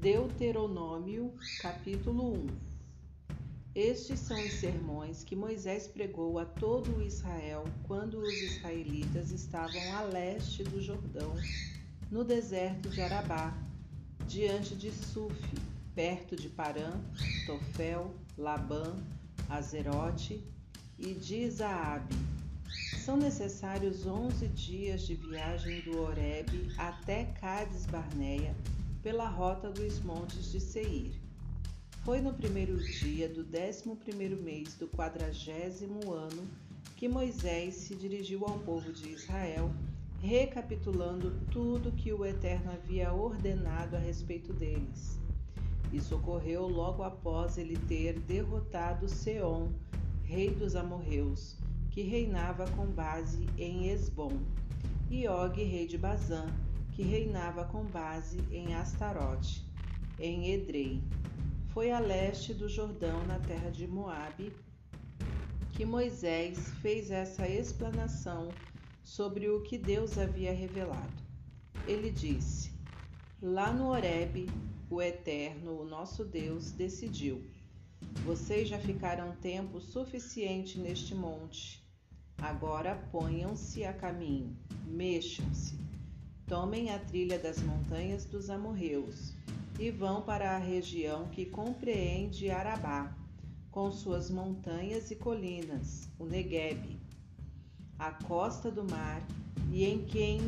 Deuteronômio, capítulo 1 Estes são os sermões que Moisés pregou a todo Israel quando os israelitas estavam a leste do Jordão, no deserto de Arabá, diante de Suf, perto de Parã, Tofel, Labã, Azerote e de. São necessários onze dias de viagem do Horebe até Cades Barneia, pela rota dos montes de Seir. Foi no primeiro dia do décimo primeiro mês do quadragésimo ano que Moisés se dirigiu ao povo de Israel, recapitulando tudo que o Eterno havia ordenado a respeito deles. Isso ocorreu logo após ele ter derrotado Seom, rei dos amorreus, que reinava com base em Esbom, e Og, rei de Bazã, que reinava com base em Astarote, em Edrei. Foi a leste do Jordão, na terra de Moabe, que Moisés fez essa explanação sobre o que Deus havia revelado. Ele disse: Lá no Horebe, o Eterno, o nosso Deus, decidiu: Vocês já ficaram tempo suficiente neste monte. Agora ponham-se a caminho, mexam-se tomem a trilha das montanhas dos amorreus e vão para a região que compreende Arabá, com suas montanhas e colinas, o Negueb, a costa do mar e em quem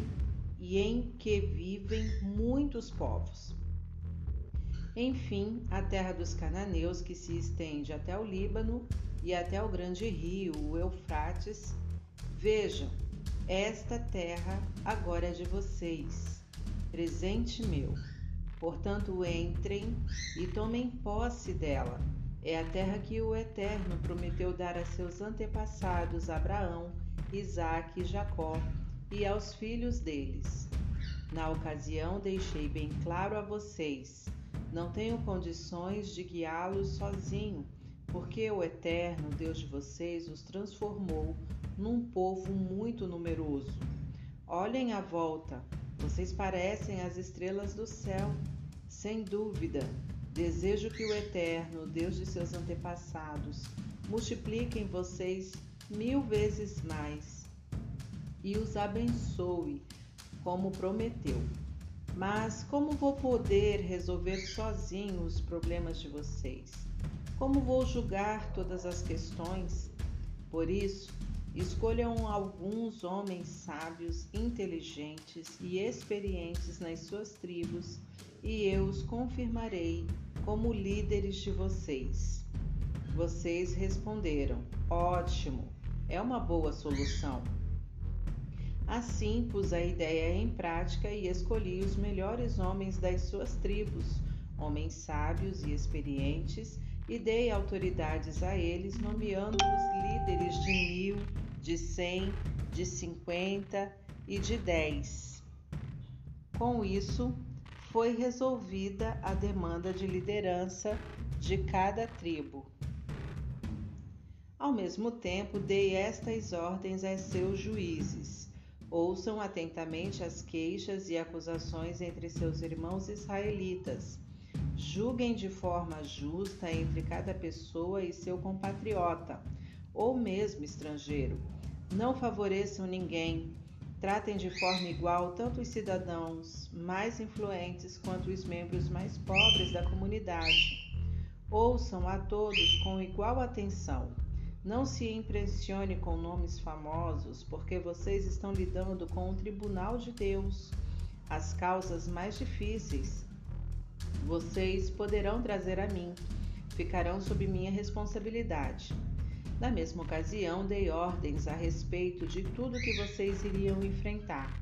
e em que vivem muitos povos. Enfim, a terra dos cananeus que se estende até o Líbano e até o grande rio, o Eufrates. Vejam, esta terra agora é de vocês, presente meu. Portanto, entrem e tomem posse dela. É a terra que o Eterno prometeu dar a seus antepassados Abraão, Isaque e Jacó e aos filhos deles. Na ocasião, deixei bem claro a vocês: não tenho condições de guiá-los sozinho, porque o Eterno, Deus de vocês, os transformou num povo muito numeroso. Olhem à volta, vocês parecem as estrelas do céu. Sem dúvida, desejo que o Eterno, Deus de seus antepassados, multiplique em vocês mil vezes mais e os abençoe, como prometeu. Mas como vou poder resolver sozinho os problemas de vocês? Como vou julgar todas as questões? Por isso, Escolham alguns homens sábios, inteligentes e experientes nas suas tribos, e eu os confirmarei como líderes de vocês. Vocês responderam: Ótimo, é uma boa solução. Assim pus a ideia em prática e escolhi os melhores homens das suas tribos, homens sábios e experientes, e dei autoridades a eles, nomeando-os líderes de mil, de cem, de cinquenta e de dez. Com isso, foi resolvida a demanda de liderança de cada tribo. Ao mesmo tempo, dei estas ordens a seus juízes. Ouçam atentamente as queixas e acusações entre seus irmãos israelitas. Julguem de forma justa entre cada pessoa e seu compatriota ou mesmo estrangeiro. Não favoreçam ninguém. Tratem de forma igual tanto os cidadãos mais influentes quanto os membros mais pobres da comunidade. Ouçam a todos com igual atenção. Não se impressione com nomes famosos, porque vocês estão lidando com o tribunal de Deus. As causas mais difíceis vocês poderão trazer a mim, ficarão sob minha responsabilidade. Na mesma ocasião, dei ordens a respeito de tudo que vocês iriam enfrentar.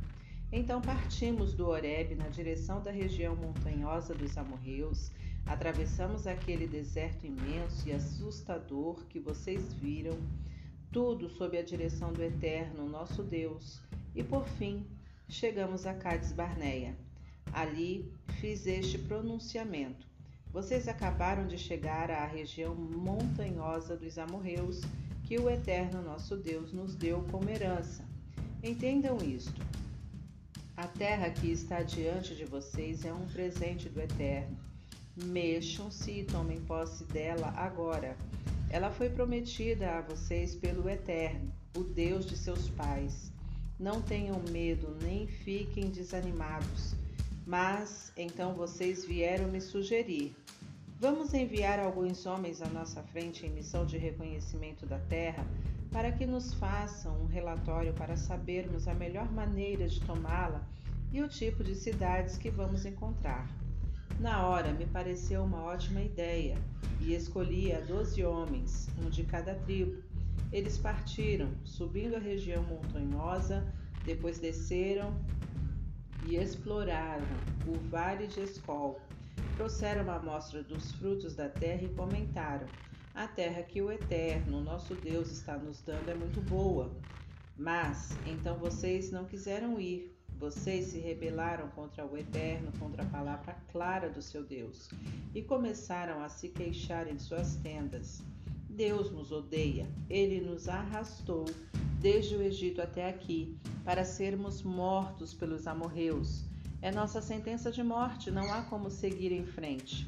Então partimos do Horeb na direção da região montanhosa dos amorreus, atravessamos aquele deserto imenso e assustador que vocês viram, tudo sob a direção do Eterno, nosso Deus, e por fim chegamos a Cades Barneia. Ali fiz este pronunciamento: vocês acabaram de chegar à região montanhosa dos amorreus que o Eterno nosso Deus nos deu como herança. Entendam isto. A terra que está diante de vocês é um presente do Eterno. Mexam-se e tomem posse dela agora. Ela foi prometida a vocês pelo Eterno, o Deus de seus pais. Não tenham medo nem fiquem desanimados. Mas então vocês vieram me sugerir: vamos enviar alguns homens à nossa frente em missão de reconhecimento da terra para que nos façam um relatório para sabermos a melhor maneira de tomá-la e o tipo de cidades que vamos encontrar. Na hora me pareceu uma ótima ideia e escolhi a doze homens, um de cada tribo. Eles partiram, subindo a região montanhosa, depois desceram e exploraram o Vale de Escol. Trouxeram uma amostra dos frutos da terra e comentaram: A terra que o Eterno, nosso Deus, está nos dando é muito boa. Mas então vocês não quiseram ir, vocês se rebelaram contra o Eterno, contra a palavra clara do seu Deus, e começaram a se queixar em suas tendas. Deus nos odeia, ele nos arrastou desde o Egito até aqui, para sermos mortos pelos amorreus. É nossa sentença de morte, não há como seguir em frente.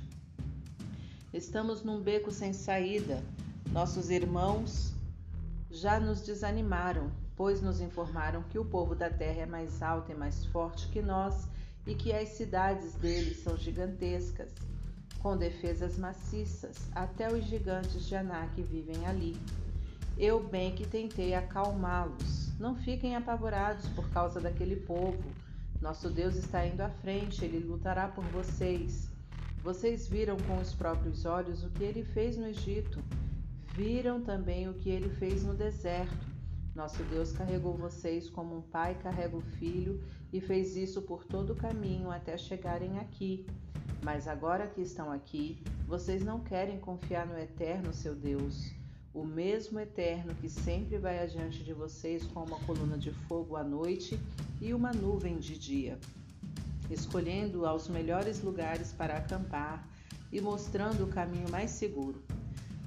Estamos num beco sem saída. Nossos irmãos já nos desanimaram pois nos informaram que o povo da terra é mais alto e mais forte que nós e que as cidades deles são gigantescas, com defesas maciças, até os gigantes de Anak vivem ali. Eu bem que tentei acalmá-los. Não fiquem apavorados por causa daquele povo. Nosso Deus está indo à frente, ele lutará por vocês. Vocês viram com os próprios olhos o que ele fez no Egito. Viram também o que ele fez no deserto. Nosso Deus carregou vocês como um pai carrega o filho e fez isso por todo o caminho até chegarem aqui. Mas agora que estão aqui, vocês não querem confiar no Eterno, seu Deus, o mesmo Eterno que sempre vai adiante de vocês com uma coluna de fogo à noite e uma nuvem de dia, escolhendo aos melhores lugares para acampar e mostrando o caminho mais seguro.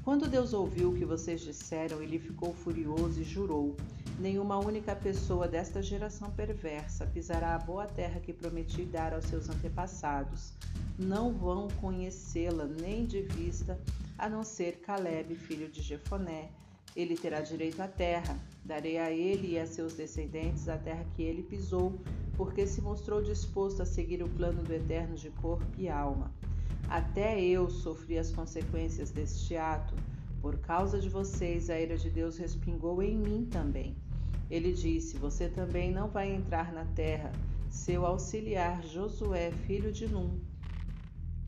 Quando Deus ouviu o que vocês disseram, ele ficou furioso e jurou: Nenhuma única pessoa desta geração perversa pisará a boa terra que prometi dar aos seus antepassados. Não vão conhecê-la nem de vista, a não ser Caleb, filho de Jefoné. Ele terá direito à terra. Darei a ele e a seus descendentes a terra que ele pisou, porque se mostrou disposto a seguir o plano do Eterno de corpo e alma. Até eu sofri as consequências deste ato. Por causa de vocês, a ira de Deus respingou em mim também. Ele disse: Você também não vai entrar na terra. Seu auxiliar Josué, filho de Num,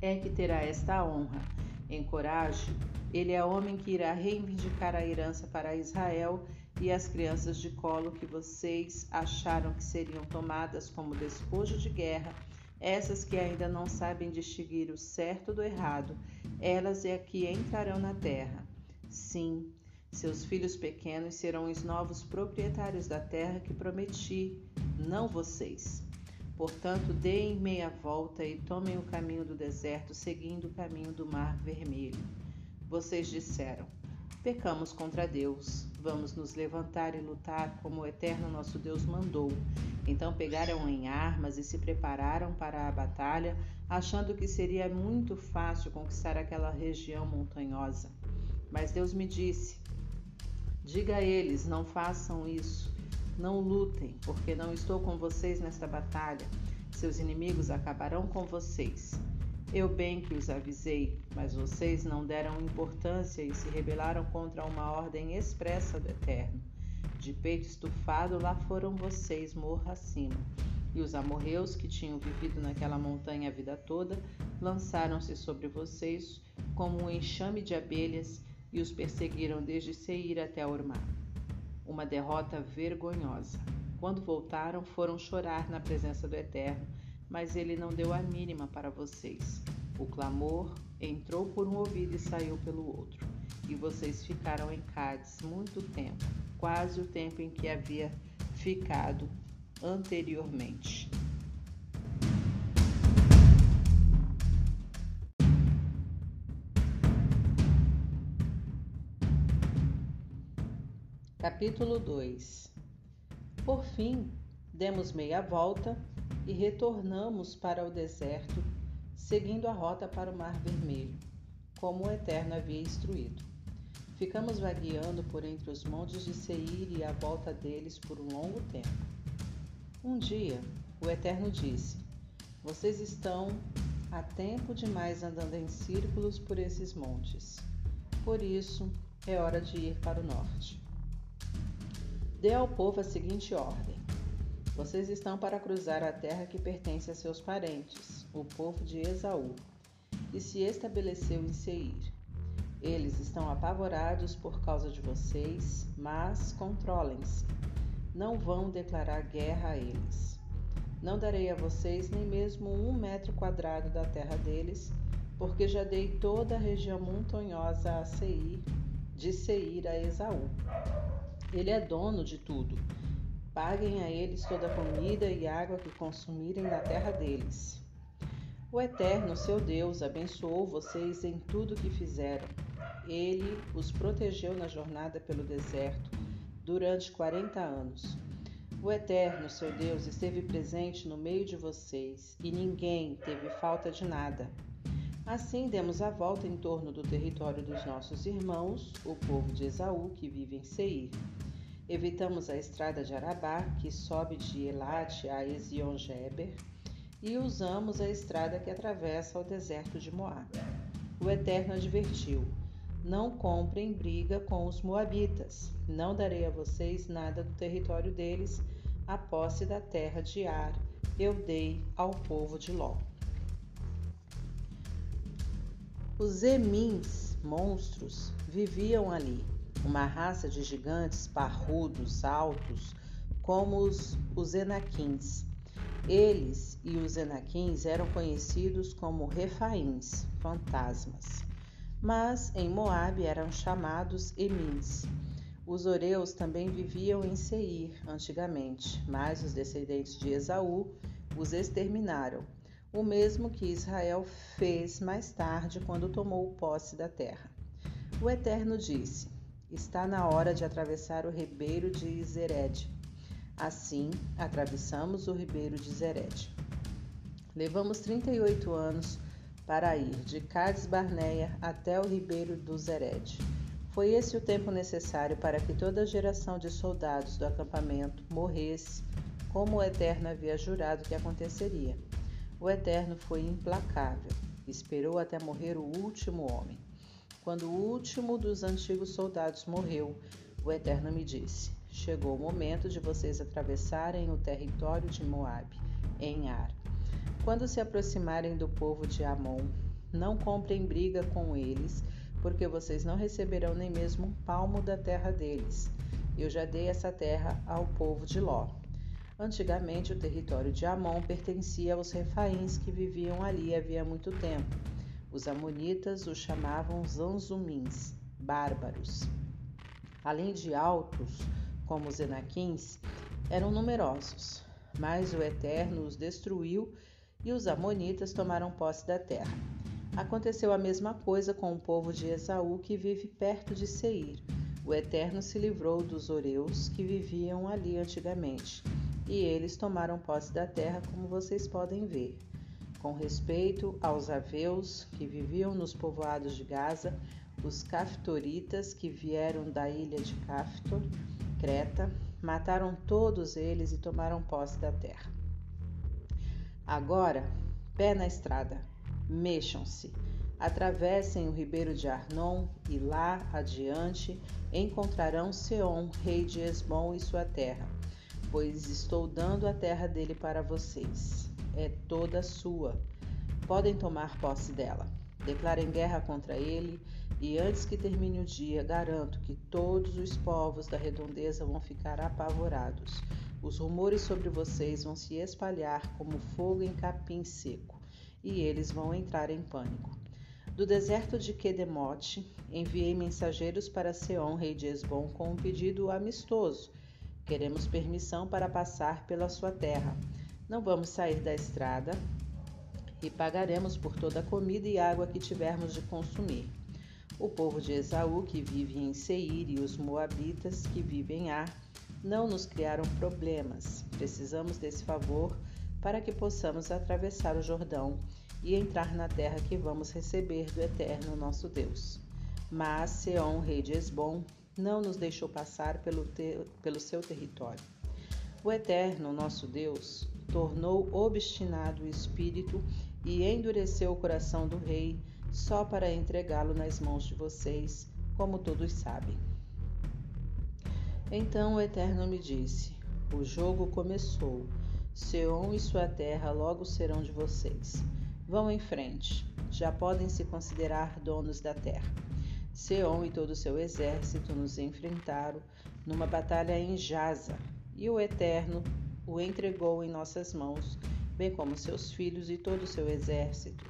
é que terá esta honra. Encoraje, ele é homem que irá reivindicar a herança para Israel e as crianças de colo que vocês acharam que seriam tomadas como despojo de guerra essas que ainda não sabem distinguir o certo do errado, elas é que entrarão na terra. Sim, seus filhos pequenos serão os novos proprietários da terra que prometi, não vocês. Portanto, deem meia volta e tomem o caminho do deserto, seguindo o caminho do Mar Vermelho. Vocês disseram: Pecamos contra Deus. Vamos nos levantar e lutar como o eterno nosso Deus mandou. Então pegaram em armas e se prepararam para a batalha, achando que seria muito fácil conquistar aquela região montanhosa. Mas Deus me disse: Diga a eles, não façam isso. Não lutem, porque não estou com vocês nesta batalha. Seus inimigos acabarão com vocês. Eu bem que os avisei, mas vocês não deram importância e se rebelaram contra uma ordem expressa do Eterno. De peito estufado, lá foram vocês, morra acima. E os amorreus que tinham vivido naquela montanha a vida toda lançaram-se sobre vocês como um enxame de abelhas e os perseguiram desde Seir até Ormá. Uma derrota vergonhosa. Quando voltaram, foram chorar na presença do Eterno mas ele não deu a mínima para vocês. O clamor entrou por um ouvido e saiu pelo outro. E vocês ficaram em Cádiz muito tempo, quase o tempo em que havia ficado anteriormente. Capítulo 2 Por fim, demos meia volta e retornamos para o deserto, seguindo a rota para o Mar Vermelho, como o Eterno havia instruído. Ficamos vagueando por entre os montes de Seir e à volta deles por um longo tempo. Um dia, o Eterno disse: Vocês estão há tempo demais andando em círculos por esses montes. Por isso, é hora de ir para o norte. Dê ao povo a seguinte ordem: Vocês estão para cruzar a terra que pertence a seus parentes, o povo de Esaú, que se estabeleceu em Seir. Eles estão apavorados por causa de vocês, mas controlem-se. Não vão declarar guerra a eles. Não darei a vocês nem mesmo um metro quadrado da terra deles, porque já dei toda a região montanhosa a Seir, de Seir a Esaú. Ele é dono de tudo. Paguem a eles toda a comida e água que consumirem da terra deles. O Eterno, seu Deus, abençoou vocês em tudo o que fizeram ele os protegeu na jornada pelo deserto durante quarenta anos. O Eterno, seu Deus, esteve presente no meio de vocês e ninguém teve falta de nada. Assim demos a volta em torno do território dos nossos irmãos, o povo de Esaú, que vive em Seir. Evitamos a estrada de Arabá, que sobe de Elate a Ezion-Geber, e usamos a estrada que atravessa o deserto de Moab. O Eterno advertiu: não comprem briga com os Moabitas. Não darei a vocês nada do território deles, a posse da terra de Ar eu dei ao povo de Ló. Os Emins, monstros, viviam ali, uma raça de gigantes parrudos, altos, como os, os Enaquins. Eles e os Enaquins eram conhecidos como Refaíns, fantasmas mas em Moabe eram chamados Emins. Os Oreus também viviam em Seir antigamente, mas os descendentes de Esaú os exterminaram, o mesmo que Israel fez mais tarde quando tomou posse da terra. O Eterno disse: Está na hora de atravessar o ribeiro de Zered. Assim, atravessamos o ribeiro de Zered. Levamos 38 anos para ir de Cades Barneia até o ribeiro do Zered. Foi esse o tempo necessário para que toda a geração de soldados do acampamento morresse, como o Eterno havia jurado que aconteceria. O Eterno foi implacável, esperou até morrer o último homem. Quando o último dos antigos soldados morreu, o Eterno me disse: Chegou o momento de vocês atravessarem o território de Moabe, em Ar. Quando se aproximarem do povo de Amon, não comprem briga com eles, porque vocês não receberão nem mesmo um palmo da terra deles. Eu já dei essa terra ao povo de Ló. Antigamente, o território de Amon pertencia aos refaíns que viviam ali havia muito tempo. Os amonitas os chamavam zanzumins, bárbaros. Além de altos, como os enaquins, eram numerosos, mas o Eterno os destruiu e os Amonitas tomaram posse da terra. Aconteceu a mesma coisa com o povo de Esaú que vive perto de Seir. O Eterno se livrou dos Oreus que viviam ali antigamente, e eles tomaram posse da terra, como vocês podem ver. Com respeito aos Aveus que viviam nos povoados de Gaza, os Caftoritas que vieram da ilha de Caftor, Creta, mataram todos eles e tomaram posse da terra. Agora, pé na estrada, mexam-se, atravessem o ribeiro de Arnon e lá adiante encontrarão Seom, rei de Esbom e sua terra, pois estou dando a terra dele para vocês. É toda sua. Podem tomar posse dela. Declarem guerra contra ele, e antes que termine o dia, garanto que todos os povos da redondeza vão ficar apavorados os rumores sobre vocês vão se espalhar como fogo em capim seco, e eles vão entrar em pânico. Do deserto de Quedemote, enviei mensageiros para Seom, rei de Esbom, com um pedido amistoso. Queremos permissão para passar pela sua terra. Não vamos sair da estrada e pagaremos por toda a comida e água que tivermos de consumir. O povo de Esaú, que vive em Seir, e os moabitas, que vivem em Ar, não nos criaram problemas. Precisamos desse favor para que possamos atravessar o Jordão e entrar na terra que vamos receber do Eterno nosso Deus. Mas Seom, rei de Esbom, não nos deixou passar pelo, pelo seu território. O Eterno nosso Deus tornou obstinado o espírito e endureceu o coração do rei só para entregá-lo nas mãos de vocês, como todos sabem. Então o Eterno me disse: O jogo começou. Seom e sua terra logo serão de vocês. Vão em frente. Já podem se considerar donos da terra. Seom e todo o seu exército nos enfrentaram numa batalha em Jaza, e o Eterno o entregou em nossas mãos, bem como seus filhos e todo o seu exército,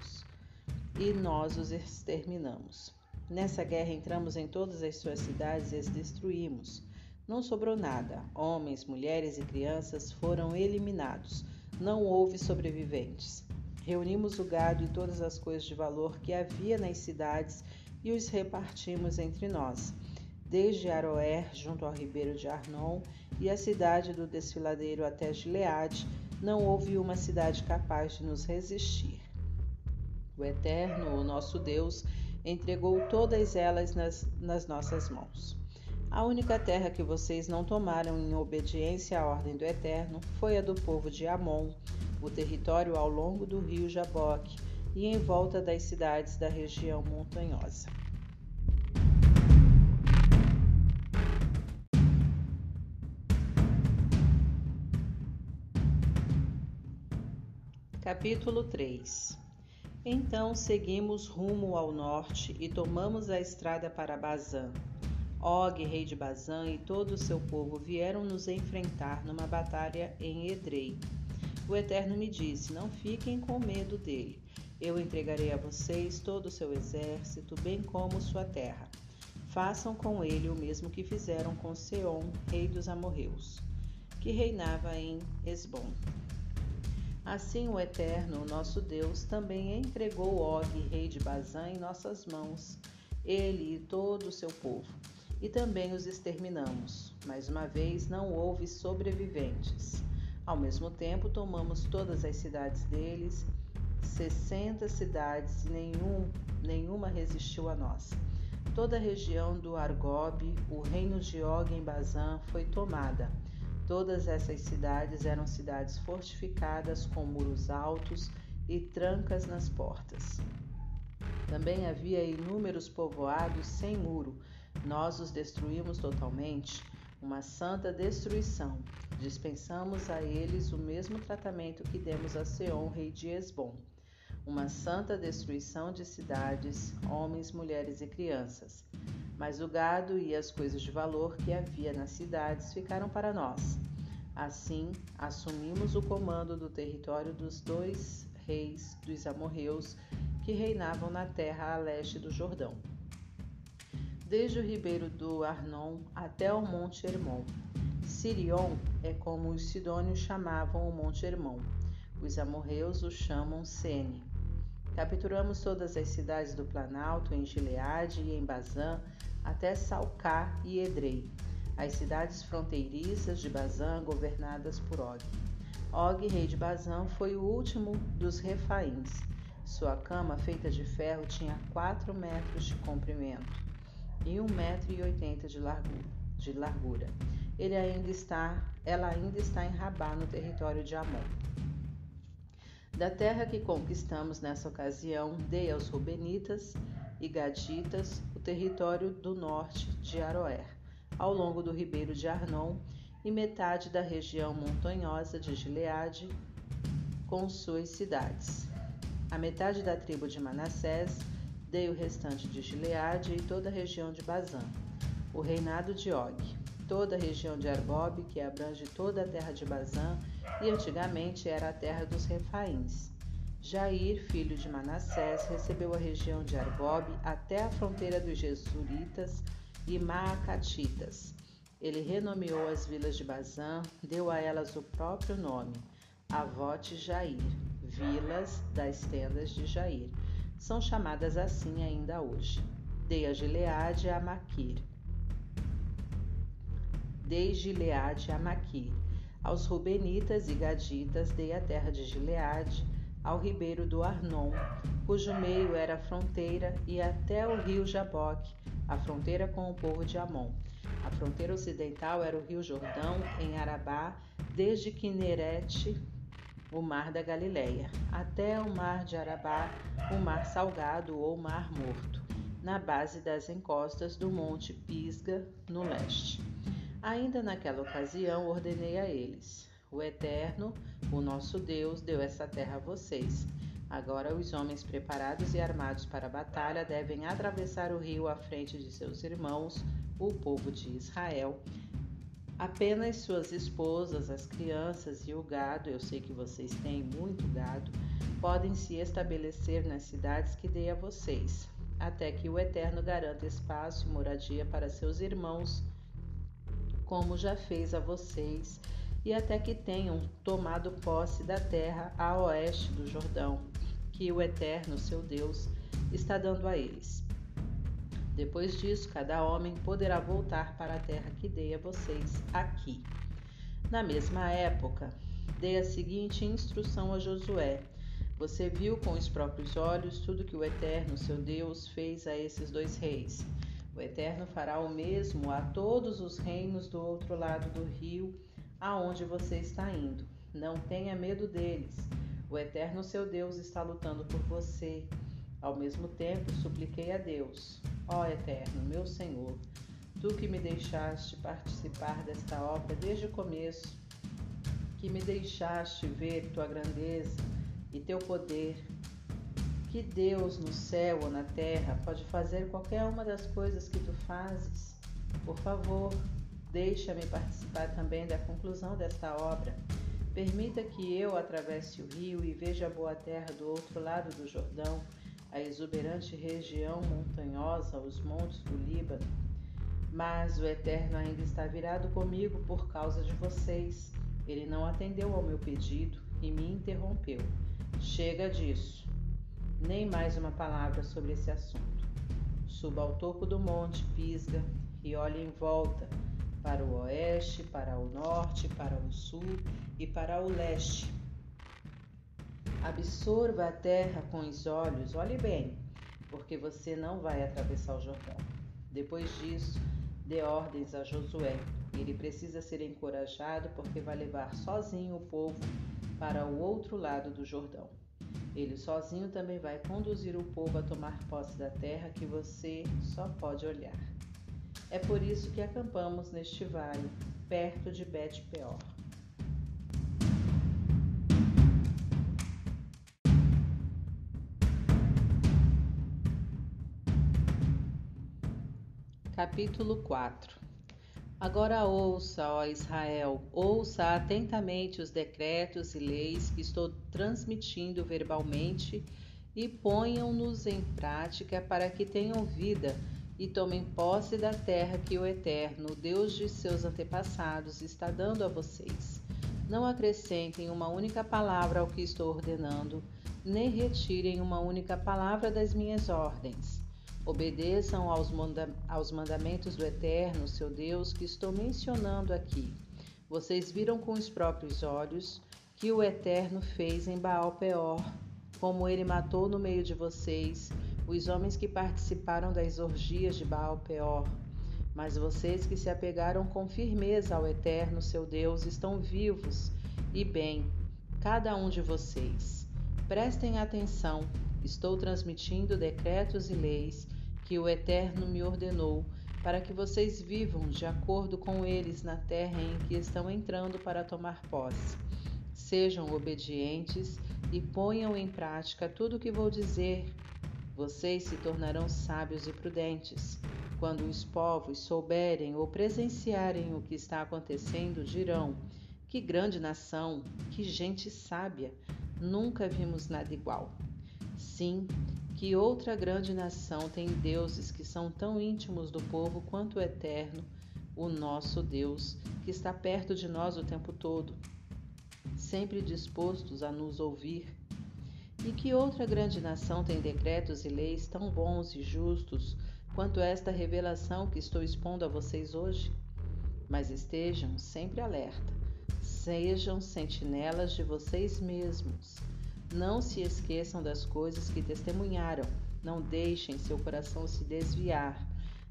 e nós os exterminamos. Nessa guerra entramos em todas as suas cidades e as destruímos. Não sobrou nada. Homens, mulheres e crianças foram eliminados. Não houve sobreviventes. Reunimos o gado e todas as coisas de valor que havia nas cidades e os repartimos entre nós, desde Aroer, junto ao ribeiro de Arnon, e a cidade do desfiladeiro até Gileade, não houve uma cidade capaz de nos resistir. O Eterno, o nosso Deus, entregou todas elas nas, nas nossas mãos. A única terra que vocês não tomaram em obediência à ordem do Eterno foi a do povo de Amon, o território ao longo do rio Jaboque, e em volta das cidades da região montanhosa. Capítulo 3 Então seguimos rumo ao norte e tomamos a estrada para Bazã. Og, rei de Bazã, e todo o seu povo vieram nos enfrentar numa batalha em Edrei. O Eterno me disse: Não fiquem com medo dele. Eu entregarei a vocês todo o seu exército, bem como sua terra. Façam com ele o mesmo que fizeram com Seom, rei dos amorreus, que reinava em Esbom. Assim o Eterno, nosso Deus, também entregou Og, rei de Bazã, em nossas mãos, ele e todo o seu povo, e também os exterminamos. Mais uma vez não houve sobreviventes. Ao mesmo tempo, tomamos todas as cidades deles 60 cidades nenhum, nenhuma resistiu a nós. Toda a região do Argob, o reino de Og em Bazã, foi tomada. Todas essas cidades eram cidades fortificadas com muros altos e trancas nas portas. Também havia inúmeros povoados sem muro. Nós os destruímos totalmente, uma santa destruição. Dispensamos a eles o mesmo tratamento que demos a Seom, rei de Esbom uma santa destruição de cidades, homens, mulheres e crianças. Mas o gado e as coisas de valor que havia nas cidades ficaram para nós. Assim, assumimos o comando do território dos dois reis dos amorreus que reinavam na terra a leste do Jordão, desde o ribeiro do Arnon até o Monte Hermon. Sirion é como os sidônios chamavam o Monte Hermon. Os amorreus o chamam Sene. Capturamos todas as cidades do Planalto, em Gileade e em Bazã, até Salcá e Edrei, as cidades fronteiriças de Bazã governadas por Og. Og, rei de Bazã, foi o último dos refaíns. Sua cama, feita de ferro, tinha quatro metros de comprimento e um metro oitenta de largura. De largura. Ele ainda está, ela ainda está em Rabá, no território de Amon. Da terra que conquistamos nessa ocasião, dei aos Rubenitas e Gaditas o território do norte de Aroer, ao longo do ribeiro de Arnon, e metade da região montanhosa de Gileade, com suas cidades. A metade da tribo de Manassés dei o restante de Gileade e toda a região de Bazã, o reinado de Og, toda a região de Argob, que abrange toda a terra de Bazã, e antigamente era a terra dos Refaíns. Jair, filho de Manassés, recebeu a região de Argob até a fronteira dos Jesuritas e Maacatitas. Ele renomeou as vilas de Bazã, deu a elas o próprio nome, Avote Jair, vilas das tendas de Jair. São chamadas assim ainda hoje. Dei a Gileade a Maquir. Dei Gileade a Maquir aos Rubenitas e Gaditas dei a terra de Gileade, ao ribeiro do Arnon, cujo meio era a fronteira, e até o rio Jaboque, a fronteira com o povo de Amon. A fronteira ocidental era o rio Jordão, em Arabá, desde Quinerete, o mar da Galileia, até o mar de Arabá, o mar salgado ou mar morto, na base das encostas do monte Pisga, no leste. Ainda naquela ocasião ordenei a eles: O Eterno, o nosso Deus, deu essa terra a vocês. Agora os homens preparados e armados para a batalha devem atravessar o rio à frente de seus irmãos, o povo de Israel. Apenas suas esposas, as crianças e o gado, eu sei que vocês têm muito gado, podem se estabelecer nas cidades que dei a vocês, até que o Eterno garanta espaço e moradia para seus irmãos, como já fez a vocês, e até que tenham tomado posse da terra a oeste do Jordão, que o Eterno, seu Deus, está dando a eles. Depois disso, cada homem poderá voltar para a terra que dei a vocês aqui. Na mesma época, dei a seguinte instrução a Josué: Você viu com os próprios olhos tudo que o Eterno, seu Deus, fez a esses dois reis. O Eterno fará o mesmo a todos os reinos do outro lado do rio, aonde você está indo. Não tenha medo deles. O Eterno, seu Deus, está lutando por você. Ao mesmo tempo, supliquei a Deus: Ó Eterno, meu Senhor, tu que me deixaste participar desta obra desde o começo, que me deixaste ver tua grandeza e teu poder, que Deus no céu ou na terra pode fazer qualquer uma das coisas que tu fazes. Por favor, deixa-me participar também da conclusão desta obra. Permita que eu atravesse o rio e veja a boa terra do outro lado do Jordão a exuberante região montanhosa, os montes do Líbano. Mas o Eterno ainda está virado comigo por causa de vocês. Ele não atendeu ao meu pedido e me interrompeu. Chega disso. Nem mais uma palavra sobre esse assunto. Suba ao topo do monte Pisga e olhe em volta, para o oeste, para o norte, para o sul e para o leste Absorva a terra com os olhos, olhe bem, porque você não vai atravessar o Jordão. Depois disso, dê ordens a Josué. Ele precisa ser encorajado porque vai levar sozinho o povo para o outro lado do Jordão. Ele sozinho também vai conduzir o povo a tomar posse da terra que você só pode olhar. É por isso que acampamos neste vale, perto de Bet-peor. Capítulo 4 Agora ouça, ó Israel, ouça atentamente os decretos e leis que estou transmitindo verbalmente e ponham-nos em prática para que tenham vida e tomem posse da terra que o Eterno, Deus de seus antepassados, está dando a vocês. Não acrescentem uma única palavra ao que estou ordenando, nem retirem uma única palavra das minhas ordens Obedeçam aos, manda aos mandamentos do Eterno, seu Deus, que estou mencionando aqui. Vocês viram com os próprios olhos que o Eterno fez em Baal Peor, como ele matou no meio de vocês os homens que participaram das orgias de Baal Peor. Mas vocês que se apegaram com firmeza ao Eterno, seu Deus, estão vivos e bem, cada um de vocês. Prestem atenção, estou transmitindo decretos e leis que o Eterno me ordenou, para que vocês vivam de acordo com eles na terra em que estão entrando para tomar posse. Sejam obedientes e ponham em prática tudo o que vou dizer. Vocês se tornarão sábios e prudentes. Quando os povos souberem ou presenciarem o que está acontecendo, dirão: Que grande nação, que gente sábia! Nunca vimos nada igual. Sim, que outra grande nação tem deuses que são tão íntimos do povo quanto o Eterno, o nosso Deus, que está perto de nós o tempo todo, sempre dispostos a nos ouvir? E que outra grande nação tem decretos e leis tão bons e justos quanto esta revelação que estou expondo a vocês hoje? Mas estejam sempre alerta, sejam sentinelas de vocês mesmos Não se esqueçam das coisas que testemunharam. Não deixem seu coração se desviar.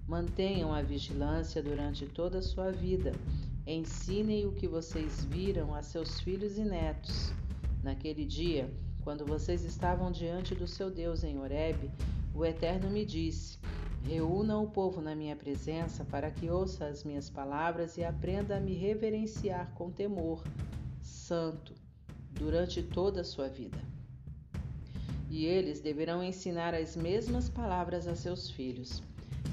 Mantenham a vigilância durante toda a sua vida. Ensinem o que vocês viram a seus filhos e netos. Naquele dia, quando vocês estavam diante do seu Deus em Horebe, o Eterno me disse: Reúna o povo na minha presença para que ouça as minhas palavras e aprenda a me reverenciar com temor santo durante toda a sua vida. E eles deverão ensinar as mesmas palavras a seus filhos.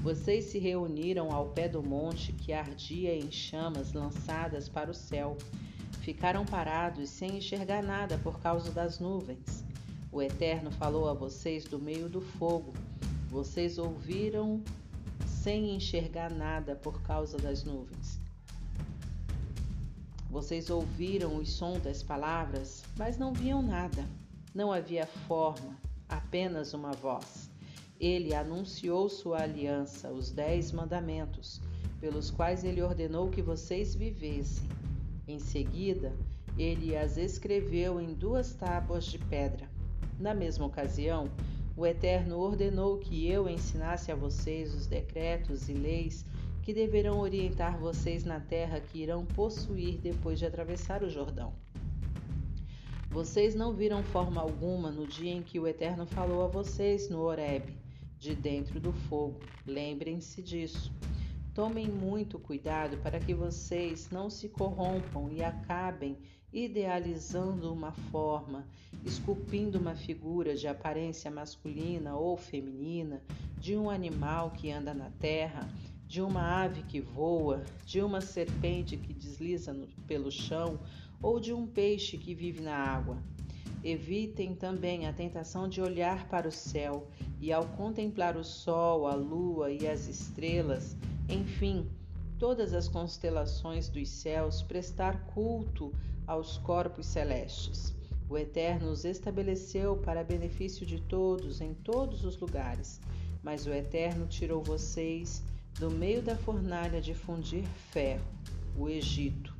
Vocês se reuniram ao pé do monte que ardia em chamas lançadas para o céu. Ficaram parados sem enxergar nada por causa das nuvens. O Eterno falou a vocês do meio do fogo vocês ouviram sem enxergar nada por causa das nuvens. Vocês ouviram o som das palavras, mas não viam nada. Não havia forma, apenas uma voz. Ele anunciou sua aliança, os dez mandamentos, pelos quais ele ordenou que vocês vivessem. Em seguida, ele as escreveu em duas tábuas de pedra. Na mesma ocasião, o Eterno ordenou que eu ensinasse a vocês os decretos e leis que deverão orientar vocês na terra que irão possuir depois de atravessar o Jordão. Vocês não viram forma alguma no dia em que o Eterno falou a vocês no Horebe, de dentro do fogo. Lembrem-se disso. Tomem muito cuidado para que vocês não se corrompam e acabem idealizando uma forma, esculpindo uma figura de aparência masculina ou feminina, de um animal que anda na terra, de uma ave que voa, de uma serpente que desliza no, pelo chão ou de um peixe que vive na água. Evitem também a tentação de olhar para o céu e, ao contemplar o sol, a lua e as estrelas, enfim, todas as constelações dos céus, prestar culto aos corpos celestes. O Eterno os estabeleceu para benefício de todos em todos os lugares, mas o Eterno tirou vocês do meio da fornalha de fundir ferro, o Egito,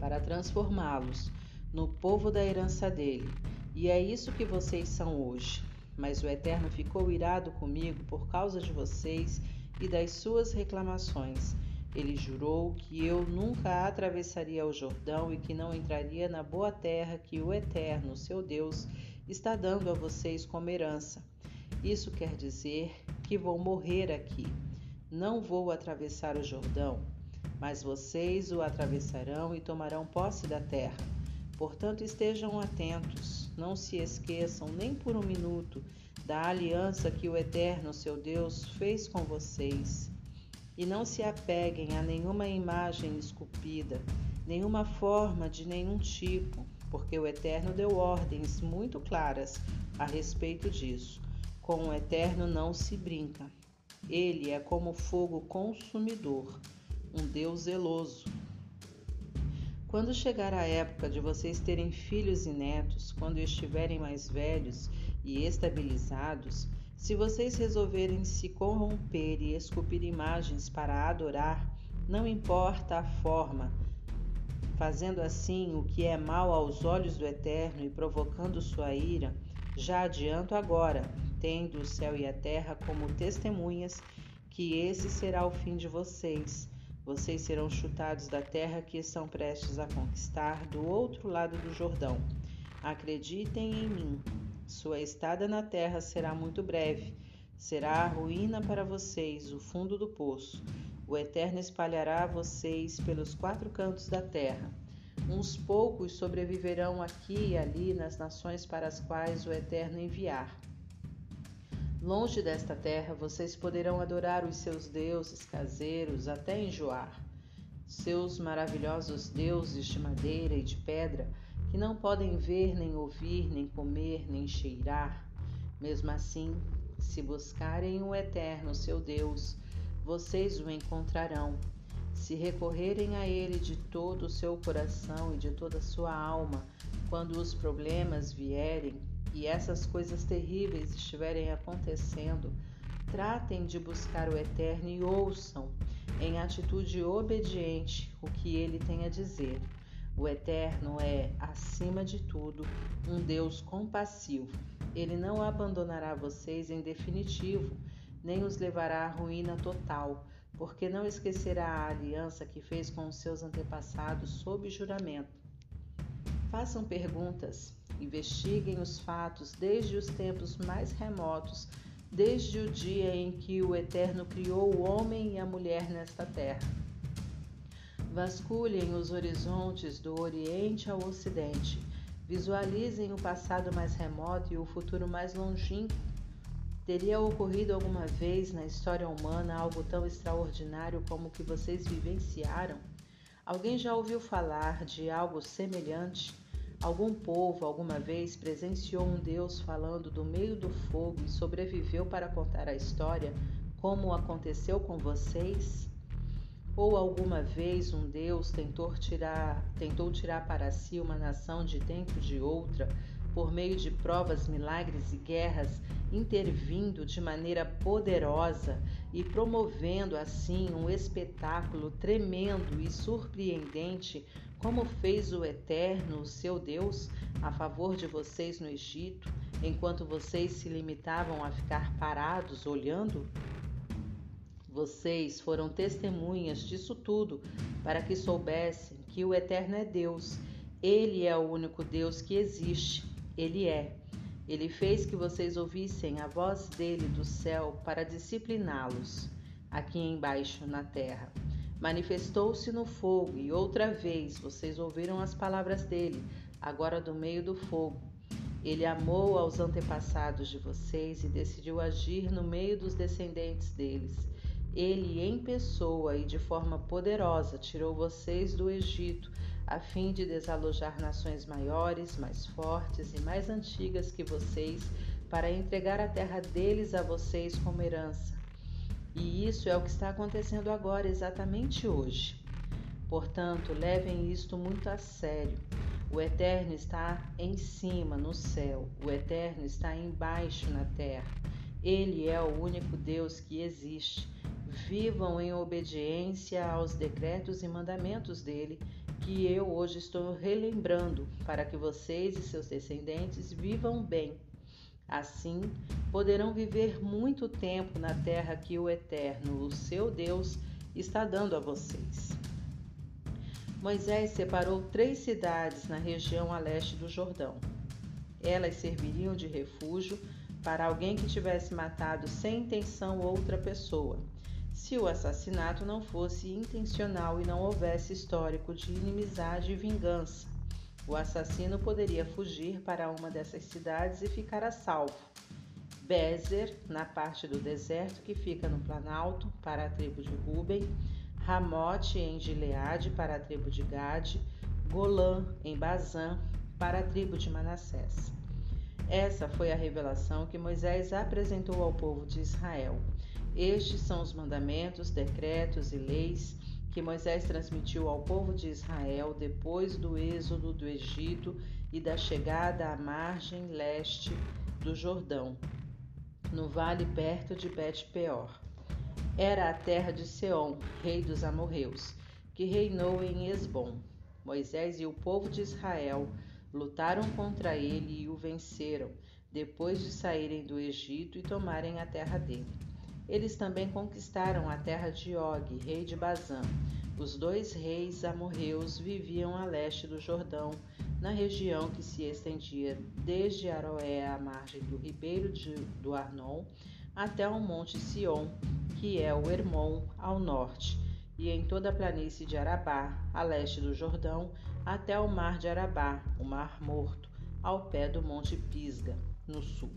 para transformá-los no povo da herança dele. E é isso que vocês são hoje. Mas o Eterno ficou irado comigo por causa de vocês e das suas reclamações ele jurou que eu nunca atravessaria o Jordão e que não entraria na boa terra que o Eterno, seu Deus, está dando a vocês como herança. Isso quer dizer que vou morrer aqui. Não vou atravessar o Jordão, mas vocês o atravessarão e tomarão posse da terra. Portanto, estejam atentos, não se esqueçam nem por um minuto da aliança que o Eterno, seu Deus, fez com vocês e não se apeguem a nenhuma imagem esculpida, nenhuma forma de nenhum tipo, porque o Eterno deu ordens muito claras a respeito disso. Com o Eterno não se brinca. Ele é como fogo consumidor, um Deus zeloso. Quando chegar a época de vocês terem filhos e netos, quando estiverem mais velhos e estabilizados, se vocês resolverem se corromper e esculpir imagens para adorar, não importa a forma, fazendo assim o que é mal aos olhos do Eterno e provocando sua ira, já adianto agora, tendo o céu e a terra como testemunhas, que esse será o fim de vocês. Vocês serão chutados da terra que estão prestes a conquistar do outro lado do Jordão. Acreditem em mim, sua estada na terra será muito breve. Será a ruína para vocês, o fundo do poço. O Eterno espalhará vocês pelos quatro cantos da terra. Uns poucos sobreviverão aqui e ali nas nações para as quais o Eterno enviar. Longe desta terra, vocês poderão adorar os seus deuses caseiros até enjoar. Seus maravilhosos deuses de madeira e de pedra que não podem ver, nem ouvir, nem comer, nem cheirar. Mesmo assim, se buscarem o Eterno, seu Deus, vocês o encontrarão. Se recorrerem a Ele de todo o seu coração e de toda a sua alma, quando os problemas vierem e essas coisas terríveis estiverem acontecendo, tratem de buscar o Eterno e ouçam, em atitude obediente, o que ele tem a dizer O Eterno é, acima de tudo, um Deus compassivo. Ele não abandonará vocês em definitivo, nem os levará à ruína total, porque não esquecerá a aliança que fez com os seus antepassados sob juramento. Façam perguntas, investiguem os fatos desde os tempos mais remotos, desde o dia em que o Eterno criou o homem e a mulher nesta terra. Vasculhem os horizontes do Oriente ao Ocidente. Visualizem o passado mais remoto e o futuro mais longínquo. Teria ocorrido alguma vez na história humana algo tão extraordinário como o que vocês vivenciaram? Alguém já ouviu falar de algo semelhante? Algum povo alguma vez presenciou um Deus falando do meio do fogo e sobreviveu para contar a história, como aconteceu com vocês? Ou alguma vez um Deus tentou tirar, tentou tirar para si uma nação de dentro de outra por meio de provas, milagres e guerras, intervindo de maneira poderosa e promovendo assim um espetáculo tremendo e surpreendente, como fez o Eterno, o seu Deus, a favor de vocês no Egito, enquanto vocês se limitavam a ficar parados olhando? Vocês foram testemunhas disso tudo para que soubessem que o Eterno é Deus. Ele é o único Deus que existe. Ele é. Ele fez que vocês ouvissem a voz dele do céu para discipliná-los aqui embaixo na terra. Manifestou-se no fogo e outra vez vocês ouviram as palavras dele, agora do meio do fogo. Ele amou aos antepassados de vocês e decidiu agir no meio dos descendentes deles. Ele, em pessoa e de forma poderosa, tirou vocês do Egito, a fim de desalojar nações maiores, mais fortes e mais antigas que vocês, para entregar a terra deles a vocês como herança. E isso é o que está acontecendo agora, exatamente hoje. Portanto, levem isto muito a sério. O Eterno está em cima, no céu, o Eterno está embaixo, na terra. Ele é o único Deus que existe vivam em obediência aos decretos e mandamentos dele, que eu hoje estou relembrando, para que vocês e seus descendentes vivam bem. Assim, poderão viver muito tempo na terra que o Eterno, o seu Deus, está dando a vocês. Moisés separou três cidades na região a leste do Jordão. Elas serviriam de refúgio para alguém que tivesse matado sem intenção outra pessoa se o assassinato não fosse intencional e não houvesse histórico de inimizade e vingança. O assassino poderia fugir para uma dessas cidades e ficar a salvo. Bezer, na parte do deserto que fica no Planalto, para a tribo de Ruben, Ramote em Gileade, para a tribo de Gade, Golã em Bazã, para a tribo de Manassés. Essa foi a revelação que Moisés apresentou ao povo de Israel. Estes são os mandamentos, decretos e leis que Moisés transmitiu ao povo de Israel depois do êxodo do Egito e da chegada à margem leste do Jordão, no vale perto de Bet-peor. Era a terra de Seom, rei dos amorreus, que reinou em Esbom. Moisés e o povo de Israel lutaram contra ele e o venceram, depois de saírem do Egito e tomarem a terra dele. Eles também conquistaram a terra de Og, rei de Bazã. Os dois reis amorreus viviam a leste do Jordão, na região que se estendia desde Aroé à margem do ribeiro de, do Arnon até o monte Sion, que é o Hermon, ao norte, e em toda a planície de Arabá, a leste do Jordão, até o mar de Arabá, o mar morto, ao pé do monte Pisga, no sul.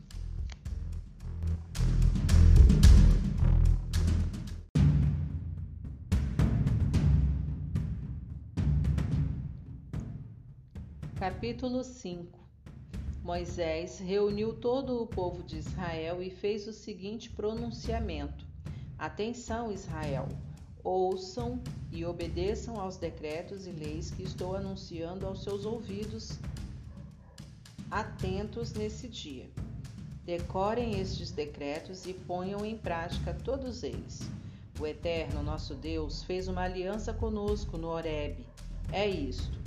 Capítulo 5 Moisés reuniu todo o povo de Israel e fez o seguinte pronunciamento: Atenção, Israel! Ouçam e obedeçam aos decretos e leis que estou anunciando aos seus ouvidos, atentos nesse dia. Decorem estes decretos e ponham em prática todos eles. O Eterno, nosso Deus, fez uma aliança conosco no Horebe. É isto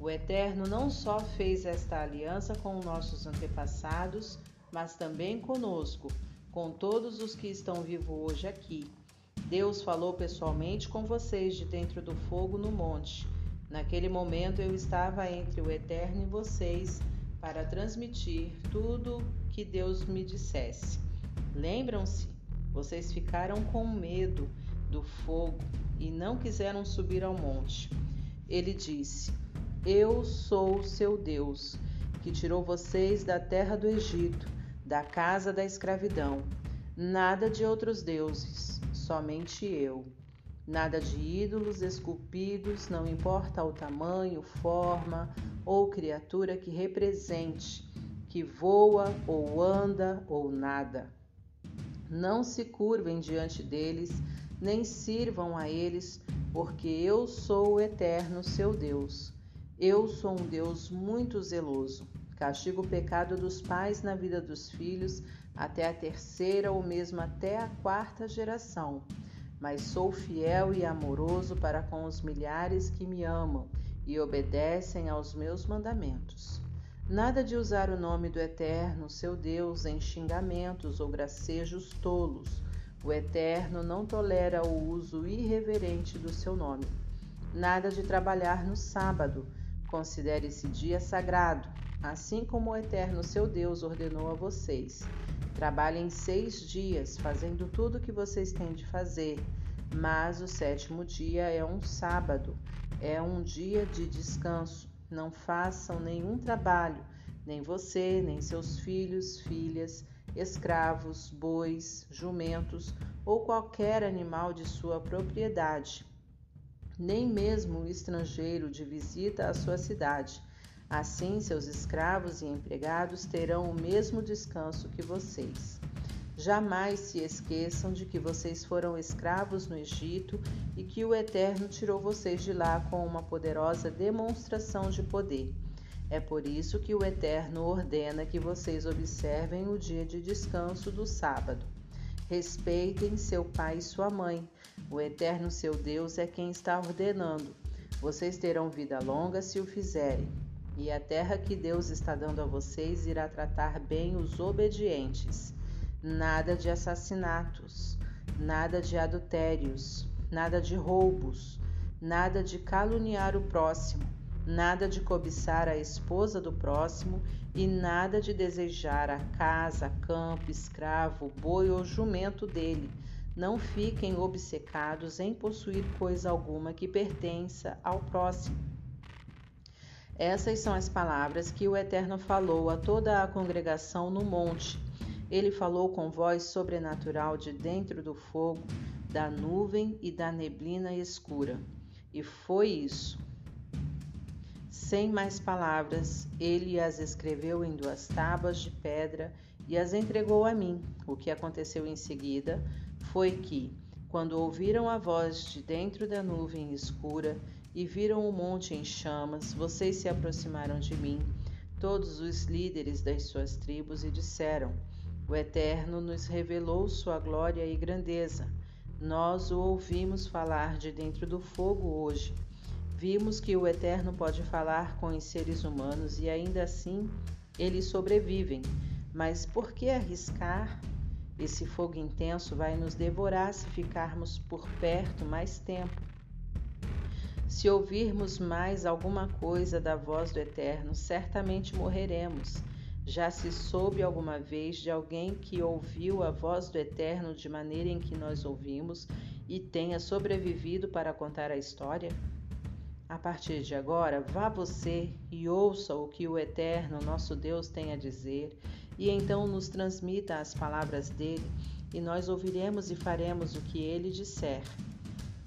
O Eterno não só fez esta aliança com nossos antepassados, mas também conosco, com todos os que estão vivos hoje aqui. Deus falou pessoalmente com vocês de dentro do fogo no monte. Naquele momento eu estava entre o Eterno e vocês para transmitir tudo que Deus me dissesse. Lembram-se? Vocês ficaram com medo do fogo e não quiseram subir ao monte. Ele disse: Eu sou seu Deus, que tirou vocês da terra do Egito, da casa da escravidão. Nada de outros deuses, somente eu. Nada de ídolos esculpidos, não importa o tamanho, forma ou criatura que represente, que voa ou anda ou nada. Não se curvem diante deles, nem sirvam a eles, porque eu sou o eterno seu Deus. Eu sou um Deus muito zeloso. Castigo o pecado dos pais na vida dos filhos até a terceira ou mesmo até a quarta geração. Mas sou fiel e amoroso para com os milhares que me amam e obedecem aos meus mandamentos. Nada de usar o nome do Eterno, seu Deus, em xingamentos ou gracejos tolos. O Eterno não tolera o uso irreverente do seu nome. Nada de trabalhar no sábado. Considere esse dia sagrado, assim como o Eterno, seu Deus, ordenou a vocês. Trabalhem seis dias, fazendo tudo o que vocês têm de fazer, mas o sétimo dia é um sábado, é um dia de descanso. Não façam nenhum trabalho, nem você, nem seus filhos, filhas, escravos, bois, jumentos ou qualquer animal de sua propriedade, nem mesmo o estrangeiro de visita à sua cidade. Assim, seus escravos e empregados terão o mesmo descanso que vocês. Jamais se esqueçam de que vocês foram escravos no Egito e que o Eterno tirou vocês de lá com uma poderosa demonstração de poder. É por isso que o Eterno ordena que vocês observem o dia de descanso do sábado. Respeitem seu pai e sua mãe. O Eterno seu Deus é quem está ordenando. Vocês terão vida longa se o fizerem. E a terra que Deus está dando a vocês irá tratar bem os obedientes nada de assassinatos, nada de adultérios, nada de roubos, nada de caluniar o próximo, nada de cobiçar a esposa do próximo e nada de desejar a casa, campo, escravo, boi ou jumento dele. Não fiquem obcecados em possuir coisa alguma que pertença ao próximo. Essas são as palavras que o Eterno falou a toda a congregação no monte ele falou com voz sobrenatural de dentro do fogo, da nuvem e da neblina escura. E foi isso. Sem mais palavras, ele as escreveu em duas tábuas de pedra e as entregou a mim. O que aconteceu em seguida foi que, quando ouviram a voz de dentro da nuvem escura e viram o monte em chamas, vocês se aproximaram de mim, todos os líderes das suas tribos, e disseram: o Eterno nos revelou sua glória e grandeza. Nós o ouvimos falar de dentro do fogo hoje. Vimos que o Eterno pode falar com os seres humanos e ainda assim eles sobrevivem. Mas por que arriscar? Esse fogo intenso vai nos devorar se ficarmos por perto mais tempo. Se ouvirmos mais alguma coisa da voz do Eterno, certamente morreremos. Já se soube alguma vez de alguém que ouviu a voz do Eterno de maneira em que nós ouvimos e tenha sobrevivido para contar a história? A partir de agora, vá você e ouça o que o Eterno, nosso Deus, tem a dizer, e então nos transmita as palavras dele, e nós ouviremos e faremos o que ele disser.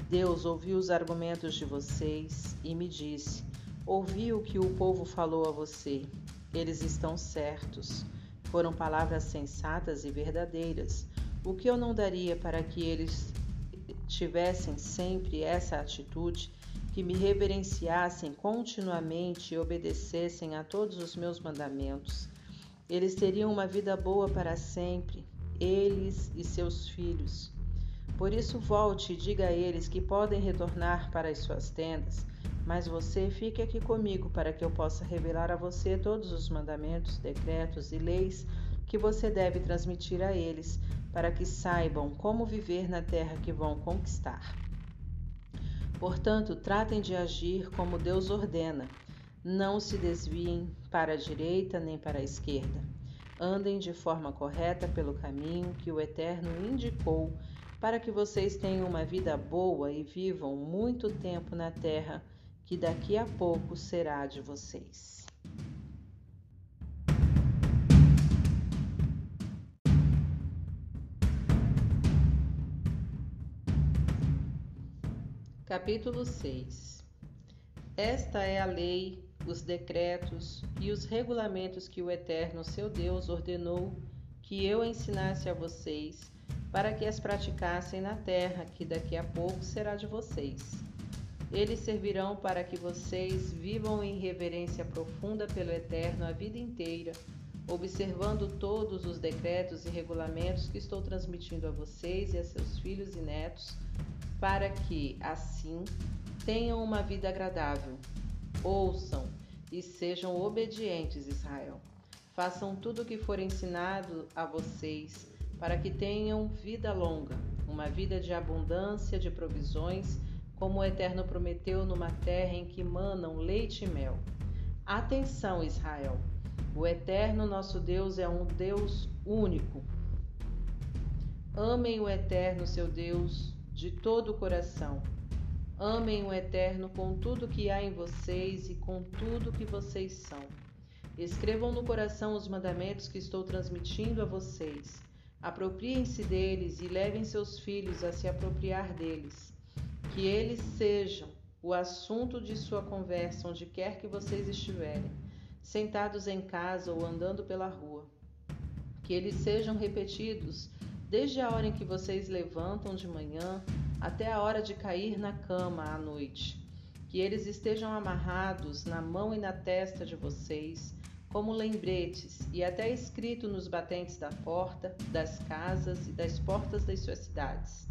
Deus ouviu os argumentos de vocês e me disse: Ouvi o que o povo falou a você, eles estão certos. Foram palavras sensatas e verdadeiras. O que eu não daria para que eles tivessem sempre essa atitude, que me reverenciassem continuamente e obedecessem a todos os meus mandamentos. Eles teriam uma vida boa para sempre, eles e seus filhos. Por isso, volte e diga a eles que podem retornar para as suas tendas, Mas você fique aqui comigo para que eu possa revelar a você todos os mandamentos, decretos e leis que você deve transmitir a eles, para que saibam como viver na terra que vão conquistar. Portanto, tratem de agir como Deus ordena. Não se desviem para a direita nem para a esquerda. Andem de forma correta pelo caminho que o Eterno indicou, para que vocês tenham uma vida boa e vivam muito tempo na terra que daqui a pouco será de vocês. Capítulo 6 Esta é a lei, os decretos e os regulamentos que o Eterno, seu Deus, ordenou que eu ensinasse a vocês, para que as praticassem na terra que daqui a pouco será de vocês eles servirão para que vocês vivam em reverência profunda pelo Eterno a vida inteira, observando todos os decretos e regulamentos que estou transmitindo a vocês e a seus filhos e netos, para que, assim, tenham uma vida agradável. Ouçam e sejam obedientes, Israel. Façam tudo o que for ensinado a vocês, para que tenham vida longa, uma vida de abundância de provisões como o Eterno prometeu numa terra em que manam leite e mel. Atenção, Israel! O Eterno nosso Deus é um Deus único. Amem o Eterno, seu Deus, de todo o coração. Amem o Eterno com tudo que há em vocês e com tudo que vocês são. Escrevam no coração os mandamentos que estou transmitindo a vocês. Apropriem-se deles e levem seus filhos a se apropriar deles que eles sejam o assunto de sua conversa onde quer que vocês estiverem, sentados em casa ou andando pela rua. Que eles sejam repetidos desde a hora em que vocês levantam de manhã até a hora de cair na cama à noite. Que eles estejam amarrados na mão e na testa de vocês, como lembretes, e até escrito nos batentes da porta, das casas e das portas das suas cidades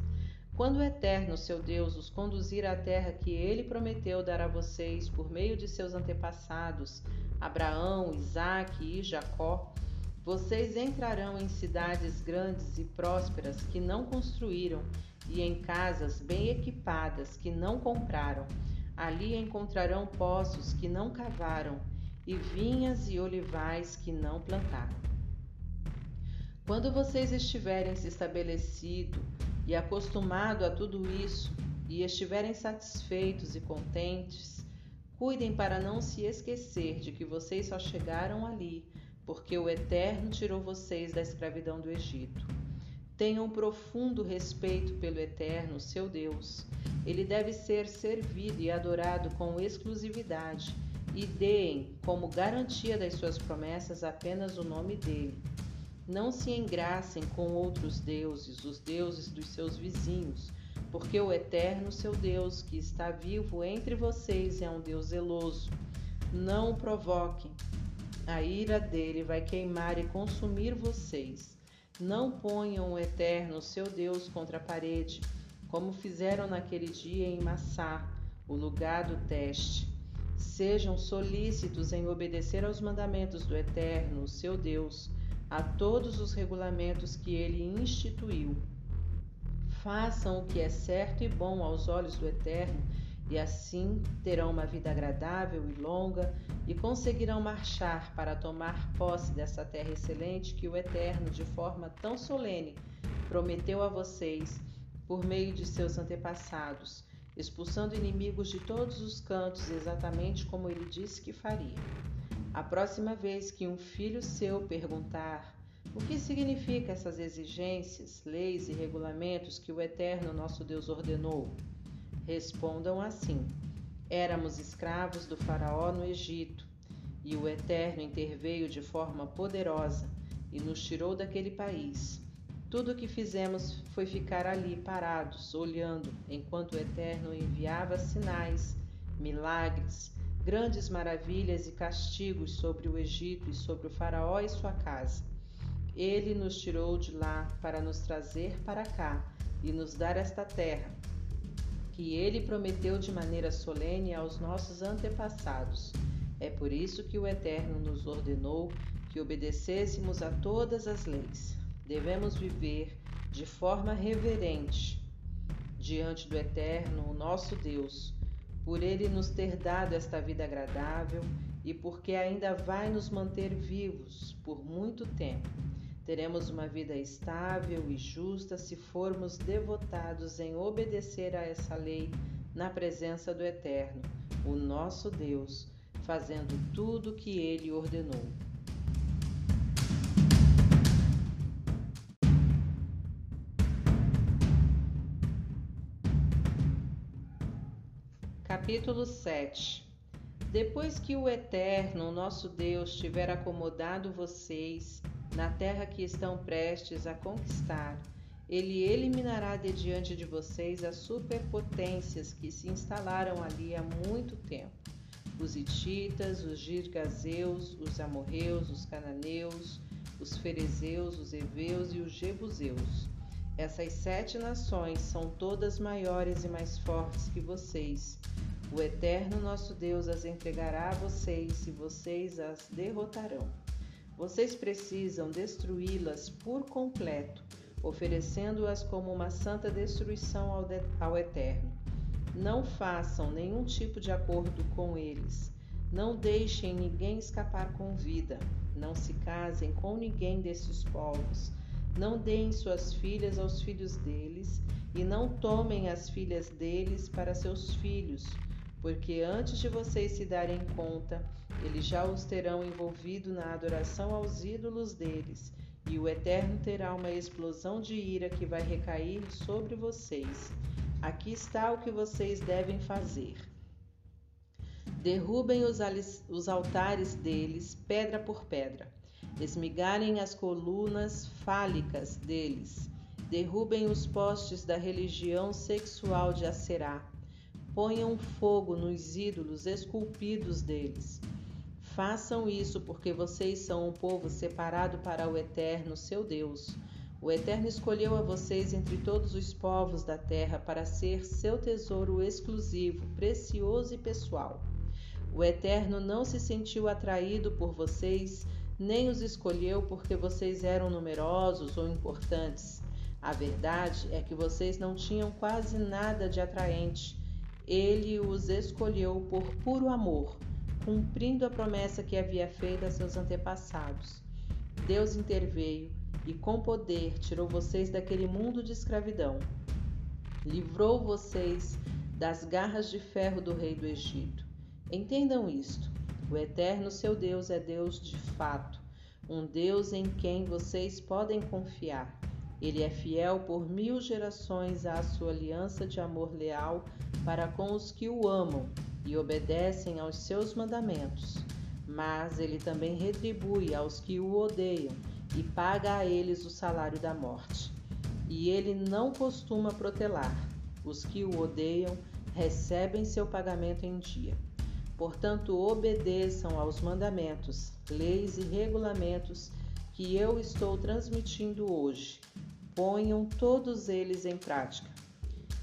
quando o Eterno, seu Deus, os conduzir à terra que ele prometeu dar a vocês por meio de seus antepassados, Abraão, Isaque e Jacó, vocês entrarão em cidades grandes e prósperas que não construíram e em casas bem equipadas que não compraram. Ali encontrarão poços que não cavaram e vinhas e olivais que não plantaram. Quando vocês estiverem se estabelecido e acostumado a tudo isso e estiverem satisfeitos e contentes, cuidem para não se esquecer de que vocês só chegaram ali porque o Eterno tirou vocês da escravidão do Egito. Tenham profundo respeito pelo Eterno, seu Deus. Ele deve ser servido e adorado com exclusividade, e deem como garantia das suas promessas apenas o nome dele. Não se engracem com outros deuses, os deuses dos seus vizinhos, porque o Eterno, seu Deus, que está vivo entre vocês, é um Deus zeloso. Não o provoquem. A ira dele vai queimar e consumir vocês. Não ponham o Eterno, seu Deus, contra a parede, como fizeram naquele dia em Massá, o lugar do teste. Sejam solícitos em obedecer aos mandamentos do Eterno, seu Deus a todos os regulamentos que ele instituiu. Façam o que é certo e bom aos olhos do Eterno, e assim terão uma vida agradável e longa e conseguirão marchar para tomar posse dessa terra excelente que o Eterno, de forma tão solene, prometeu a vocês por meio de seus antepassados, expulsando inimigos de todos os cantos, exatamente como ele disse que faria. A próxima vez que um filho seu perguntar o que significa essas exigências, leis e regulamentos que o Eterno nosso Deus ordenou, respondam assim: Éramos escravos do Faraó no Egito, e o Eterno interveio de forma poderosa e nos tirou daquele país. Tudo o que fizemos foi ficar ali parados, olhando, enquanto o Eterno enviava sinais, milagres grandes maravilhas e castigos sobre o Egito e sobre o Faraó e sua casa. Ele nos tirou de lá para nos trazer para cá e nos dar esta terra, que ele prometeu de maneira solene aos nossos antepassados. É por isso que o Eterno nos ordenou que obedecêssemos a todas as leis. Devemos viver de forma reverente diante do Eterno, o nosso Deus, por ele nos ter dado esta vida agradável e porque ainda vai nos manter vivos por muito tempo. Teremos uma vida estável e justa se formos devotados em obedecer a essa lei na presença do Eterno, o nosso Deus, fazendo tudo o que ele ordenou. Capítulo 7 Depois que o Eterno, nosso Deus, tiver acomodado vocês na terra que estão prestes a conquistar, ele eliminará de diante de vocês as superpotências que se instalaram ali há muito tempo: os Hititas, os Girgazeus, os Amorreus, os Cananeus, os Ferezeus, os Eveus e os Jebuseus. Essas sete nações são todas maiores e mais fortes que vocês. O Eterno nosso Deus as entregará a vocês e vocês as derrotarão. Vocês precisam destruí-las por completo, oferecendo-as como uma santa destruição ao, de, ao Eterno. Não façam nenhum tipo de acordo com eles. Não deixem ninguém escapar com vida. Não se casem com ninguém desses povos. Não deem suas filhas aos filhos deles, e não tomem as filhas deles para seus filhos, porque antes de vocês se darem conta, eles já os terão envolvido na adoração aos ídolos deles, e o Eterno terá uma explosão de ira que vai recair sobre vocês. Aqui está o que vocês devem fazer. Derrubem os, altares deles, pedra por pedra. Esmigalhem as colunas fálicas deles. Derrubem os postes da religião sexual de Aserá. Ponham fogo nos ídolos esculpidos deles. Façam isso porque vocês são um povo separado para o Eterno, seu Deus. O Eterno escolheu a vocês entre todos os povos da terra para ser seu tesouro exclusivo, precioso e pessoal. O Eterno não se sentiu atraído por vocês, nem os escolheu porque vocês eram numerosos ou importantes. A verdade é que vocês não tinham quase nada de atraente. Ele os escolheu por puro amor cumprindo a promessa que havia feito a seus antepassados. Deus interveio e, com poder, tirou vocês daquele mundo de escravidão. Livrou vocês das garras de ferro do rei do Egito. Entendam isto: o eterno seu Deus é Deus de fato, um Deus em quem vocês podem confiar. Ele é fiel por mil gerações à sua aliança de amor leal para com os que o amam e obedecem aos seus mandamentos. Mas ele também retribui aos que o odeiam e paga a eles o salário da morte. E ele não costuma protelar. Os que o odeiam recebem seu pagamento em dia. Portanto, obedeçam aos mandamentos, leis e regulamentos que eu estou transmitindo hoje. Ponham todos eles em prática.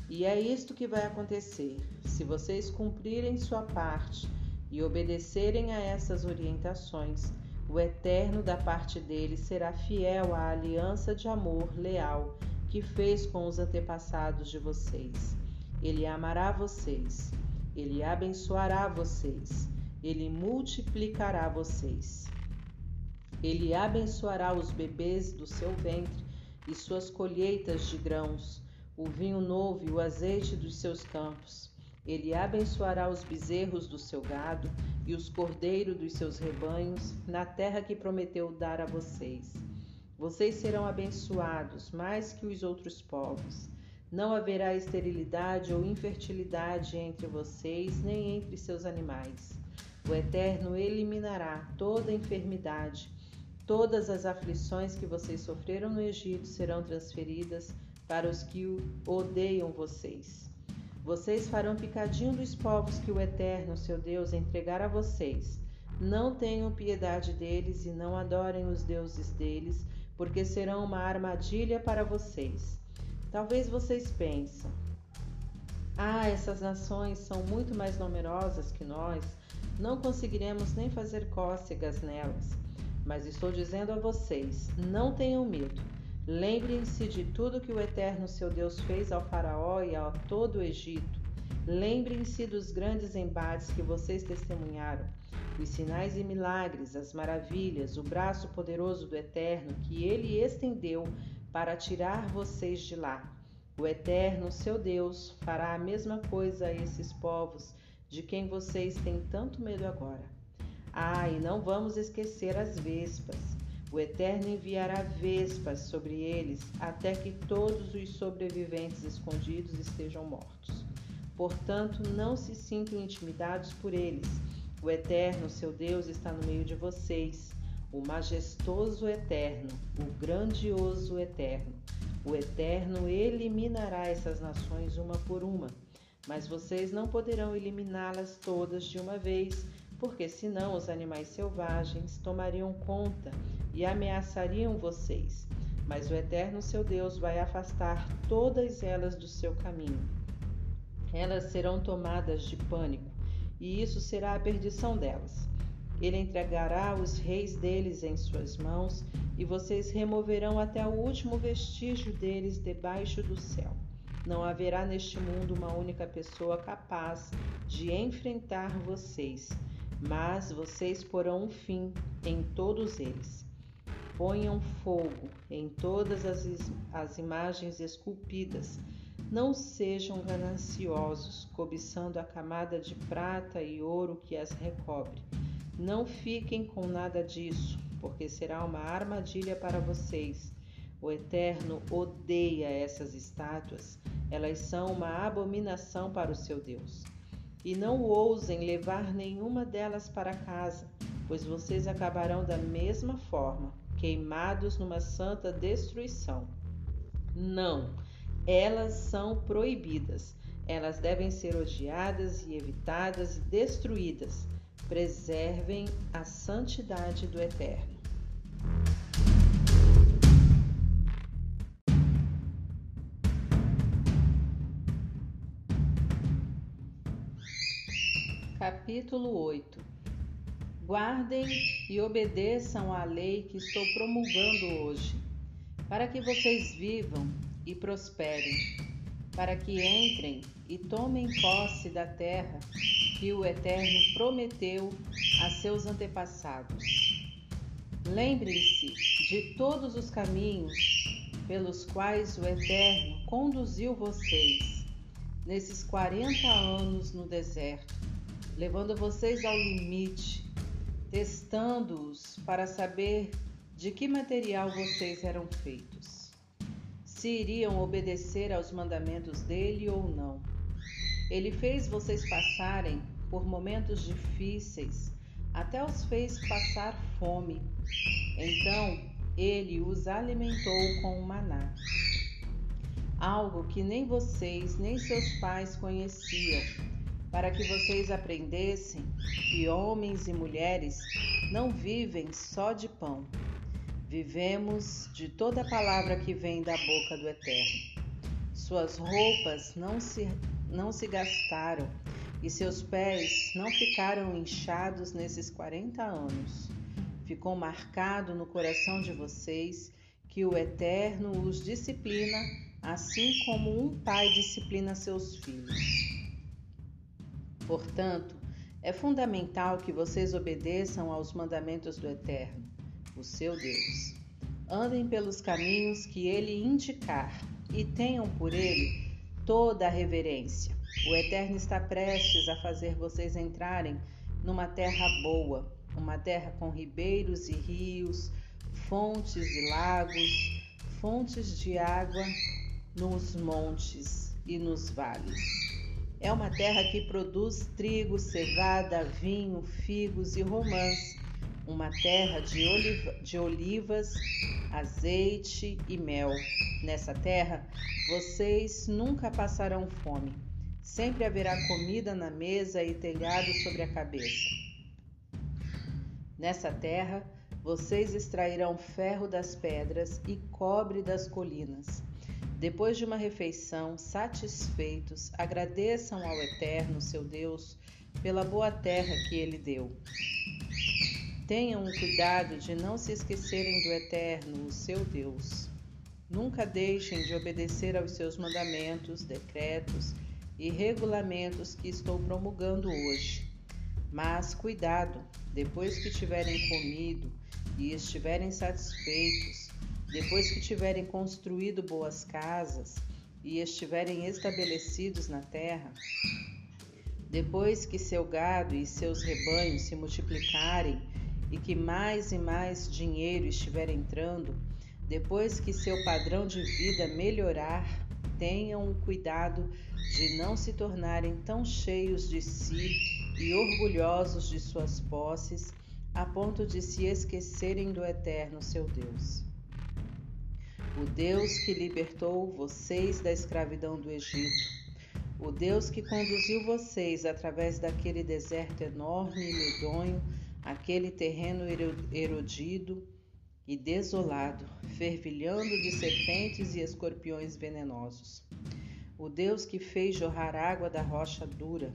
E é isto que vai acontecer se vocês cumprirem sua parte e obedecerem a essas orientações, o Eterno da parte dele será fiel à aliança de amor leal que fez com os antepassados de vocês. Ele amará vocês, ele abençoará vocês, ele multiplicará vocês. Ele abençoará os bebês do seu ventre e suas colheitas de grãos, o vinho novo e o azeite dos seus campos. Ele abençoará os bezerros do seu gado e os cordeiros dos seus rebanhos na terra que prometeu dar a vocês. Vocês serão abençoados mais que os outros povos. Não haverá esterilidade ou infertilidade entre vocês nem entre seus animais. O Eterno eliminará toda enfermidade. Todas as aflições que vocês sofreram no Egito serão transferidas para os que odeiam vocês. Vocês farão picadinho dos povos que o Eterno, seu Deus, entregar a vocês. Não tenham piedade deles e não adorem os deuses deles, porque serão uma armadilha para vocês. Talvez vocês pensem: Ah, essas nações são muito mais numerosas que nós, não conseguiremos nem fazer cócegas nelas. Mas estou dizendo a vocês: não tenham medo. Lembrem-se de tudo que o Eterno seu Deus fez ao Faraó e a todo o Egito. Lembrem-se dos grandes embates que vocês testemunharam, os sinais e milagres, as maravilhas, o braço poderoso do Eterno que ele estendeu para tirar vocês de lá. O Eterno, seu Deus, fará a mesma coisa a esses povos de quem vocês têm tanto medo agora. Ah, e não vamos esquecer as vespas. O Eterno enviará vespas sobre eles até que todos os sobreviventes escondidos estejam mortos. Portanto, não se sintam intimidados por eles. O Eterno, seu Deus, está no meio de vocês, o majestoso Eterno, o grandioso Eterno. O Eterno eliminará essas nações uma por uma, mas vocês não poderão eliminá-las todas de uma vez, porque senão os animais selvagens tomariam conta e ameaçariam vocês. Mas o Eterno seu Deus vai afastar todas elas do seu caminho. Elas serão tomadas de pânico, e isso será a perdição delas. Ele entregará os reis deles em suas mãos, e vocês removerão até o último vestígio deles debaixo do céu. Não haverá neste mundo uma única pessoa capaz de enfrentar vocês, mas vocês porão um fim em todos eles. Ponham fogo em todas as, as imagens esculpidas. Não sejam gananciosos, cobiçando a camada de prata e ouro que as recobre não fiquem com nada disso, porque será uma armadilha para vocês. O Eterno odeia essas estátuas, elas são uma abominação para o seu Deus. E não ousem levar nenhuma delas para casa, pois vocês acabarão da mesma forma, queimados numa santa destruição. Não, elas são proibidas. Elas devem ser odiadas e evitadas e destruídas preservem a santidade do Eterno. Capítulo 8 Guardem e obedeçam à lei que estou promulgando hoje, para que vocês vivam e prosperem, para que entrem e tomem posse da terra que o Eterno prometeu a seus antepassados. Lembrem-se de todos os caminhos pelos quais o Eterno conduziu vocês nesses 40 anos no deserto, levando vocês ao limite, testando-os para saber de que material vocês eram feitos, se iriam obedecer aos mandamentos dele ou não. Ele fez vocês passarem por momentos difíceis, até os fez passar fome. Então ele os alimentou com o maná, algo que nem vocês nem seus pais conheciam, para que vocês aprendessem que homens e mulheres não vivem só de pão. Vivemos de toda palavra que vem da boca do Eterno. Suas roupas não se não se gastaram e seus pés não ficaram inchados nesses 40 anos. Ficou marcado no coração de vocês que o Eterno os disciplina, assim como um pai disciplina seus filhos. Portanto, é fundamental que vocês obedeçam aos mandamentos do Eterno, o seu Deus. Andem pelos caminhos que ele indicar e tenham por ele toda a reverência. O Eterno está prestes a fazer vocês entrarem numa terra boa, uma terra com ribeiros e rios, fontes e lagos, fontes de água nos montes e nos vales. É uma terra que produz trigo, cevada, vinho, figos e romãs, uma terra de, oliva, de olivas, azeite e mel. Nessa terra, vocês nunca passarão fome. Sempre haverá comida na mesa e telhado sobre a cabeça. Nessa terra, vocês extrairão ferro das pedras e cobre das colinas. Depois de uma refeição, satisfeitos, agradeçam ao Eterno, seu Deus, pela boa terra que ele deu. Tenham o cuidado de não se esquecerem do Eterno, o seu Deus. Nunca deixem de obedecer aos seus mandamentos, decretos e regulamentos que estou promulgando hoje. Mas cuidado, depois que tiverem comido e estiverem satisfeitos, depois que tiverem construído boas casas e estiverem estabelecidos na terra, depois que seu gado e seus rebanhos se multiplicarem e que mais e mais dinheiro estiver entrando, depois que seu padrão de vida melhorar, tenham o cuidado de não se tornarem tão cheios de si e orgulhosos de suas posses, a ponto de se esquecerem do Eterno seu Deus. O Deus que libertou vocês da escravidão do Egito, o Deus que conduziu vocês através daquele deserto enorme e medonho, aquele terreno erodido e desolado, fervilhando de serpentes e escorpiões venenosos. O Deus que fez jorrar água da rocha dura,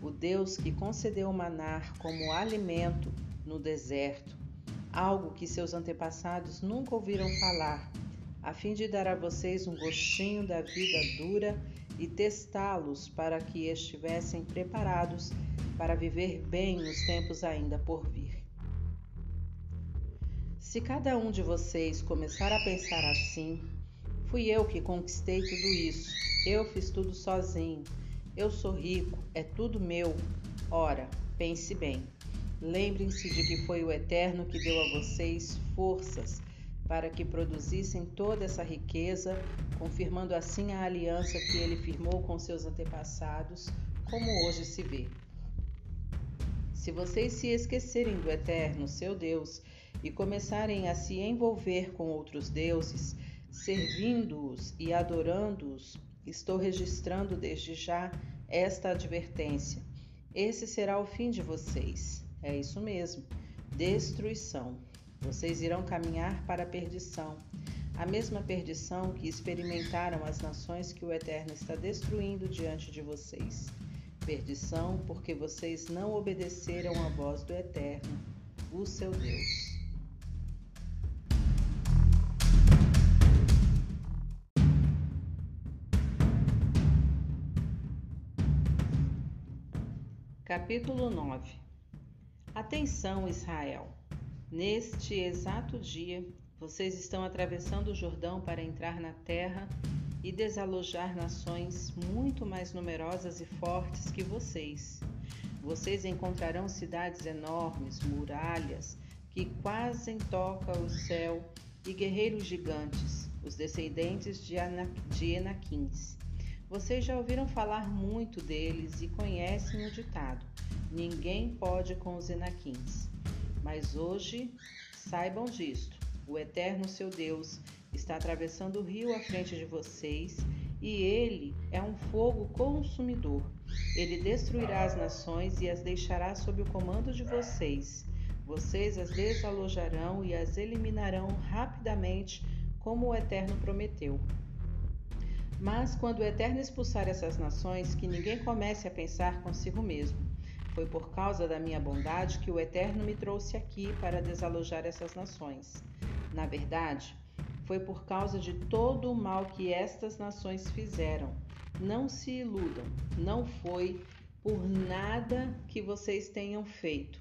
o Deus que concedeu manar como alimento no deserto, algo que seus antepassados nunca ouviram falar, a fim de dar a vocês um gostinho da vida dura e testá-los para que estivessem preparados para viver bem nos tempos ainda por vir. Se cada um de vocês começar a pensar assim, fui eu que conquistei tudo isso, eu fiz tudo sozinho, eu sou rico, é tudo meu. Ora, pense bem. Lembrem-se de que foi o Eterno que deu a vocês forças para que produzissem toda essa riqueza, confirmando assim a aliança que ele firmou com seus antepassados, como hoje se vê. Se vocês se esquecerem do Eterno, seu Deus, e começarem a se envolver com outros deuses, servindo-os e adorando-os, estou registrando desde já esta advertência. Esse será o fim de vocês. É isso mesmo, destruição. Vocês irão caminhar para a perdição, a mesma perdição que experimentaram as nações que o Eterno está destruindo diante de vocês. Perdição porque vocês não obedeceram à voz do Eterno, o seu Deus. Capítulo 9 Atenção, Israel! Neste exato dia, vocês estão atravessando o Jordão para entrar na terra e desalojar nações muito mais numerosas e fortes que vocês. Vocês encontrarão cidades enormes, muralhas, que quase tocam o céu, e guerreiros gigantes, os descendentes de, de Enaquins. Vocês já ouviram falar muito deles e conhecem o ditado: ninguém pode com os Enaquins. Mas hoje saibam disto: o Eterno seu Deus está atravessando o rio à frente de vocês e ele é um fogo consumidor. Ele destruirá as nações e as deixará sob o comando de vocês. Vocês as desalojarão e as eliminarão rapidamente, como o Eterno prometeu. Mas quando o Eterno expulsar essas nações, que ninguém comece a pensar consigo mesmo foi por causa da minha bondade que o Eterno me trouxe aqui para desalojar essas nações. Na verdade, foi por causa de todo o mal que estas nações fizeram. Não se iludam, não foi por nada que vocês tenham feito.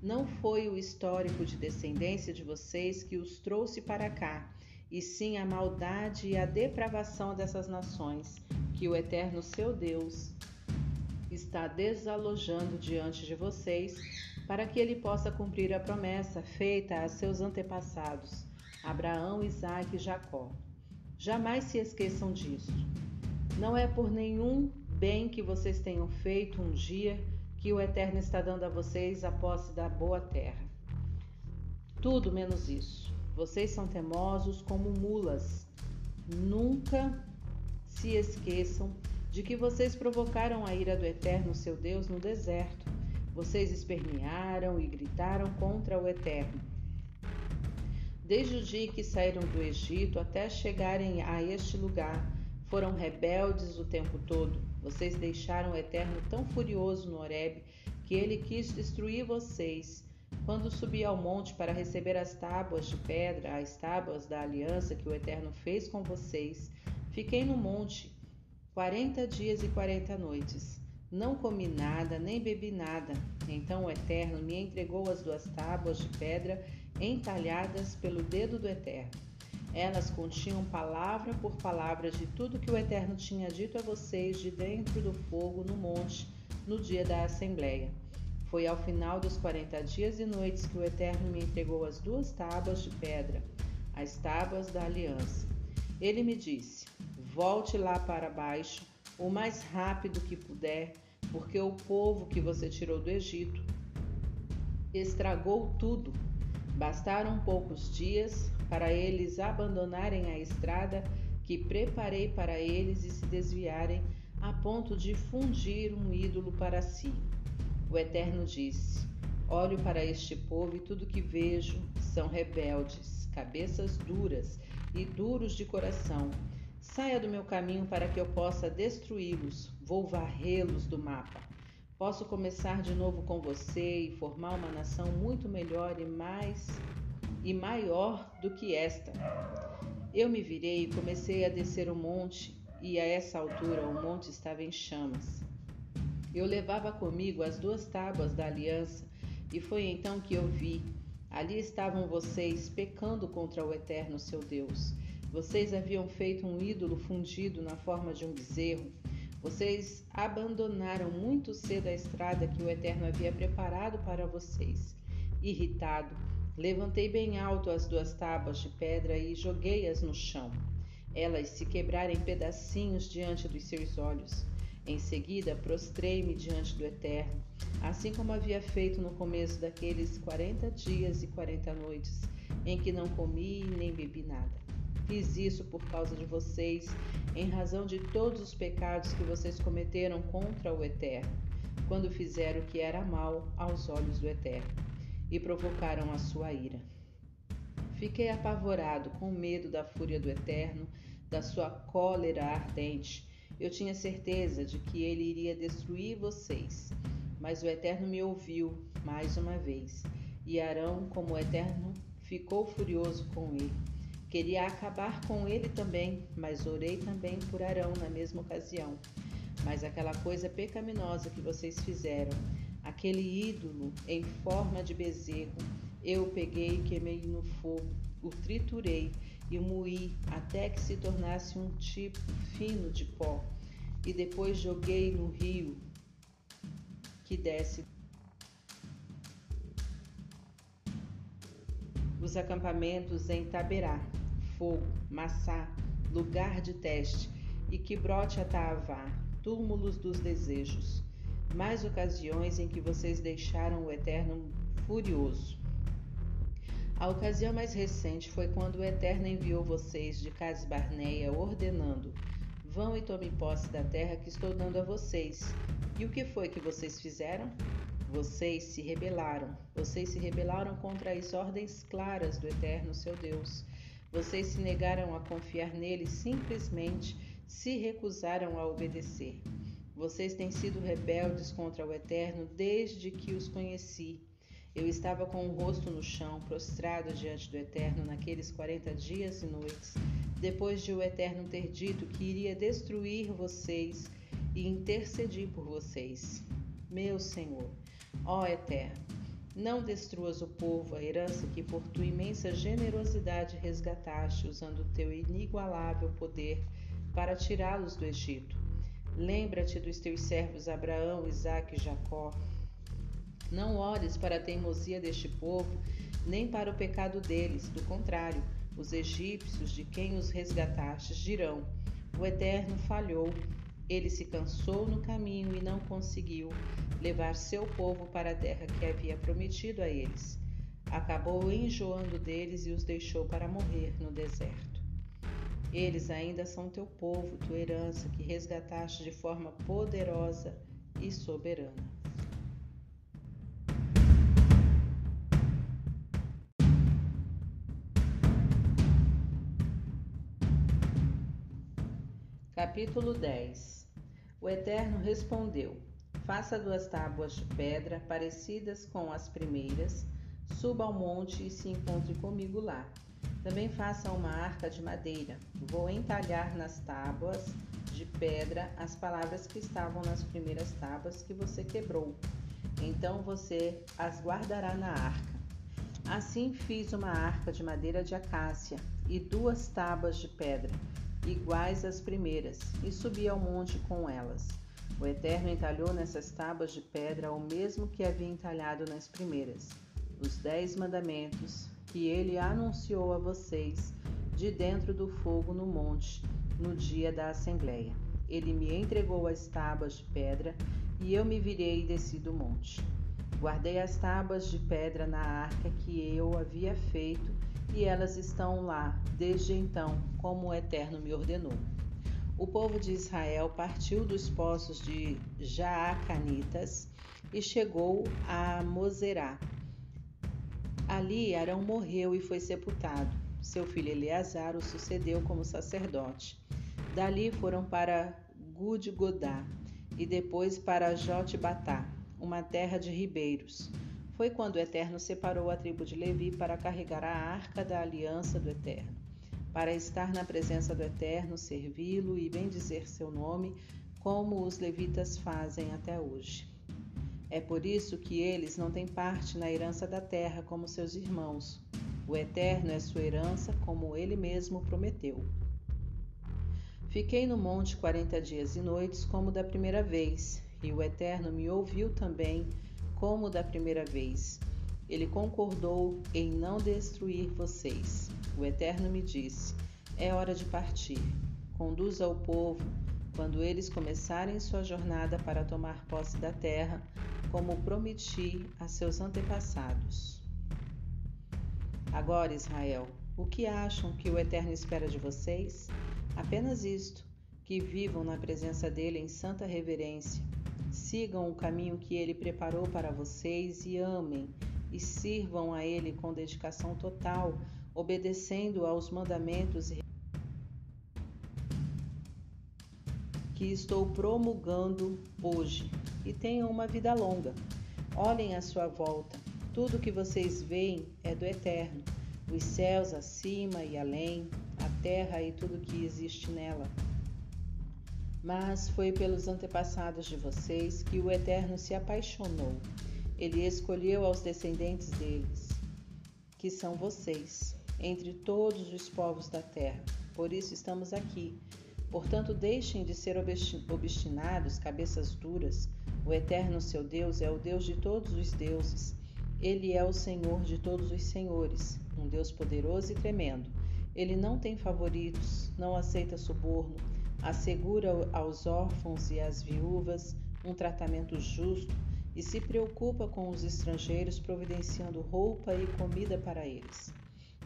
Não foi o histórico de descendência de vocês que os trouxe para cá, e sim a maldade e a depravação dessas nações, que o Eterno seu Deus está desalojando diante de vocês, para que ele possa cumprir a promessa feita a seus antepassados, Abraão, Isaque e Jacó. Jamais se esqueçam disso. Não é por nenhum bem que vocês tenham feito um dia que o Eterno está dando a vocês a posse da boa terra. Tudo menos isso. Vocês são teimosos como mulas. Nunca se esqueçam de que vocês provocaram a ira do Eterno, seu Deus, no deserto. Vocês espernearam e gritaram contra o Eterno. Desde o dia que saíram do Egito até chegarem a este lugar, foram rebeldes o tempo todo. Vocês deixaram o Eterno tão furioso no Horebe que ele quis destruir vocês. Quando subi ao monte para receber as tábuas de pedra, as tábuas da aliança que o Eterno fez com vocês, fiquei no monte quarenta dias e quarenta noites. Não comi nada, nem bebi nada. Então o Eterno me entregou as duas tábuas de pedra entalhadas pelo dedo do Eterno. Elas continham palavra por palavra de tudo que o Eterno tinha dito a vocês de dentro do fogo no monte no dia da Assembleia. Foi ao final dos quarenta dias e noites que o Eterno me entregou as duas tábuas de pedra, as tábuas da aliança. Ele me disse: Volte lá para baixo o mais rápido que puder, porque o povo que você tirou do Egito estragou tudo Bastaram poucos dias para eles abandonarem a estrada que preparei para eles e se desviarem a ponto de fundir um ídolo para si. O Eterno disse: Olho para este povo e tudo que vejo são rebeldes, cabeças duras e duros de coração. Saia do meu caminho para que eu possa destruí-los, vou varrê-los do mapa. Posso começar de novo com você e formar uma nação muito melhor e mais e maior do que esta. Eu me virei e comecei a descer o monte, e a essa altura o monte estava em chamas. Eu levava comigo as duas tábuas da aliança, e foi então que eu vi. Ali estavam vocês pecando contra o eterno seu Deus. Vocês haviam feito um ídolo fundido na forma de um bezerro vocês abandonaram muito cedo a estrada que o Eterno havia preparado para vocês. Irritado, levantei bem alto as duas tábuas de pedra e joguei-as no chão. Elas se quebraram em pedacinhos diante dos seus olhos. Em seguida, prostrei-me diante do Eterno, assim como havia feito no começo daqueles quarenta dias e quarenta noites, em que não comi nem bebi nada. Fiz isso por causa de vocês, em razão de todos os pecados que vocês cometeram contra o Eterno, quando fizeram o que era mal aos olhos do Eterno, e provocaram a sua ira. Fiquei apavorado, com medo da fúria do Eterno, da sua cólera ardente. Eu tinha certeza de que ele iria destruir vocês. Mas o Eterno me ouviu mais uma vez, e Arão, como o Eterno, ficou furioso com ele Queria acabar com ele também, mas orei também por Arão na mesma ocasião. Mas aquela coisa pecaminosa que vocês fizeram, aquele ídolo em forma de bezerro, eu peguei e queimei no fogo, o triturei e moí até que se tornasse um tipo fino de pó, e depois joguei no rio que desce os acampamentos em Taberá fogo, Massá, lugar de teste, e que brote a Taavá, túmulos dos desejos, mais ocasiões em que vocês deixaram o Eterno furioso. A ocasião mais recente foi quando o Eterno enviou vocês de Casbarneia ordenando: Vão e tomem posse da terra que estou dando a vocês. E o que foi que vocês fizeram? Vocês se rebelaram. Vocês se rebelaram contra as ordens claras do Eterno seu Deus. Vocês se negaram a confiar nele, simplesmente se recusaram a obedecer. Vocês têm sido rebeldes contra o Eterno desde que os conheci. Eu estava com o rosto no chão, prostrado diante do Eterno naqueles quarenta dias e noites, depois de o Eterno ter dito que iria destruir vocês e intercedir por vocês. Meu Senhor, ó Eterno, não destruas o povo, a herança que por tua imensa generosidade resgataste, usando o teu inigualável poder para tirá-los do Egito. Lembra-te dos teus servos Abraão, Isaque e Jacó. Não ores para a teimosia deste povo, nem para o pecado deles. Do contrário, os egípcios, de quem os resgatastes, dirão: O Eterno falhou. Ele se cansou no caminho e não conseguiu levar seu povo para a terra que havia prometido a eles. Acabou enjoando deles e os deixou para morrer no deserto. Eles ainda são teu povo, tua herança, que resgataste de forma poderosa e soberana. Capítulo 10 o Eterno respondeu: Faça duas tábuas de pedra parecidas com as primeiras, suba ao monte e se encontre comigo lá. Também faça uma arca de madeira. Vou entalhar nas tábuas de pedra as palavras que estavam nas primeiras tábuas que você quebrou. Então você as guardará na arca. Assim fiz uma arca de madeira de acácia e duas tábuas de pedra iguais às primeiras, e subi ao monte com elas. O Eterno entalhou nessas tábuas de pedra o mesmo que havia entalhado nas primeiras, os dez mandamentos que ele anunciou a vocês de dentro do fogo no monte, no dia da assembleia. Ele me entregou as tábuas de pedra e eu me virei e desci do monte. Guardei as tábuas de pedra na arca que eu havia feito e elas estão lá desde então, como o Eterno me ordenou. O povo de Israel partiu dos poços de Jaacanitas e chegou a Moserá. Ali Arão morreu e foi sepultado. Seu filho Eleazar o sucedeu como sacerdote. Dali foram para Gudgodá e depois para Jotbatá, uma terra de ribeiros foi quando o Eterno separou a tribo de Levi para carregar a arca da aliança do Eterno, para estar na presença do Eterno, servi-lo e bendizer seu nome, como os levitas fazem até hoje. É por isso que eles não têm parte na herança da terra como seus irmãos. O Eterno é sua herança, como ele mesmo prometeu. Fiquei no monte quarenta dias e noites, como da primeira vez, e o Eterno me ouviu também como da primeira vez. Ele concordou em não destruir vocês. O Eterno me disse: É hora de partir. Conduza o povo quando eles começarem sua jornada para tomar posse da terra, como prometi a seus antepassados. Agora, Israel, o que acham que o Eterno espera de vocês? Apenas isto: que vivam na presença dele em santa reverência Sigam o caminho que ele preparou para vocês e amem e sirvam a ele com dedicação total, obedecendo aos mandamentos que estou promulgando hoje. E tenham uma vida longa. Olhem à sua volta. Tudo que vocês veem é do eterno. Os céus acima e além, a terra e tudo que existe nela mas foi pelos antepassados de vocês que o Eterno se apaixonou. Ele escolheu aos descendentes deles, que são vocês, entre todos os povos da terra. Por isso estamos aqui. Portanto, deixem de ser obstinados, cabeças duras. O Eterno, seu Deus, é o Deus de todos os deuses. Ele é o Senhor de todos os senhores, um Deus poderoso e tremendo. Ele não tem favoritos, não aceita suborno assegura aos órfãos e às viúvas um tratamento justo e se preocupa com os estrangeiros, providenciando roupa e comida para eles.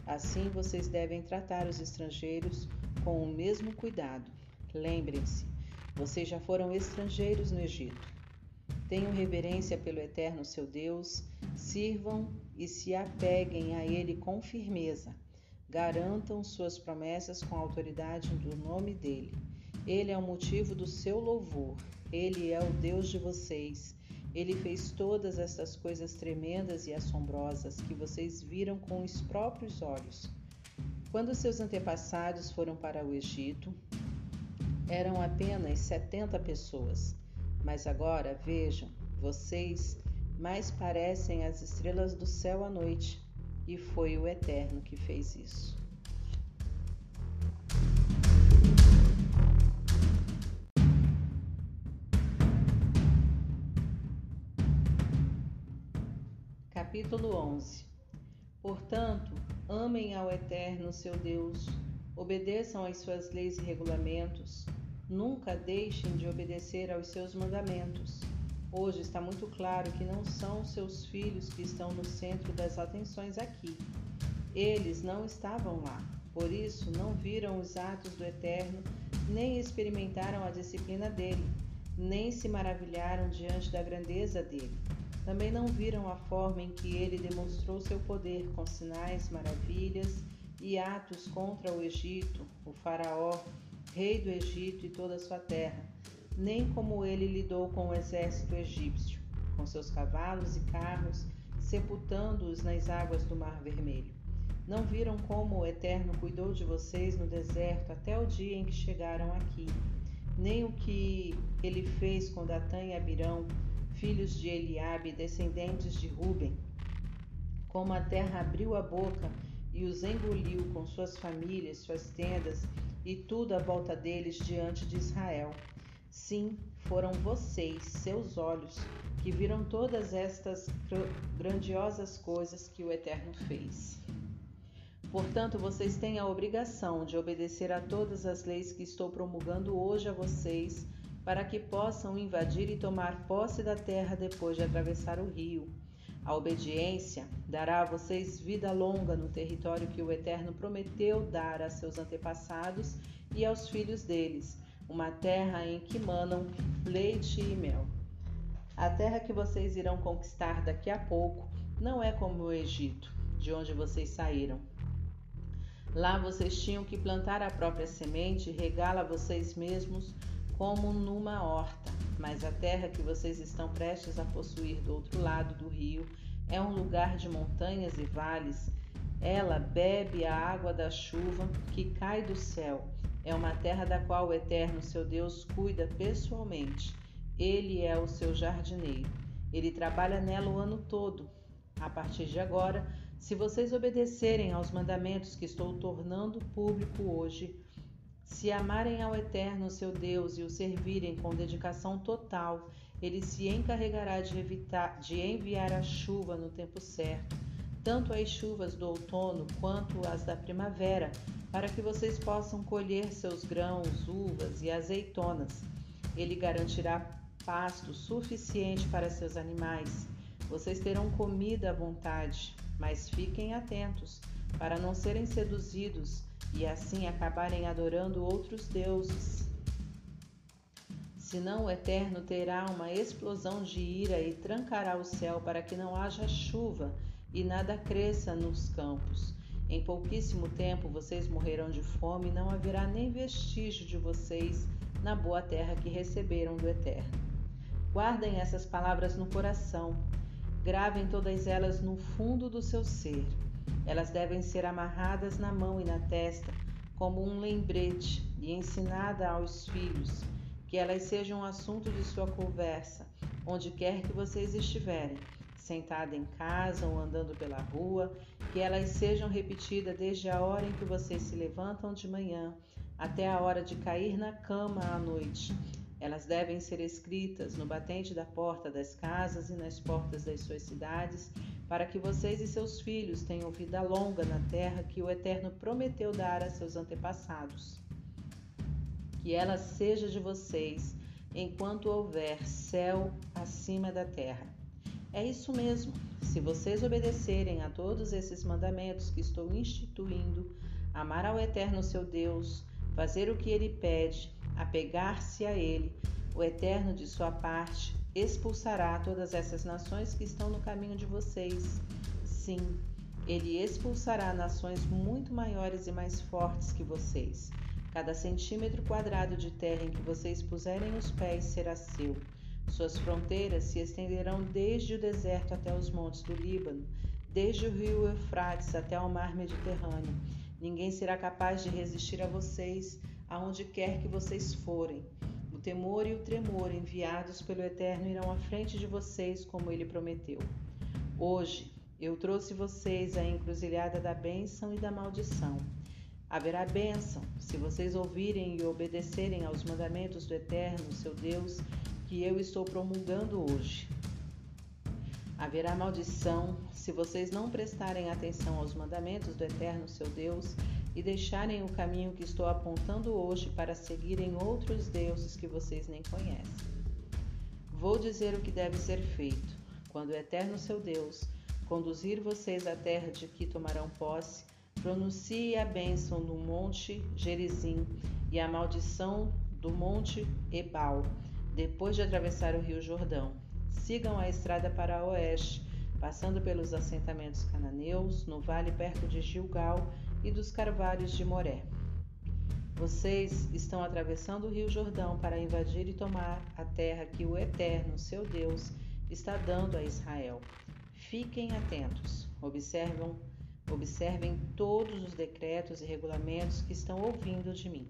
Assim vocês devem tratar os estrangeiros com o mesmo cuidado. Lembrem-se, vocês já foram estrangeiros no Egito. Tenham reverência pelo Eterno seu Deus, sirvam e se apeguem a Ele com firmeza. Garantam suas promessas com a autoridade do nome dele. Ele é o motivo do seu louvor. Ele é o Deus de vocês. Ele fez todas essas coisas tremendas e assombrosas que vocês viram com os próprios olhos. Quando seus antepassados foram para o Egito, eram apenas 70 pessoas. Mas agora, vejam, vocês mais parecem as estrelas do céu à noite, e foi o Eterno que fez isso. Capítulo 11 Portanto, amem ao Eterno seu Deus, obedeçam às suas leis e regulamentos, nunca deixem de obedecer aos seus mandamentos. Hoje está muito claro que não são seus filhos que estão no centro das atenções aqui. Eles não estavam lá, por isso não viram os atos do Eterno, nem experimentaram a disciplina dele, nem se maravilharam diante da grandeza dele. Também não viram a forma em que ele demonstrou seu poder com sinais, maravilhas e atos contra o Egito, o Faraó, rei do Egito e toda a sua terra, nem como ele lidou com o exército egípcio, com seus cavalos e carros, sepultando-os nas águas do Mar Vermelho. Não viram como o Eterno cuidou de vocês no deserto até o dia em que chegaram aqui, nem o que ele fez com Datã e Abirão, filhos de Eliabe, descendentes de Ruben, como a terra abriu a boca e os engoliu com suas famílias, suas tendas e tudo à volta deles diante de Israel. Sim, foram vocês, seus olhos, que viram todas estas grandiosas coisas que o Eterno fez. Portanto, vocês têm a obrigação de obedecer a todas as leis que estou promulgando hoje a vocês, para que possam invadir e tomar posse da terra depois de atravessar o rio. A obediência dará a vocês vida longa no território que o Eterno prometeu dar a seus antepassados e aos filhos deles, uma terra em que manam leite e mel. A terra que vocês irão conquistar daqui a pouco não é como o Egito, de onde vocês saíram. Lá vocês tinham que plantar a própria semente e regá-la vocês mesmos como numa horta, mas a terra que vocês estão prestes a possuir do outro lado do rio é um lugar de montanhas e vales. Ela bebe a água da chuva que cai do céu. É uma terra da qual o Eterno, seu Deus, cuida pessoalmente. Ele é o seu jardineiro. Ele trabalha nela o ano todo. A partir de agora, se vocês obedecerem aos mandamentos que estou tornando público hoje, se amarem ao Eterno, seu Deus, e o servirem com dedicação total, ele se encarregará de, evitar, de enviar a chuva no tempo certo, tanto as chuvas do outono quanto as da primavera, para que vocês possam colher seus grãos, uvas e azeitonas. Ele garantirá pasto suficiente para seus animais. Vocês terão comida à vontade, mas fiquem atentos para não serem seduzidos e assim acabarem adorando outros deuses. Senão o Eterno terá uma explosão de ira e trancará o céu para que não haja chuva e nada cresça nos campos. Em pouquíssimo tempo vocês morrerão de fome e não haverá nem vestígio de vocês na boa terra que receberam do Eterno. Guardem essas palavras no coração, gravem todas elas no fundo do seu ser elas devem ser amarradas na mão e na testa, como um lembrete, e ensinada aos filhos, que elas sejam assunto de sua conversa, onde quer que vocês estiverem, sentada em casa ou andando pela rua, que elas sejam repetidas desde a hora em que vocês se levantam de manhã até a hora de cair na cama à noite. Elas devem ser escritas no batente da porta das casas e nas portas das suas cidades para que vocês e seus filhos tenham vida longa na terra que o Eterno prometeu dar a seus antepassados. Que ela seja de vocês enquanto houver céu acima da terra. É isso mesmo. Se vocês obedecerem a todos esses mandamentos que estou instituindo, amar ao Eterno seu Deus, fazer o que ele pede, apegar-se a ele, o Eterno de sua parte expulsará todas essas nações que estão no caminho de vocês. Sim, ele expulsará nações muito maiores e mais fortes que vocês. Cada centímetro quadrado de terra em que vocês puserem os pés será seu. Suas fronteiras se estenderão desde o deserto até os montes do Líbano, desde o rio Eufrates até o mar Mediterrâneo. Ninguém será capaz de resistir a vocês aonde quer que vocês forem temor e o tremor enviados pelo Eterno irão à frente de vocês, como ele prometeu. Hoje eu trouxe vocês à encruzilhada da bênção e da maldição. Haverá bênção se vocês ouvirem e obedecerem aos mandamentos do Eterno, seu Deus, que eu estou promulgando hoje. Haverá maldição se vocês não prestarem atenção aos mandamentos do Eterno, seu Deus, e deixarem o caminho que estou apontando hoje para seguirem outros deuses que vocês nem conhecem. Vou dizer o que deve ser feito. Quando o Eterno seu Deus conduzir vocês à terra de que tomarão posse, pronuncie a bênção no monte Gerizim e a maldição do monte Ebal, depois de atravessar o rio Jordão. Sigam a estrada para oeste, passando pelos assentamentos cananeus, no vale perto de Gilgal, e dos carvalhos de Moré. Vocês estão atravessando o Rio Jordão para invadir e tomar a terra que o Eterno, seu Deus, está dando a Israel. Fiquem atentos, observam, observem todos os decretos e regulamentos que estão ouvindo de mim.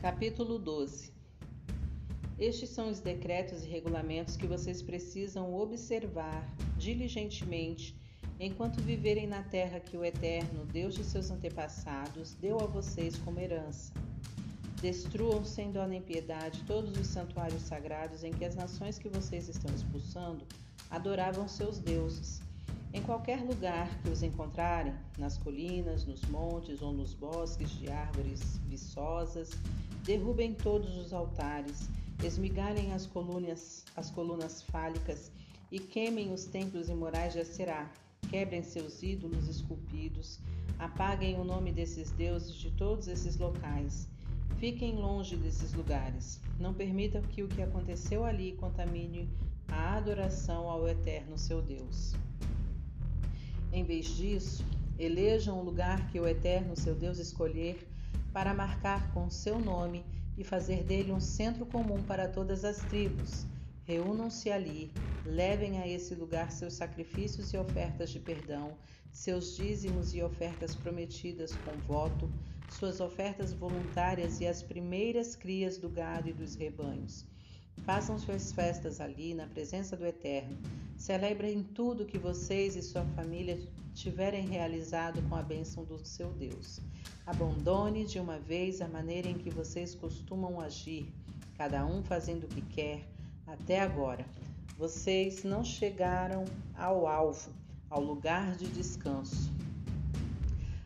Capítulo 12 Estes são os decretos e regulamentos que vocês precisam observar diligentemente enquanto viverem na terra que o Eterno, Deus de seus antepassados, deu a vocês como herança. Destruam sem dó nem piedade todos os santuários sagrados em que as nações que vocês estão expulsando adoravam seus deuses. Em qualquer lugar que os encontrarem, nas colinas, nos montes ou nos bosques de árvores viçosas, Derrubem todos os altares, esmigalhem as colunas, as colunas fálicas e queimem os templos imorais de Aserá. Quebrem seus ídolos esculpidos, apaguem o nome desses deuses de todos esses locais. Fiquem longe desses lugares. Não permitam que o que aconteceu ali contamine a adoração ao Eterno seu Deus. Em vez disso, elejam o lugar que o Eterno seu Deus escolher para marcar com seu nome e fazer dele um centro comum para todas as tribos. Reúnam-se ali, levem a esse lugar seus sacrifícios e ofertas de perdão, seus dízimos e ofertas prometidas com voto, suas ofertas voluntárias e as primeiras crias do gado e dos rebanhos. Façam suas festas ali, na presença do Eterno. Celebrem tudo que vocês e sua família tiverem realizado com a bênção do seu Deus. Abandone de uma vez a maneira em que vocês costumam agir, cada um fazendo o que quer, até agora. Vocês não chegaram ao alvo, ao lugar de descanso.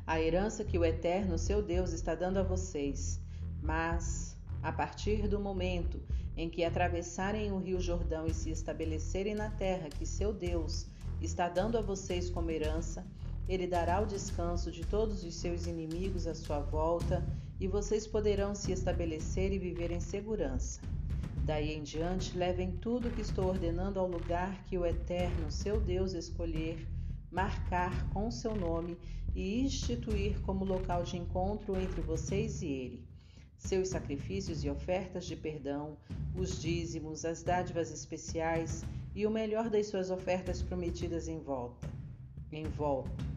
A herança que o Eterno, seu Deus, está dando a vocês. Mas, a partir do momento em que atravessarem o Rio Jordão e se estabelecerem na terra que seu Deus está dando a vocês como herança, ele dará o descanso de todos os seus inimigos à sua volta e vocês poderão se estabelecer e viver em segurança. Daí em diante, levem tudo que estou ordenando ao lugar que o Eterno, seu Deus, escolher, marcar com seu nome e instituir como local de encontro entre vocês e ele. Seus sacrifícios e ofertas de perdão, os dízimos, as dádivas especiais e o melhor das suas ofertas prometidas em volta. Em volta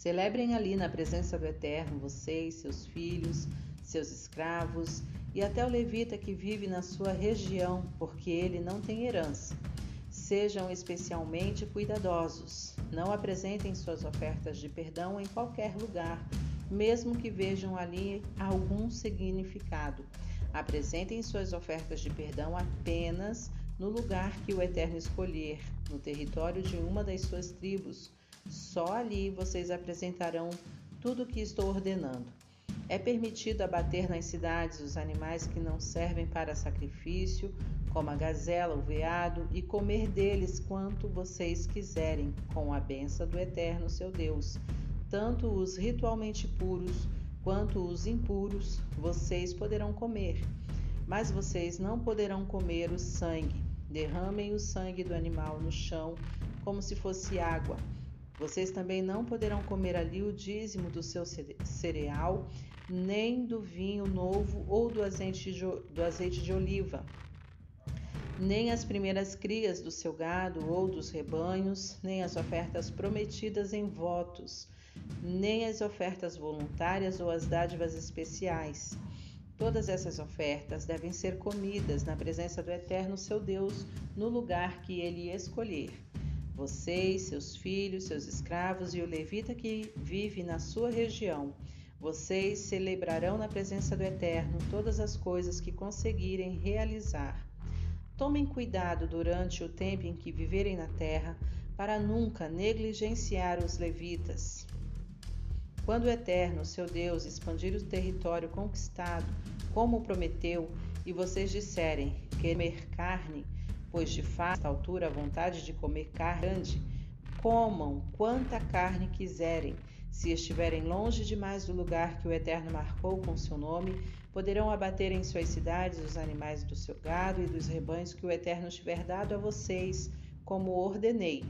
Celebrem ali na presença do Eterno vocês, seus filhos, seus escravos e até o levita que vive na sua região, porque ele não tem herança. Sejam especialmente cuidadosos. Não apresentem suas ofertas de perdão em qualquer lugar, mesmo que vejam ali algum significado. Apresentem suas ofertas de perdão apenas no lugar que o Eterno escolher, no território de uma das suas tribos só ali vocês apresentarão tudo o que estou ordenando. É permitido abater nas cidades os animais que não servem para sacrifício, como a gazela, o veado, e comer deles quanto vocês quiserem, com a benção do Eterno seu Deus. Tanto os ritualmente puros quanto os impuros vocês poderão comer. Mas vocês não poderão comer o sangue. Derramem o sangue do animal no chão, como se fosse água vocês também não poderão comer ali o dízimo do seu cereal, nem do vinho novo ou do azeite de, do azeite de oliva, nem as primeiras crias do seu gado ou dos rebanhos, nem as ofertas prometidas em votos, nem as ofertas voluntárias ou as dádivas especiais. Todas essas ofertas devem ser comidas na presença do Eterno seu Deus, no lugar que ele escolher. Vocês, seus filhos, seus escravos e o levita que vive na sua região, vocês celebrarão na presença do Eterno todas as coisas que conseguirem realizar. Tomem cuidado durante o tempo em que viverem na terra, para nunca negligenciar os levitas. Quando o Eterno, seu Deus, expandir o território conquistado, como prometeu, e vocês disserem: comer carne, pois de fato, altura, a vontade de comer carne grande, comam quanta carne quiserem. Se estiverem longe demais do lugar que o Eterno marcou com seu nome, Poderão abater em suas cidades os animais do seu gado e dos rebanhos que o Eterno tiver dado a vocês, como ordenei.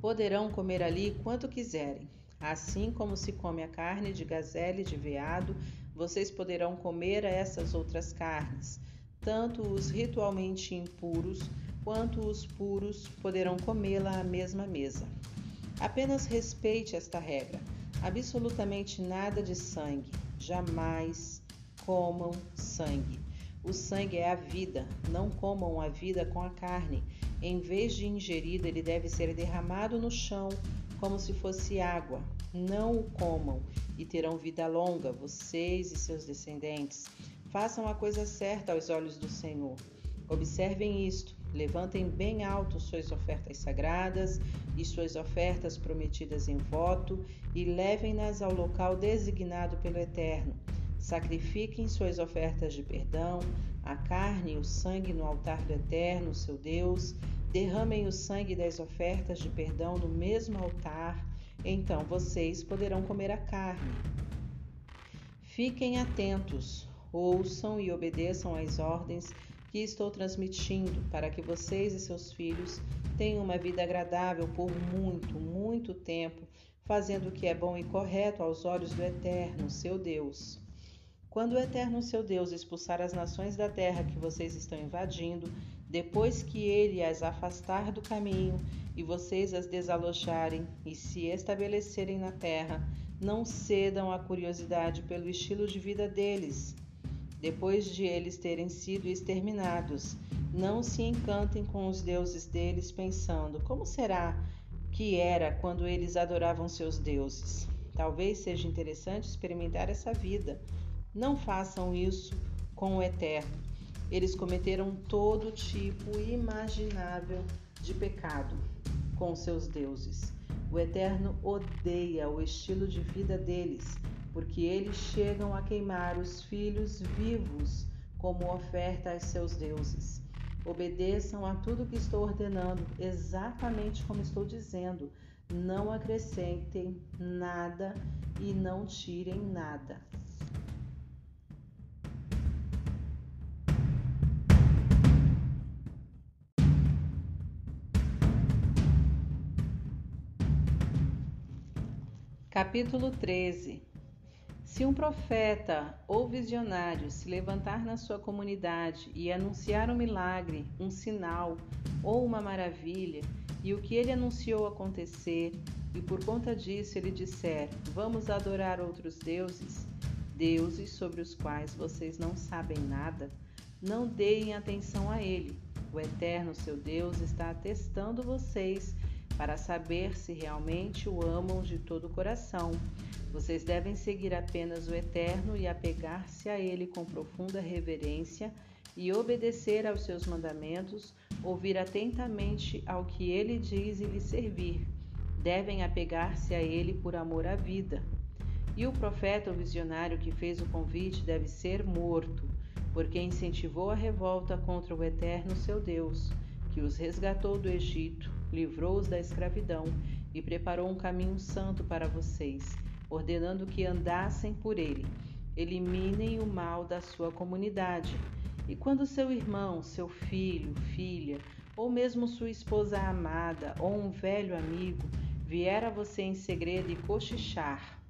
Poderão comer ali quanto quiserem. Assim como se come a carne de gazela e de veado, vocês poderão comer essas outras carnes. Tanto os ritualmente impuros quanto os puros poderão comê-la à mesma mesa. Apenas respeite esta regra. Absolutamente nada de sangue. Jamais comam sangue. O sangue é a vida. Não comam a vida com a carne. Em vez de ingerido, ele deve ser derramado no chão como se fosse água. Não o comam e terão vida longa, vocês e seus descendentes. Façam a coisa certa aos olhos do Senhor. Observem isto. Levantem bem alto suas ofertas sagradas e suas ofertas prometidas em voto e levem-nas ao local designado pelo Eterno. Sacrifiquem suas ofertas de perdão, a carne e o sangue no altar do Eterno, seu Deus. Derramem o sangue das ofertas de perdão no mesmo altar. Então vocês poderão comer a carne. Fiquem atentos, ouçam e obedeçam às ordens que estou transmitindo para que vocês e seus filhos tenham uma vida agradável por muito, muito tempo, fazendo o que é bom e correto aos olhos do Eterno, seu Deus. Quando o Eterno, seu Deus, expulsar as nações da terra que vocês estão invadindo, depois que ele as afastar do caminho e vocês as desalojarem e se estabelecerem na terra, não cedam à curiosidade pelo estilo de vida deles depois de eles terem sido exterminados. Não se encantem com os deuses deles, pensando: como será que era quando eles adoravam seus deuses? Talvez seja interessante experimentar essa vida. Não façam isso com o Eterno. Eles cometeram todo tipo imaginável de pecado com seus deuses. O Eterno odeia o estilo de vida deles porque eles chegam a queimar os filhos vivos como oferta aos seus deuses. Obedeçam a tudo que estou ordenando, exatamente como estou dizendo. Não acrescentem nada e não tirem nada. Capítulo 13 se um profeta ou visionário se levantar na sua comunidade e anunciar um milagre, um sinal ou uma maravilha, e o que ele anunciou acontecer, e por conta disso ele disser: Vamos adorar outros deuses, deuses sobre os quais vocês não sabem nada, não deem atenção a ele. O Eterno, seu Deus, está atestando vocês para saber se realmente o amam de todo o coração vocês devem seguir apenas o Eterno e apegar-se a Ele com profunda reverência e obedecer aos seus mandamentos, ouvir atentamente ao que Ele diz e lhe servir. Devem apegar-se a Ele por amor à vida. E o profeta ou visionário que fez o convite deve ser morto, porque incentivou a revolta contra o Eterno seu Deus, que os resgatou do Egito, livrou-os da escravidão e preparou um caminho santo para vocês ordenando que andassem por ele. Eliminem o mal da sua comunidade. E quando seu irmão, seu filho, filha, ou mesmo sua esposa amada ou um velho amigo vier a você em segredo e cochichar,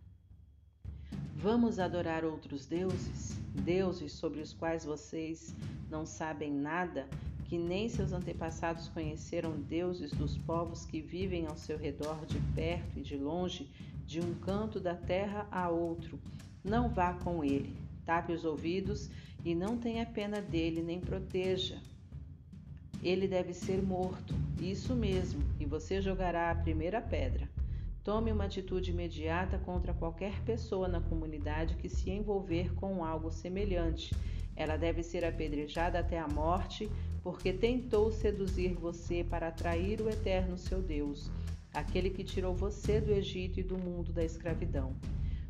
Vamos adorar outros deuses? Deuses sobre os quais vocês não sabem nada, que nem seus antepassados conheceram deuses dos povos que vivem ao seu redor de perto e de longe, de um canto da terra a outro. Não vá com ele. Tape os ouvidos e não tenha pena dele, nem proteja. Ele deve ser morto, isso mesmo, e você jogará a primeira pedra. Tome uma atitude imediata contra qualquer pessoa na comunidade que se envolver com algo semelhante. Ela deve ser apedrejada até a morte, porque tentou seduzir você para atrair o eterno seu Deus aquele que tirou você do Egito e do mundo da escravidão.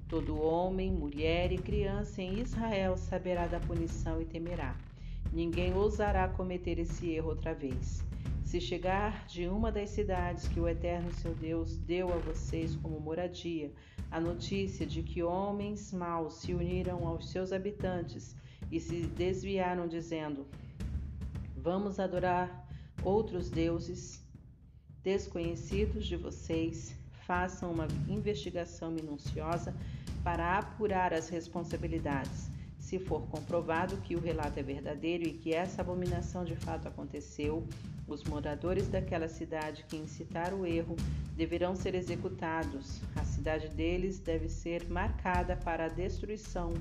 Todo homem, mulher e criança em Israel saberá da punição e temerá. Ninguém ousará cometer esse erro outra vez. Se chegar de uma das cidades que o Eterno seu Deus deu a vocês como moradia, a notícia de que homens maus se uniram aos seus habitantes e se desviaram, dizendo: Vamos adorar outros deuses desconhecidos de vocês, façam uma investigação minuciosa para apurar as responsabilidades. Se for comprovado que o relato é verdadeiro e que essa abominação de fato aconteceu, os moradores daquela cidade que incitaram o erro deverão ser executados. A cidade deles deve ser marcada para a destruição,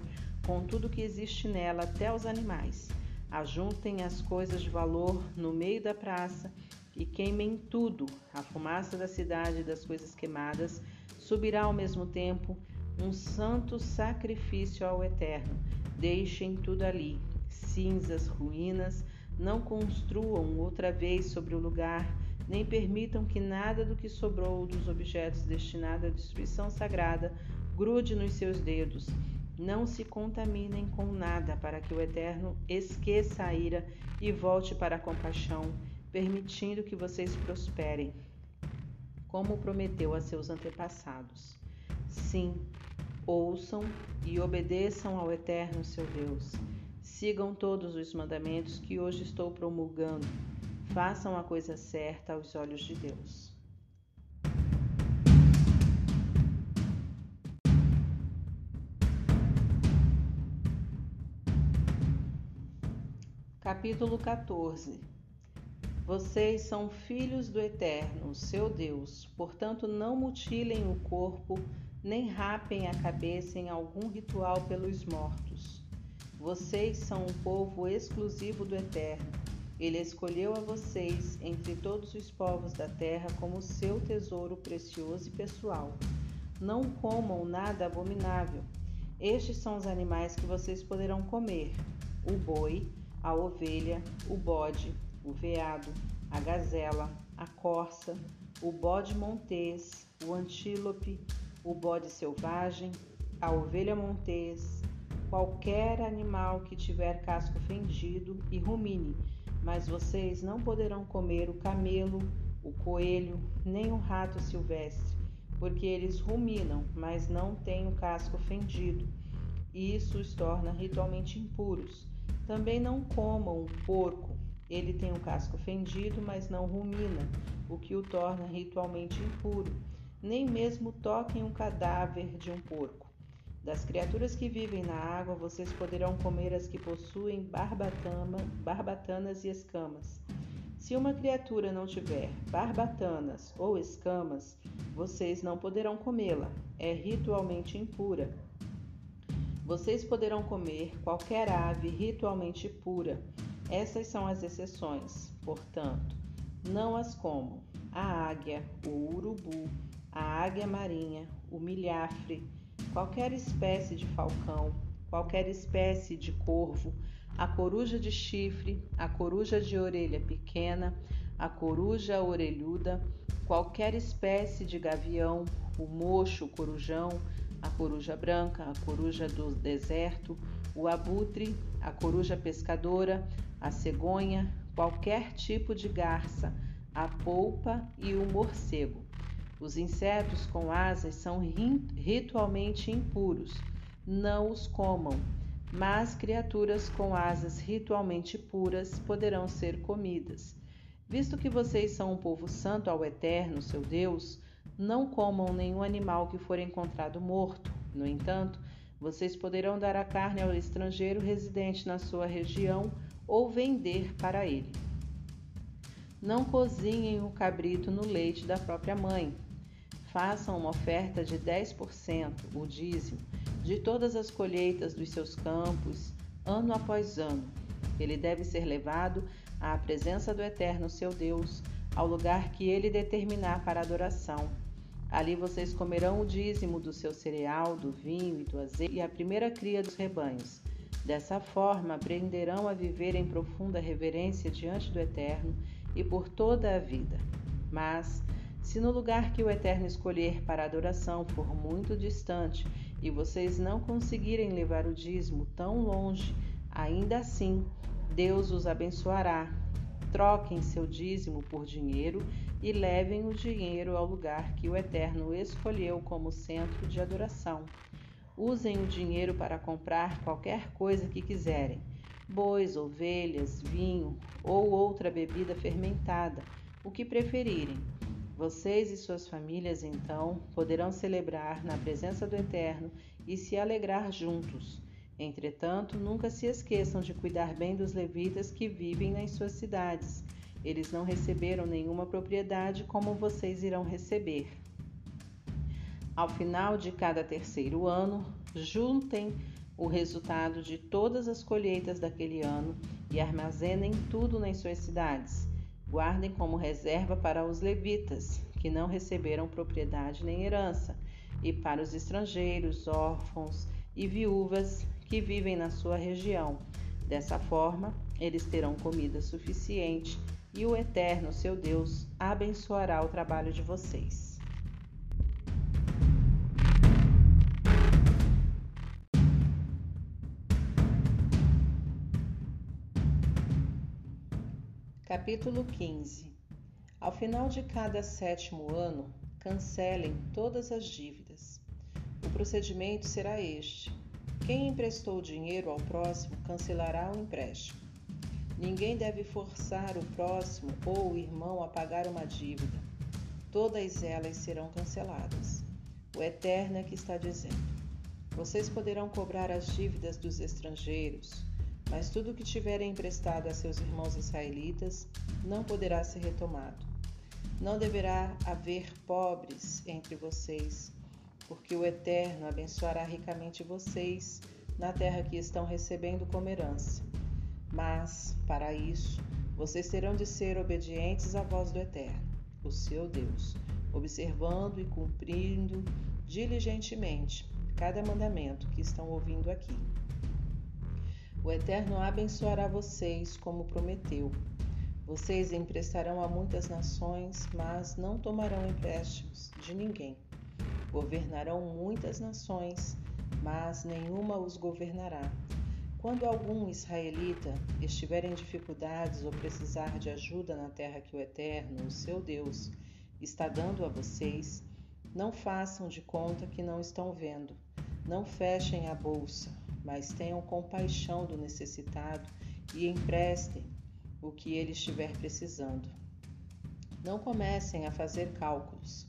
com tudo que existe nela, até os animais. Ajuntem as coisas de valor no meio da praça e queimem tudo. A fumaça da cidade e das coisas queimadas subirá ao mesmo tempo um santo sacrifício ao Eterno. Deixem tudo ali, cinzas, ruínas, não construam outra vez sobre o lugar, nem permitam que nada do que sobrou dos objetos destinados à destruição sagrada grude nos seus dedos. Não se contaminem com nada, para que o Eterno esqueça a ira e volte para a compaixão, permitindo que vocês prosperem, como prometeu a seus antepassados. Sim, ouçam e obedeçam ao Eterno seu Deus Sigam todos os mandamentos que hoje estou promulgando. Façam a coisa certa aos olhos de Deus. Capítulo 14 Vocês são filhos do Eterno, seu Deus, portanto não mutilem o corpo, nem rapem a cabeça em algum ritual pelos mortos vocês são um povo exclusivo do Eterno. Ele escolheu a vocês entre todos os povos da terra como seu tesouro precioso e pessoal. Não comam nada abominável. Estes são os animais que vocês poderão comer: o boi, a ovelha, o bode, o veado, a gazela, a corça, o bode montês, o antílope, o bode selvagem, a ovelha montês, qualquer animal que tiver casco fendido e rumine, mas vocês não poderão comer o camelo, o coelho, nem o rato silvestre, porque eles ruminam, mas não têm o casco fendido, e isso os torna ritualmente impuros. Também não comam o porco, ele tem o casco fendido, mas não rumina, o que o torna ritualmente impuro. Nem mesmo toquem o cadáver de um porco das criaturas que vivem na água, vocês poderão comer as que possuem barbatama, barbatanas e escamas. Se uma criatura não tiver barbatanas ou escamas, vocês não poderão comê-la. É ritualmente impura. Vocês poderão comer qualquer ave ritualmente pura. Essas são as exceções, portanto, não as comam: a águia, o urubu, a águia marinha, o milhafre, qualquer espécie de falcão, qualquer espécie de corvo, a coruja de chifre, a coruja de orelha pequena, a coruja orelhuda, qualquer espécie de gavião, o mocho, o corujão, a coruja branca, a coruja do deserto, o abutre, a coruja pescadora, a cegonha, qualquer tipo de garça, a polpa e o morcego. Os insetos com asas são ritualmente impuros, não os comam, mas criaturas com asas ritualmente puras poderão ser comidas. Visto que vocês são um povo santo ao Eterno, seu Deus, não comam nenhum animal que for encontrado morto. No entanto, vocês poderão dar a carne ao estrangeiro residente na sua região ou vender para ele. Não cozinhem o cabrito no leite da própria mãe, façam uma oferta de 10%, o dízimo, de todas as colheitas dos seus campos, ano após ano. Ele deve ser levado à presença do Eterno, seu Deus, ao lugar que ele determinar para adoração. Ali vocês comerão o dízimo do seu cereal, do vinho e do azeite e a primeira cria dos rebanhos. Dessa forma, aprenderão a viver em profunda reverência diante do Eterno e por toda a vida. Mas, se no lugar que o Eterno escolher para adoração for muito distante e vocês não conseguirem levar o dízimo tão longe, ainda assim Deus os abençoará Troquem seu dízimo por dinheiro e levem o dinheiro ao lugar que o Eterno escolheu como centro de adoração. Usem o dinheiro para comprar qualquer coisa que quiserem: bois, ovelhas, vinho ou outra bebida fermentada, o que preferirem. Vocês e suas famílias então poderão celebrar na presença do Eterno e se alegrar juntos. Entretanto, nunca se esqueçam de cuidar bem dos levitas que vivem nas suas cidades. Eles não receberam nenhuma propriedade como vocês irão receber. Ao final de cada terceiro ano, juntem o resultado de todas as colheitas daquele ano e armazenem tudo nas suas cidades. Guardem como reserva para os levitas, que não receberam propriedade nem herança, e para os estrangeiros, órfãos e viúvas que vivem na sua região. Dessa forma, eles terão comida suficiente e o Eterno, seu Deus, abençoará o trabalho de vocês. Capítulo 15 Ao final de cada sétimo ano, cancelem todas as dívidas. O procedimento será este: quem emprestou dinheiro ao próximo cancelará o empréstimo. Ninguém deve forçar o próximo ou o irmão a pagar uma dívida. Todas elas serão canceladas. O Eterno é que está dizendo: Vocês poderão cobrar as dívidas dos estrangeiros, mas tudo o que tiverem emprestado a seus irmãos israelitas não poderá ser retomado. Não deverá haver pobres entre vocês, porque o Eterno abençoará ricamente vocês na terra que estão recebendo como herança. Mas, para isso, vocês terão de ser obedientes à voz do Eterno, o seu Deus, observando e cumprindo diligentemente cada mandamento que estão ouvindo aqui. O Eterno abençoará vocês como prometeu. Vocês emprestarão a muitas nações, mas não tomarão empréstimos de ninguém Governarão muitas nações, mas nenhuma os governará. Quando algum israelita estiver em dificuldades ou precisar de ajuda na terra que o Eterno, o seu Deus, está dando a vocês, não façam de conta que não estão vendo. Não fechem a bolsa, mas tenham compaixão do necessitado e emprestem o que ele estiver precisando. Não comecem a fazer cálculos.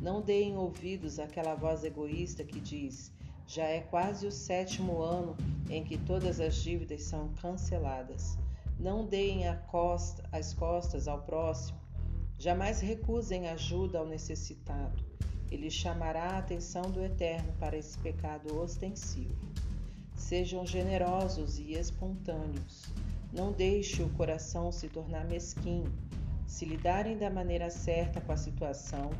Não deem ouvidos àquela voz egoísta que diz: já é quase o sétimo ano em que todas as dívidas são canceladas. Não deem costa, as costas ao próximo. Jamais recusem ajuda ao necessitado. Ele chamará a atenção do Eterno para esse pecado ostensivo. Sejam generosos e espontâneos. Não deixe o coração se tornar mesquinho. Se lidarem da maneira certa com a situação,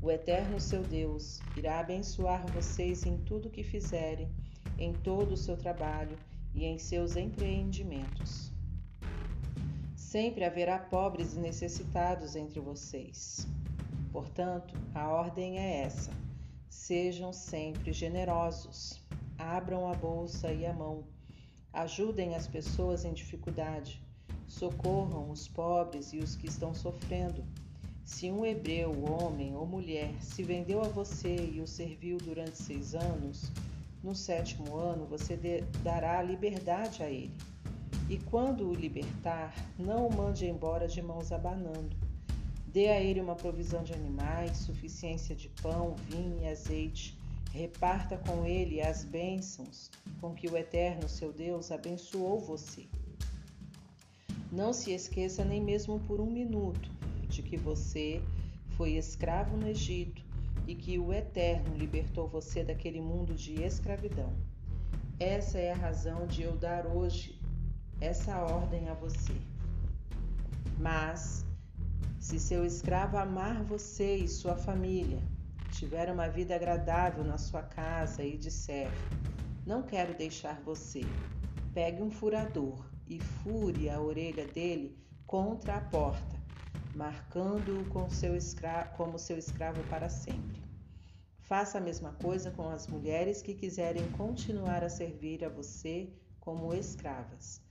o Eterno seu Deus irá abençoar vocês em tudo que fizerem, em todo o seu trabalho e em seus empreendimentos. Sempre haverá pobres e necessitados entre vocês. Portanto, a ordem é essa: sejam sempre generosos, abram a bolsa e a mão, ajudem as pessoas em dificuldade, socorram os pobres e os que estão sofrendo se um hebreu, homem ou mulher, se vendeu a você e o serviu durante seis anos, no sétimo ano você dará liberdade a ele. E quando o libertar, não o mande embora de mãos abanando. Dê a ele uma provisão de animais, suficiência de pão, vinho e azeite. Reparta com ele as bênçãos com que o Eterno, seu Deus, abençoou você. Não se esqueça nem mesmo por um minuto de que você foi escravo no Egito e que o Eterno libertou você daquele mundo de escravidão. Essa é a razão de eu dar hoje essa ordem a você. Mas, se seu escravo amar você e sua família, tiver uma vida agradável na sua casa e disser: Não quero deixar você, pegue um furador e fure a orelha dele contra a porta marcando-o com seu como seu escravo para sempre. Faça a mesma coisa com as mulheres que quiserem continuar a servir a você como escravas.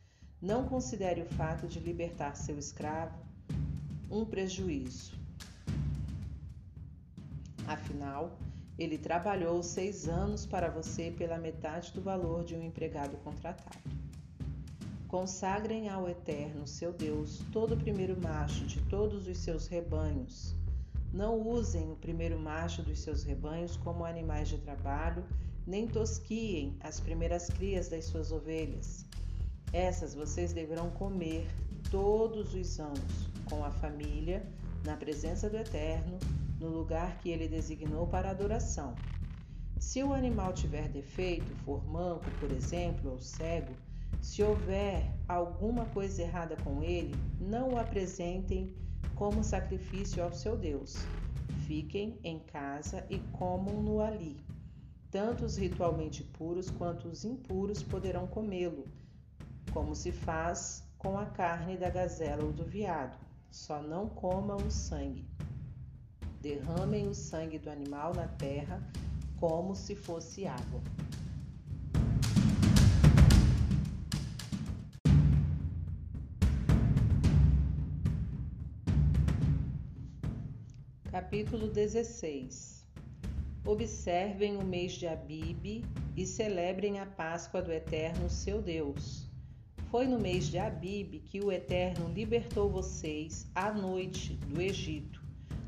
não considere o fato de libertar seu escravo um prejuízo. Afinal, ele trabalhou seis anos para você pela metade do valor de um empregado contratado. Consagrem ao Eterno, seu Deus, todo o primeiro macho de todos os seus rebanhos. Não usem o primeiro macho dos seus rebanhos como animais de trabalho, nem tosquiem as primeiras crias das suas ovelhas. Essas vocês deverão comer todos os anos, com a família, na presença do Eterno, no lugar que ele designou para adoração. Se o animal tiver defeito, for manco, por exemplo, ou cego, se houver alguma coisa errada com ele, não o apresentem como sacrifício ao seu Deus. Fiquem em casa e comam-no ali. Tanto os ritualmente puros quanto os impuros poderão comê-lo, como se faz com a carne da gazela ou do veado. Só não comam o sangue. Derramem o sangue do animal na terra como se fosse água. Capítulo 16 Observem o mês de Abibe e celebrem a Páscoa do Eterno seu Deus foi no mês de Abibe que o Eterno libertou vocês à noite do Egito.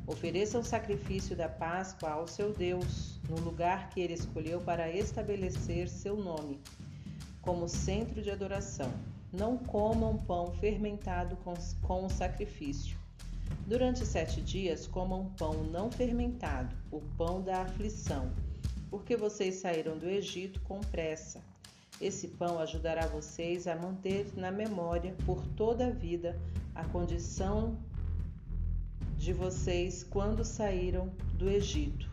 Ofereçam o sacrifício da Páscoa ao seu Deus, no lugar que ele escolheu para estabelecer seu nome, como centro de adoração. Não comam pão fermentado com, com o sacrifício. Durante sete dias comam pão não fermentado, o pão da aflição, porque vocês saíram do Egito com pressa esse pão ajudará vocês a manter na memória por toda a vida a condição de vocês quando saíram do Egito.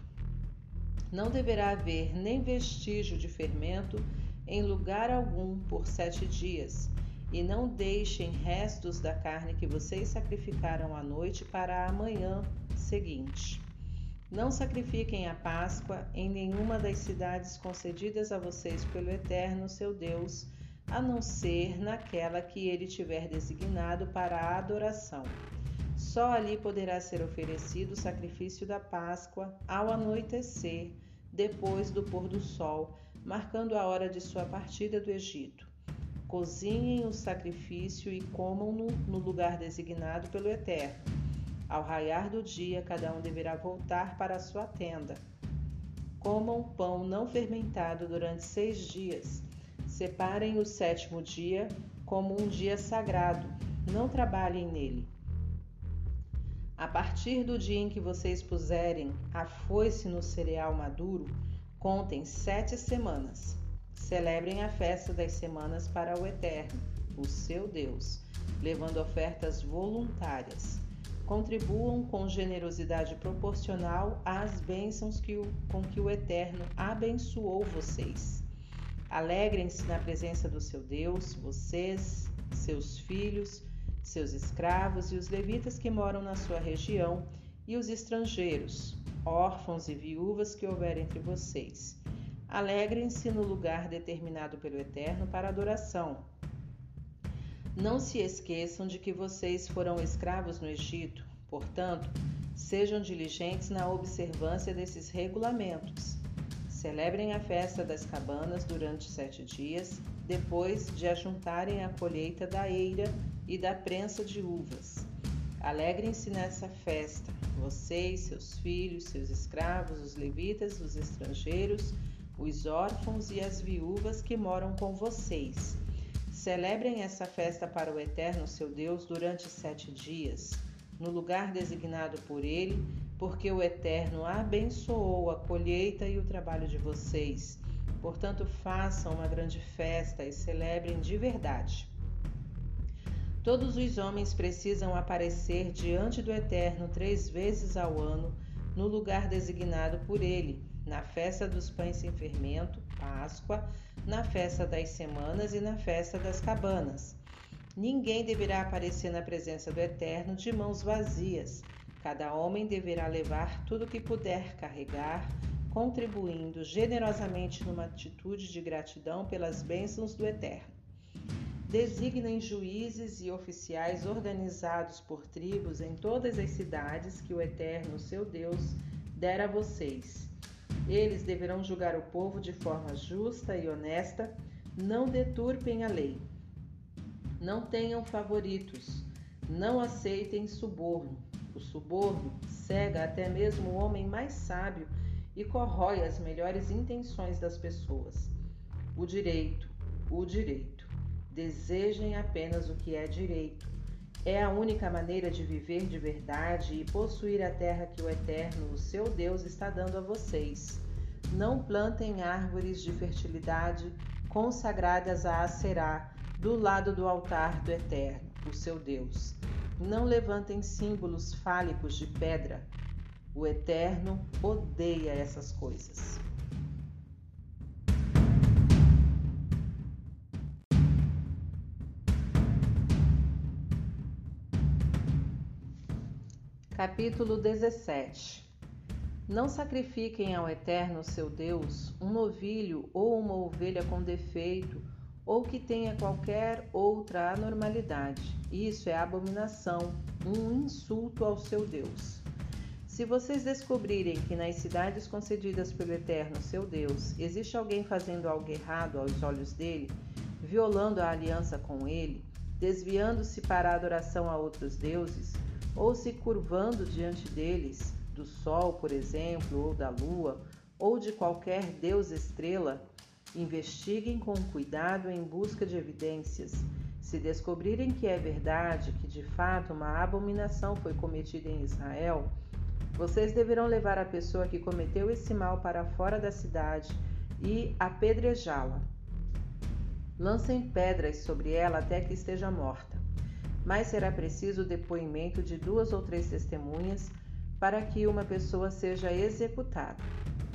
Não deverá haver nem vestígio de fermento em lugar algum por sete dias, e não deixem restos da carne que vocês sacrificaram à noite para a manhã seguinte. Não sacrifiquem a Páscoa em nenhuma das cidades concedidas a vocês pelo Eterno, seu Deus, a não ser naquela que ele tiver designado para a adoração. Só ali poderá ser oferecido o sacrifício da Páscoa ao anoitecer, depois do pôr do sol, marcando a hora de sua partida do Egito. Cozinhem o sacrifício e comam-no no lugar designado pelo Eterno ao raiar do dia, cada um deverá voltar para a sua tenda. Comam pão não fermentado durante seis dias. Separem o sétimo dia como um dia sagrado. Não trabalhem nele. A partir do dia em que vocês puserem a foice no cereal maduro, contem sete semanas. Celebrem a festa das semanas para o Eterno, o seu Deus, levando ofertas voluntárias contribuam com generosidade proporcional às bênçãos que o, com que o Eterno abençoou vocês. Alegrem-se na presença do seu Deus, vocês, seus filhos, seus escravos e os levitas que moram na sua região, e os estrangeiros, órfãos e viúvas que houver entre vocês. Alegrem-se no lugar determinado pelo Eterno para adoração não se esqueçam de que vocês foram escravos no Egito, portanto, sejam diligentes na observância desses regulamentos. Celebrem a festa das cabanas durante sete dias, depois de ajuntarem a colheita da eira e da prensa de uvas. Alegrem-se nessa festa, vocês, seus filhos, seus escravos, os levitas, os estrangeiros, os órfãos e as viúvas que moram com vocês Celebrem essa festa para o Eterno seu Deus durante sete dias, no lugar designado por ele, porque o Eterno abençoou a colheita e o trabalho de vocês. Portanto, façam uma grande festa e celebrem de verdade. Todos os homens precisam aparecer diante do Eterno três vezes ao ano, no lugar designado por ele, na festa dos pães sem fermento, Páscoa, na festa das semanas e na festa das cabanas. Ninguém deverá aparecer na presença do Eterno de mãos vazias. Cada homem deverá levar tudo o que puder carregar, contribuindo generosamente numa atitude de gratidão pelas bênçãos do Eterno. Designem juízes e oficiais organizados por tribos em todas as cidades que o Eterno, seu Deus, dera a vocês. Eles deverão julgar o povo de forma justa e honesta, não deturpem a lei. Não tenham favoritos, não aceitem suborno. O suborno cega até mesmo o homem mais sábio e corrói as melhores intenções das pessoas. O direito, o direito. Desejem apenas o que é direito. É a única maneira de viver de verdade e possuir a terra que o Eterno, o seu Deus, está dando a vocês. Não plantem árvores de fertilidade consagradas a Aserá do lado do altar do Eterno, o seu Deus. Não levantem símbolos fálicos de pedra. O Eterno odeia essas coisas. Capítulo 17 Não sacrifiquem ao Eterno seu Deus um novilho ou uma ovelha com defeito ou que tenha qualquer outra anormalidade. Isso é abominação, um insulto ao seu Deus. Se vocês descobrirem que nas cidades concedidas pelo Eterno seu Deus existe alguém fazendo algo errado aos olhos dele, violando a aliança com ele, desviando-se para a adoração a outros deuses, ou se curvando diante deles, do Sol, por exemplo, ou da Lua, ou de qualquer deus estrela, investiguem com cuidado em busca de evidências. Se descobrirem que é verdade que de fato uma abominação foi cometida em Israel, vocês deverão levar a pessoa que cometeu esse mal para fora da cidade e apedrejá-la. Lancem pedras sobre ela até que esteja morta mas será preciso o depoimento de duas ou três testemunhas para que uma pessoa seja executada.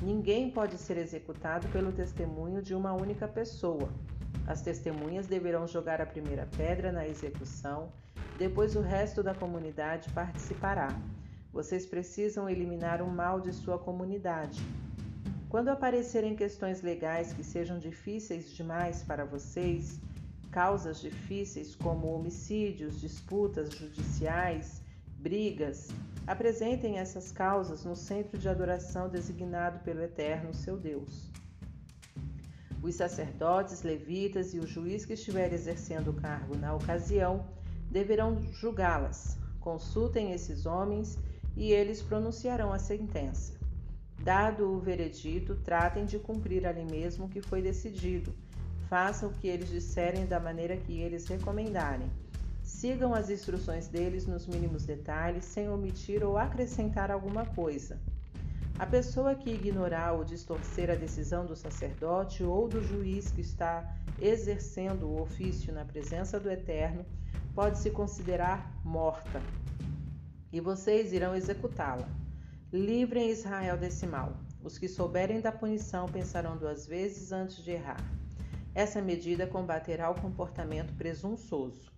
Ninguém pode ser executado pelo testemunho de uma única pessoa. As testemunhas deverão jogar a primeira pedra na execução, depois o resto da comunidade participará. Vocês precisam eliminar o mal de sua comunidade. Quando aparecerem questões legais que sejam difíceis demais para vocês, causas difíceis como homicídios, disputas judiciais, brigas, apresentem essas causas no centro de adoração designado pelo Eterno, seu Deus. Os sacerdotes, levitas e o juiz que estiver exercendo o cargo na ocasião deverão julgá-las. Consultem esses homens e eles pronunciarão a sentença. Dado o veredito, tratem de cumprir ali mesmo o que foi decidido Façam o que eles disserem da maneira que eles recomendarem. Sigam as instruções deles nos mínimos detalhes, sem omitir ou acrescentar alguma coisa. A pessoa que ignorar ou distorcer a decisão do sacerdote ou do juiz que está exercendo o ofício na presença do Eterno pode se considerar morta, e vocês irão executá-la. Livrem Israel desse mal. Os que souberem da punição pensarão duas vezes antes de errar. Essa medida combaterá o comportamento presunçoso.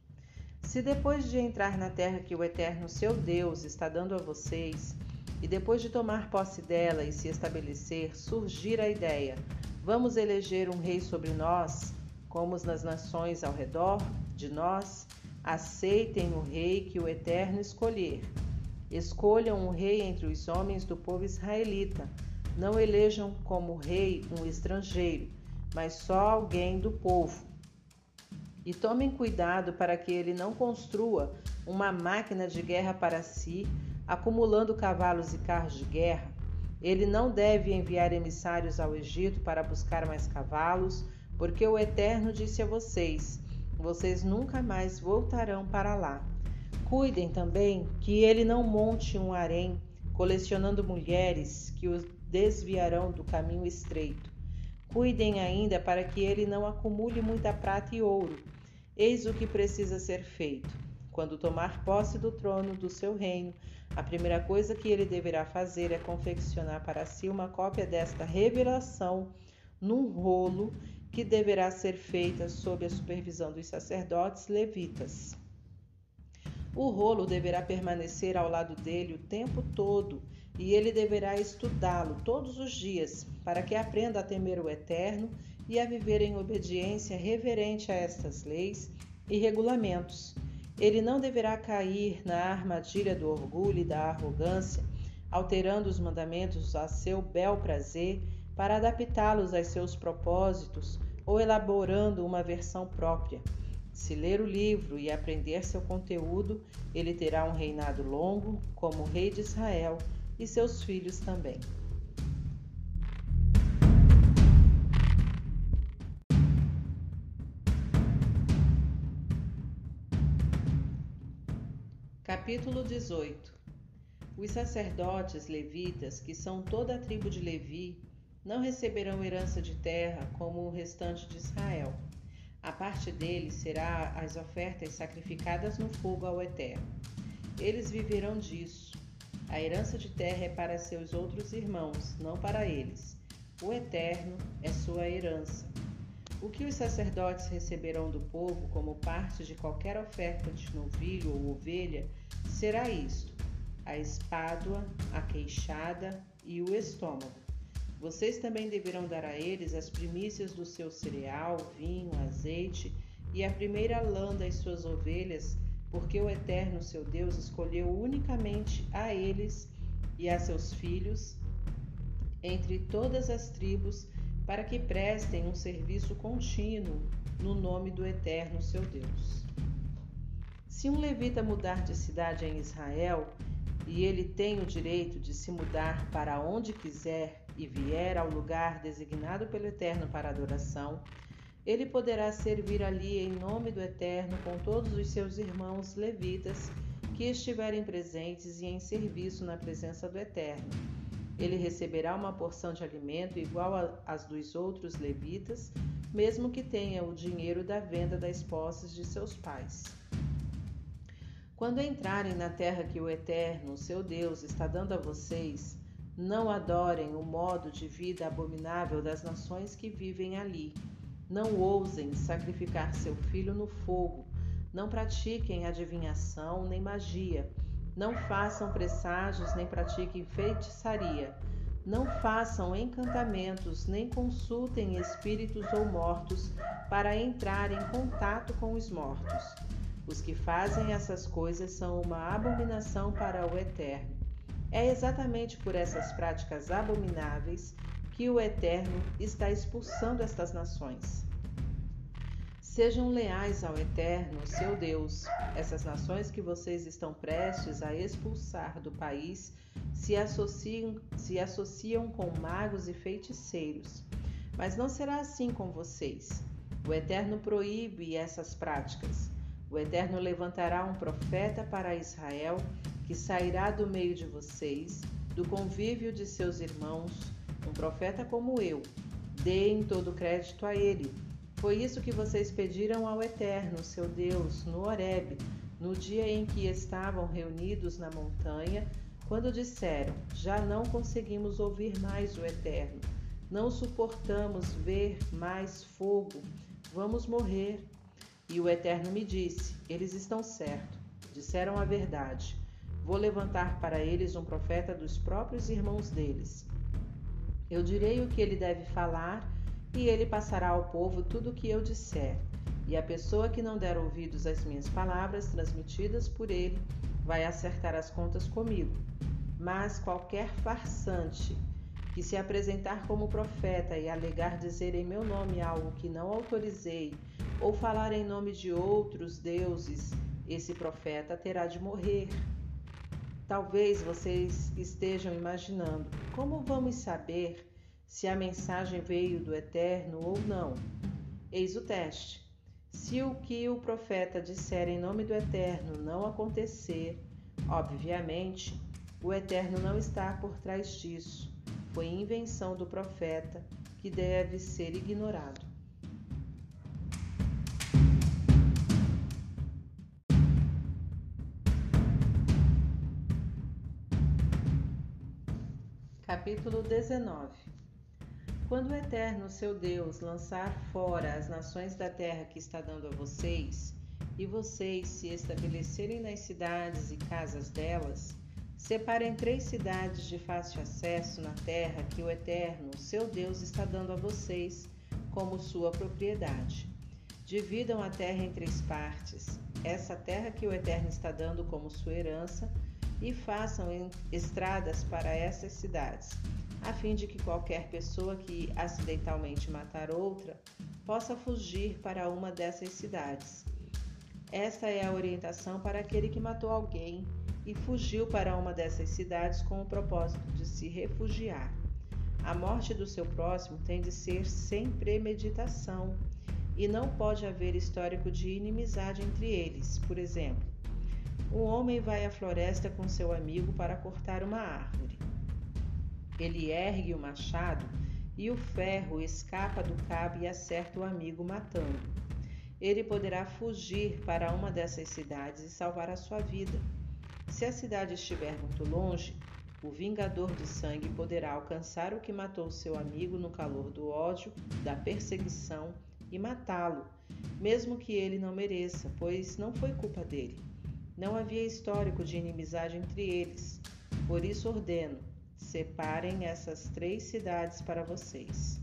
Se depois de entrar na terra que o Eterno seu Deus está dando a vocês, e depois de tomar posse dela e se estabelecer, surgir a ideia: vamos eleger um rei sobre nós, como nas nações ao redor de nós, aceitem o rei que o Eterno escolher. Escolham um rei entre os homens do povo israelita. Não elejam como rei um estrangeiro mas só alguém do povo. E tomem cuidado para que ele não construa uma máquina de guerra para si, acumulando cavalos e carros de guerra. Ele não deve enviar emissários ao Egito para buscar mais cavalos, porque o Eterno disse a vocês: vocês nunca mais voltarão para lá. Cuidem também que ele não monte um harém, colecionando mulheres que os desviarão do caminho estreito. Cuidem ainda para que ele não acumule muita prata e ouro. Eis o que precisa ser feito. Quando tomar posse do trono do seu reino, a primeira coisa que ele deverá fazer é confeccionar para si uma cópia desta revelação num rolo que deverá ser feita sob a supervisão dos sacerdotes levitas. O rolo deverá permanecer ao lado dele o tempo todo e ele deverá estudá-lo todos os dias, para que aprenda a temer o Eterno e a viver em obediência reverente a estas leis e regulamentos. Ele não deverá cair na armadilha do orgulho e da arrogância, alterando os mandamentos a seu bel prazer para adaptá-los a seus propósitos ou elaborando uma versão própria. Se ler o livro e aprender seu conteúdo, ele terá um reinado longo, como rei de Israel, e seus filhos também. Capítulo 18 Os sacerdotes levitas, que são toda a tribo de Levi, não receberão herança de terra como o restante de Israel. A parte deles será as ofertas sacrificadas no fogo ao Eterno. Eles viverão disso. A herança de terra é para seus outros irmãos, não para eles. O Eterno é sua herança. O que os sacerdotes receberão do povo como parte de qualquer oferta de novilho ou ovelha será isto: a espádua, a queixada e o estômago vocês também deverão dar a eles as primícias do seu cereal, vinho, azeite e a primeira lã das suas ovelhas, porque o Eterno, seu Deus, escolheu unicamente a eles e a seus filhos entre todas as tribos para que prestem um serviço contínuo no nome do Eterno, seu Deus. Se um levita mudar de cidade em Israel, e ele tem o direito de se mudar para onde quiser e vier ao lugar designado pelo Eterno para adoração, ele poderá servir ali em nome do Eterno com todos os seus irmãos levitas que estiverem presentes e em serviço na presença do Eterno. Ele receberá uma porção de alimento igual às dos outros levitas, mesmo que tenha o dinheiro da venda das posses de seus pais. Quando entrarem na terra que o Eterno, seu Deus, está dando a vocês, não adorem o modo de vida abominável das nações que vivem ali. Não ousem sacrificar seu filho no fogo. Não pratiquem adivinhação nem magia. Não façam presságios nem pratiquem feitiçaria. Não façam encantamentos nem consultem espíritos ou mortos para entrar em contato com os mortos. Os que fazem essas coisas são uma abominação para o Eterno. É exatamente por essas práticas abomináveis que o Eterno está expulsando estas nações. Sejam leais ao Eterno, seu Deus. Essas nações que vocês estão prestes a expulsar do país se associam, se associam com magos e feiticeiros. Mas não será assim com vocês. O Eterno proíbe essas práticas. O Eterno levantará um profeta para Israel que sairá do meio de vocês, do convívio de seus irmãos, um profeta como eu. Deem todo o crédito a ele. Foi isso que vocês pediram ao Eterno, seu Deus, no Horebe, no dia em que estavam reunidos na montanha, quando disseram: Já não conseguimos ouvir mais o Eterno, não suportamos ver mais fogo, vamos morrer. E o Eterno me disse: Eles estão certos, disseram a verdade. Vou levantar para eles um profeta dos próprios irmãos deles. Eu direi o que ele deve falar, e ele passará ao povo tudo o que eu disser. E a pessoa que não der ouvidos às minhas palavras transmitidas por ele vai acertar as contas comigo. Mas qualquer farsante que se apresentar como profeta e alegar dizer em meu nome algo que não autorizei, ou falar em nome de outros deuses, esse profeta terá de morrer. Talvez vocês estejam imaginando como vamos saber se a mensagem veio do Eterno ou não. Eis o teste. Se o que o profeta disser em nome do Eterno não acontecer, obviamente, o Eterno não está por trás disso. Foi invenção do profeta que deve ser ignorado. Capítulo 19 Quando o Eterno, seu Deus, lançar fora as nações da terra que está dando a vocês, e vocês se estabelecerem nas cidades e casas delas, separem três cidades de fácil acesso na terra que o Eterno, seu Deus, está dando a vocês, como sua propriedade. Dividam a terra em três partes, essa terra que o Eterno está dando como sua herança, e façam estradas para essas cidades, a fim de que qualquer pessoa que acidentalmente matar outra possa fugir para uma dessas cidades. Esta é a orientação para aquele que matou alguém e fugiu para uma dessas cidades com o propósito de se refugiar. A morte do seu próximo tem de ser sem premeditação e não pode haver histórico de inimizade entre eles. Por exemplo, um homem vai à floresta com seu amigo para cortar uma árvore. Ele ergue o machado e o ferro escapa do cabo e acerta o amigo, matando. Ele poderá fugir para uma dessas cidades e salvar a sua vida. Se a cidade estiver muito longe, o vingador de sangue poderá alcançar o que matou seu amigo no calor do ódio, da perseguição e matá-lo, mesmo que ele não mereça, pois não foi culpa dele. Não havia histórico de inimizade entre eles. Por isso ordeno: separem essas três cidades para vocês.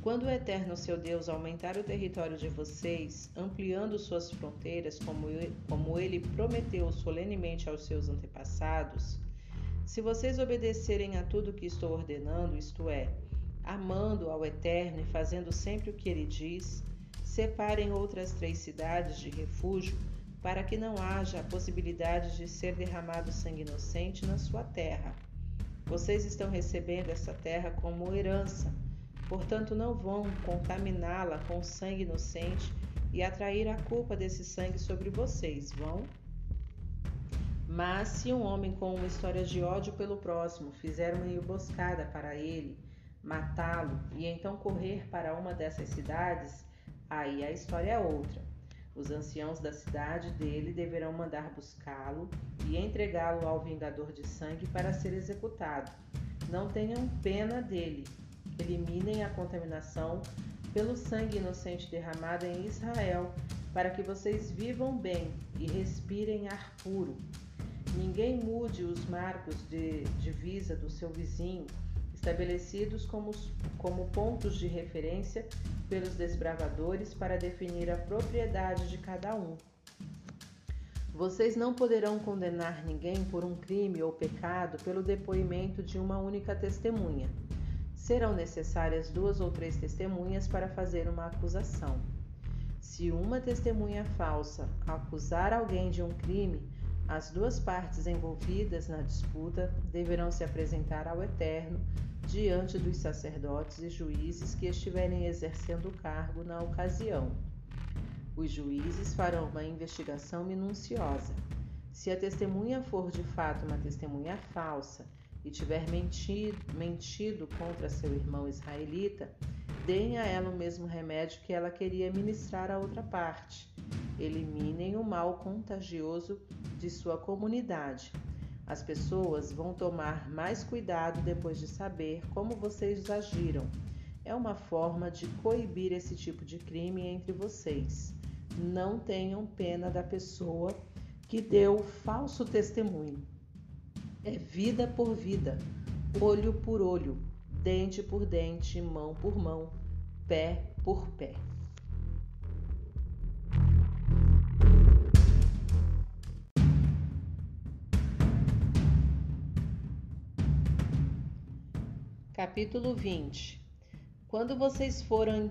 Quando o Eterno seu Deus aumentar o território de vocês, ampliando suas fronteiras, como, ele prometeu solenemente aos seus antepassados, se vocês obedecerem a tudo que estou ordenando, isto é, amando ao Eterno e fazendo sempre o que ele diz, separem outras três cidades de refúgio para que não haja a possibilidade de ser derramado sangue inocente na sua terra. Vocês estão recebendo essa terra como herança Portanto, não vão contaminá-la com sangue inocente e atrair a culpa desse sangue sobre vocês, vão? Mas se um homem com uma história de ódio pelo próximo fizer uma emboscada para ele, matá-lo e então correr para uma dessas cidades, aí a história é outra. Os anciãos da cidade dele deverão mandar buscá-lo e entregá-lo ao vingador de sangue para ser executado. Não tenham pena dele, eliminem a contaminação pelo sangue inocente derramado em Israel, para que vocês vivam bem e respirem ar puro. Ninguém mude os marcos de divisa do seu vizinho, estabelecidos como, como pontos de referência pelos desbravadores para definir a propriedade de cada um. Vocês não poderão condenar ninguém por um crime ou pecado pelo depoimento de uma única testemunha serão necessárias duas ou três testemunhas para fazer uma acusação. Se uma testemunha falsa acusar alguém de um crime, as duas partes envolvidas na disputa deverão se apresentar ao Eterno diante dos sacerdotes e juízes que estiverem exercendo o cargo na ocasião. Os juízes farão uma investigação minuciosa. Se a testemunha for de fato uma testemunha falsa e tiver mentido, mentido contra seu irmão israelita, deem a ela o mesmo remédio que ela queria ministrar à outra parte. Eliminem o mal contagioso de sua comunidade. As pessoas vão tomar mais cuidado depois de saber como vocês agiram. É uma forma de coibir esse tipo de crime entre vocês. Não tenham pena da pessoa que deu falso testemunho é vida por vida, olho por olho, dente por dente, mão por mão, pé por pé. Capítulo 20 Quando vocês forem,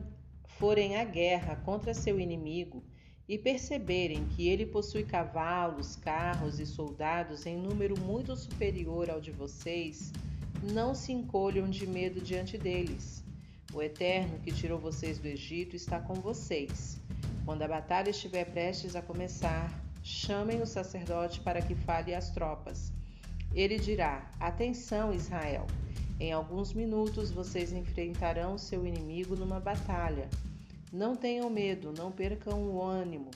forem à guerra contra seu inimigo, e perceberem que ele possui cavalos, carros e soldados em número muito superior ao de vocês, não se encolham de medo diante deles. O Eterno que tirou vocês do Egito está com vocês. Quando a batalha estiver prestes a começar, chamem o sacerdote para que fale às tropas. Ele dirá: Atenção, Israel! Em alguns minutos vocês enfrentarão seu inimigo numa batalha. Não tenham medo, não percam o ânimo,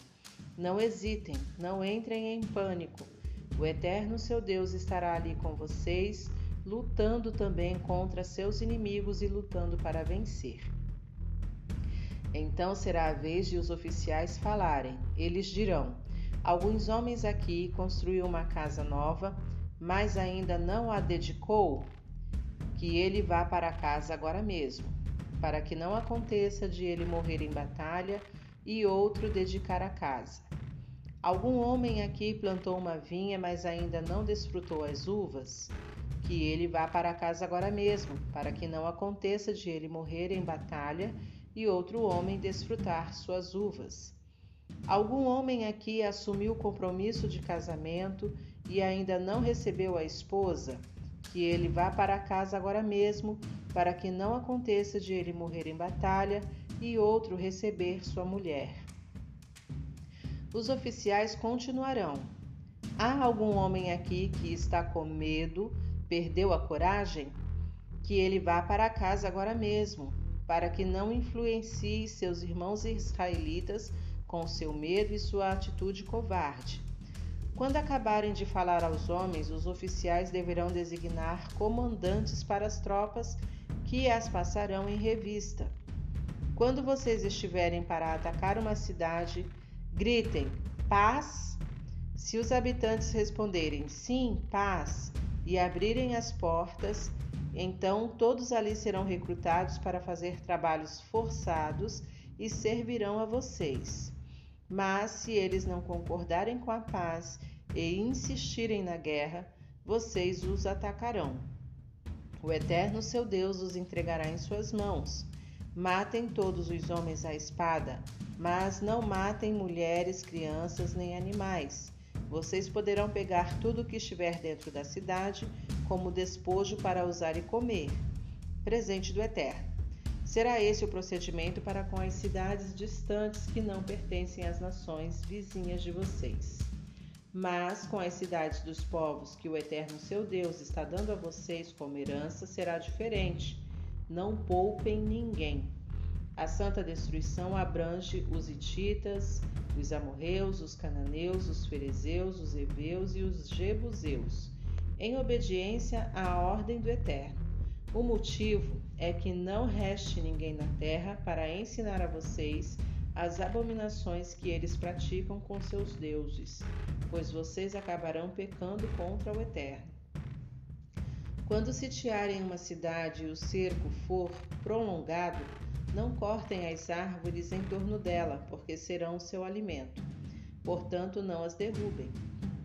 não hesitem, não entrem em pânico. O Eterno seu Deus estará ali com vocês, lutando também contra seus inimigos e lutando para vencer. Então será a vez de os oficiais falarem. Eles dirão: Alguns homens aqui construíram uma casa nova, mas ainda não a dedicou. Que ele vá para casa agora mesmo para que não aconteça de ele morrer em batalha e outro dedicar a casa. Algum homem aqui plantou uma vinha, mas ainda não desfrutou as uvas? Que ele vá para casa agora mesmo, para que não aconteça de ele morrer em batalha e outro homem desfrutar suas uvas. Algum homem aqui assumiu o compromisso de casamento e ainda não recebeu a esposa? Que ele vá para casa agora mesmo, para que não aconteça de ele morrer em batalha e outro receber sua mulher. Os oficiais continuarão. Há algum homem aqui que está com medo, perdeu a coragem? Que ele vá para casa agora mesmo, para que não influencie seus irmãos israelitas com seu medo e sua atitude covarde. Quando acabarem de falar aos homens, os oficiais deverão designar comandantes para as tropas que as passarão em revista. Quando vocês estiverem para atacar uma cidade, gritem: paz! Se os habitantes responderem sim, paz, e abrirem as portas, então todos ali serão recrutados para fazer trabalhos forçados e servirão a vocês. Mas se eles não concordarem com a paz e insistirem na guerra, vocês os atacarão. O Eterno seu Deus os entregará em suas mãos. Matem todos os homens à espada, mas não matem mulheres, crianças nem animais. Vocês poderão pegar tudo o que estiver dentro da cidade como despojo para usar e comer. Presente do Eterno. Será esse o procedimento para com as cidades distantes que não pertencem às nações vizinhas de vocês. Mas com as cidades dos povos que o Eterno seu Deus está dando a vocês como herança será diferente. Não poupem ninguém. A santa destruição abrange os hititas, os amorreus, os cananeus, os ferezeus, os heveus e os jebuseus, em obediência à ordem do Eterno. O motivo é que não reste ninguém na terra para ensinar a vocês as abominações que eles praticam com seus deuses, pois vocês acabarão pecando contra o Eterno. Quando sitiarem uma cidade e o cerco for prolongado, não cortem as árvores em torno dela, porque serão seu alimento. Portanto, não as derrubem.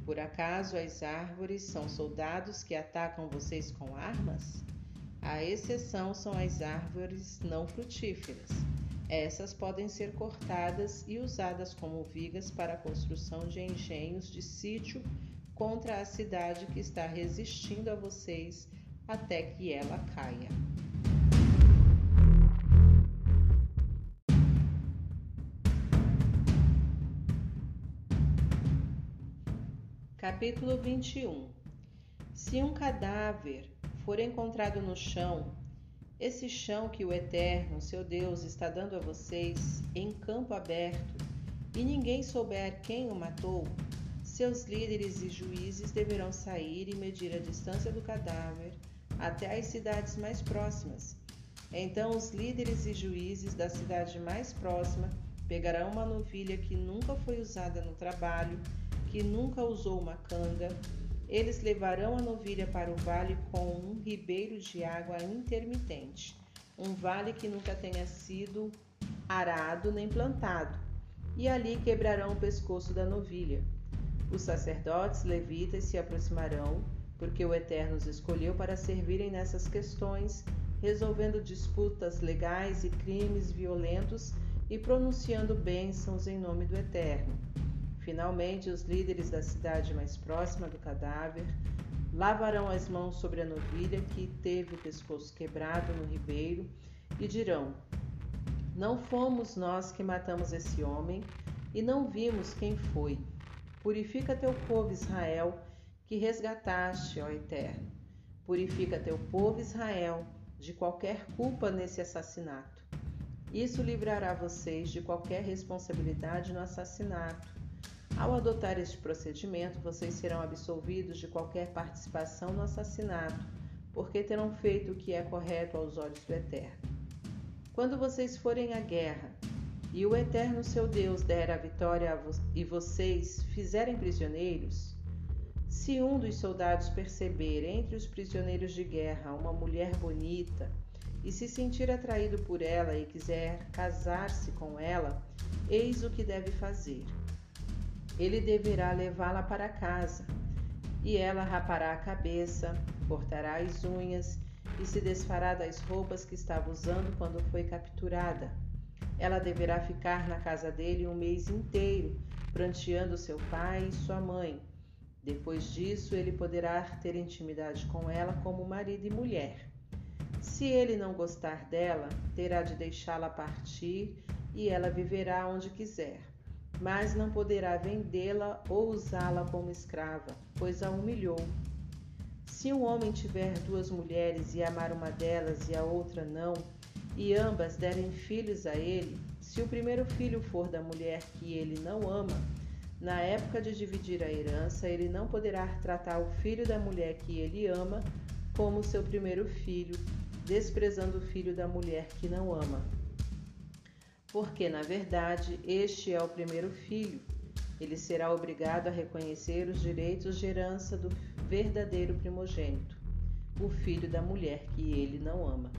Por acaso as árvores são soldados que atacam vocês com armas? A exceção são as árvores não frutíferas. Essas podem ser cortadas e usadas como vigas para a construção de engenhos de sítio contra a cidade que está resistindo a vocês até que ela caia. Capítulo 21 Se um cadáver for encontrado no chão, esse chão que o Eterno, seu Deus, está dando a vocês em campo aberto, e ninguém souber quem o matou, seus líderes e juízes deverão sair e medir a distância do cadáver até as cidades mais próximas. Então, os líderes e juízes da cidade mais próxima pegarão uma novilha que nunca foi usada no trabalho, que nunca usou uma canga, eles levarão a novilha para o vale com um ribeiro de água intermitente, um vale que nunca tenha sido arado nem plantado, e ali quebrarão o pescoço da novilha. Os sacerdotes levitas se aproximarão, porque o Eterno os escolheu para servirem nessas questões, resolvendo disputas legais e crimes violentos e pronunciando bênçãos em nome do Eterno. Finalmente, os líderes da cidade mais próxima do cadáver lavarão as mãos sobre a novilha que teve o pescoço quebrado no ribeiro e dirão: Não fomos nós que matamos esse homem e não vimos quem foi. Purifica teu povo Israel, que resgataste, ó Eterno. Purifica teu povo Israel de qualquer culpa nesse assassinato. Isso livrará vocês de qualquer responsabilidade no assassinato ao adotar este procedimento, vocês serão absolvidos de qualquer participação no assassinato, porque terão feito o que é correto aos olhos do Eterno. Quando vocês forem à guerra e o Eterno seu Deus der a vitória a vo e vocês fizerem prisioneiros, se um dos soldados perceber entre os prisioneiros de guerra uma mulher bonita e se sentir atraído por ela e quiser casar-se com ela, eis o que deve fazer. Ele deverá levá-la para casa, e ela rapará a cabeça, cortará as unhas e se desfará das roupas que estava usando quando foi capturada. Ela deverá ficar na casa dele um mês inteiro, pranteando seu pai e sua mãe. Depois disso, ele poderá ter intimidade com ela como marido e mulher. Se ele não gostar dela, terá de deixá-la partir e ela viverá onde quiser, mas não poderá vendê-la ou usá-la como escrava, pois a humilhou. Se um homem tiver duas mulheres e amar uma delas e a outra não, e ambas derem filhos a ele, se o primeiro filho for da mulher que ele não ama, na época de dividir a herança, ele não poderá tratar o filho da mulher que ele ama como seu primeiro filho, desprezando o filho da mulher que não ama. Porque, na verdade, este é o primeiro filho. Ele será obrigado a reconhecer os direitos de herança do verdadeiro primogênito, o filho da mulher que ele não ama,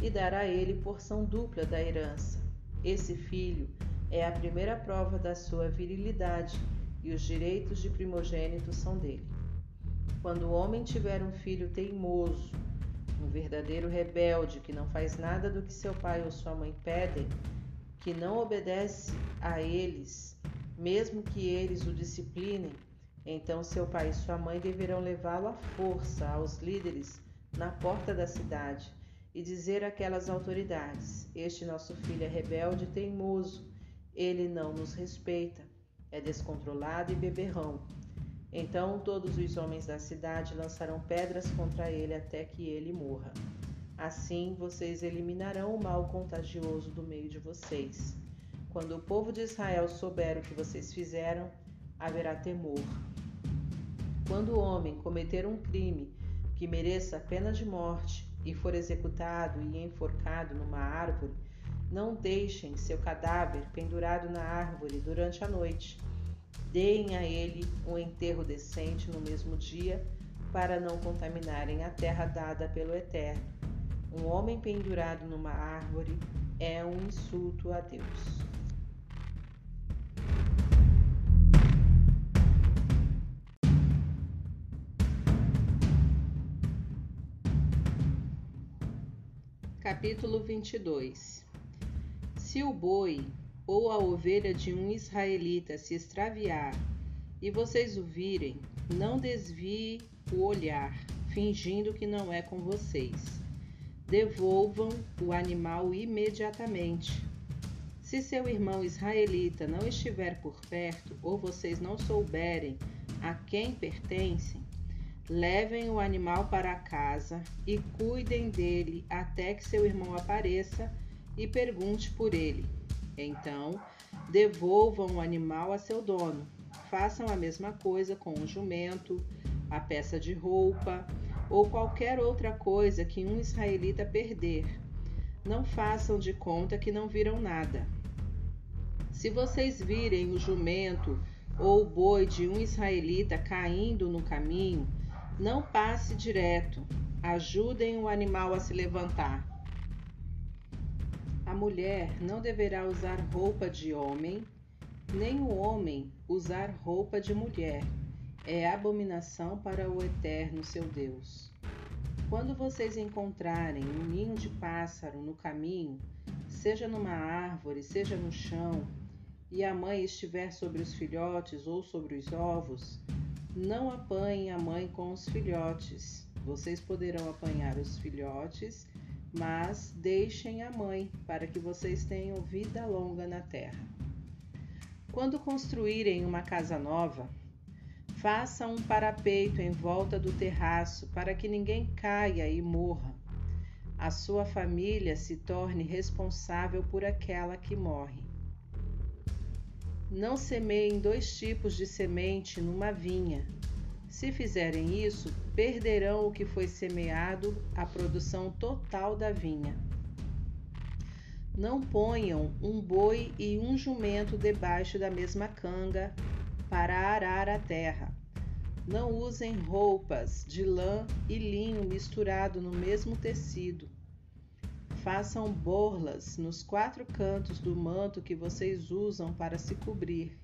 e dará a ele porção dupla da herança. Esse filho é a primeira prova da sua virilidade e os direitos de primogênito são dele. Quando o homem tiver um filho teimoso, um verdadeiro rebelde que não faz nada do que seu pai ou sua mãe pedem, que não obedece a eles, mesmo que eles o disciplinem, então seu pai e sua mãe deverão levá-lo à força aos líderes na porta da cidade e dizer àquelas autoridades: Este nosso filho é rebelde e teimoso, ele não nos respeita, é descontrolado e beberrão. Então todos os homens da cidade lançarão pedras contra ele até que ele morra. Assim vocês eliminarão o mal contagioso do meio de vocês. Quando o povo de Israel souber o que vocês fizeram, haverá temor. Quando o homem cometer um crime que mereça a pena de morte e for executado e enforcado numa árvore, não deixem seu cadáver pendurado na árvore durante a noite Deem a ele um enterro decente no mesmo dia, para não contaminarem a terra dada pelo Eterno. Um homem pendurado numa árvore é um insulto a Deus. Capítulo 22 Se o boi ou a ovelha de um israelita se extraviar e vocês o virem, não desvie o olhar, fingindo que não é com vocês. Devolvam o animal imediatamente. Se seu irmão israelita não estiver por perto ou vocês não souberem a quem pertencem, levem o animal para casa e cuidem dele até que seu irmão apareça e pergunte por ele. Então, devolvam o animal a seu dono. Façam a mesma coisa com o jumento, a peça de roupa ou qualquer outra coisa que um israelita perder. Não façam de conta que não viram nada. Se vocês virem o jumento ou o boi de um israelita caindo no caminho, não passe direto. Ajudem o animal a se levantar. A mulher não deverá usar roupa de homem, nem o homem usar roupa de mulher. É abominação para o Eterno seu Deus. Quando vocês encontrarem um ninho de pássaro no caminho, seja numa árvore, seja no chão, e a mãe estiver sobre os filhotes ou sobre os ovos, não apanhem a mãe com os filhotes. Vocês poderão apanhar os filhotes mas deixem a mãe, para que vocês tenham vida longa na terra. Quando construírem uma casa nova, façam um parapeito em volta do terraço para que ninguém caia e morra. A sua família se torne responsável por aquela que morre. Não semeiem dois tipos de semente numa vinha se fizerem isso, perderão o que foi semeado, a produção total da vinha. Não ponham um boi e um jumento debaixo da mesma canga para arar a terra. Não usem roupas de lã e linho misturado no mesmo tecido. façam borlas nos quatro cantos do manto que vocês usam para se cobrir.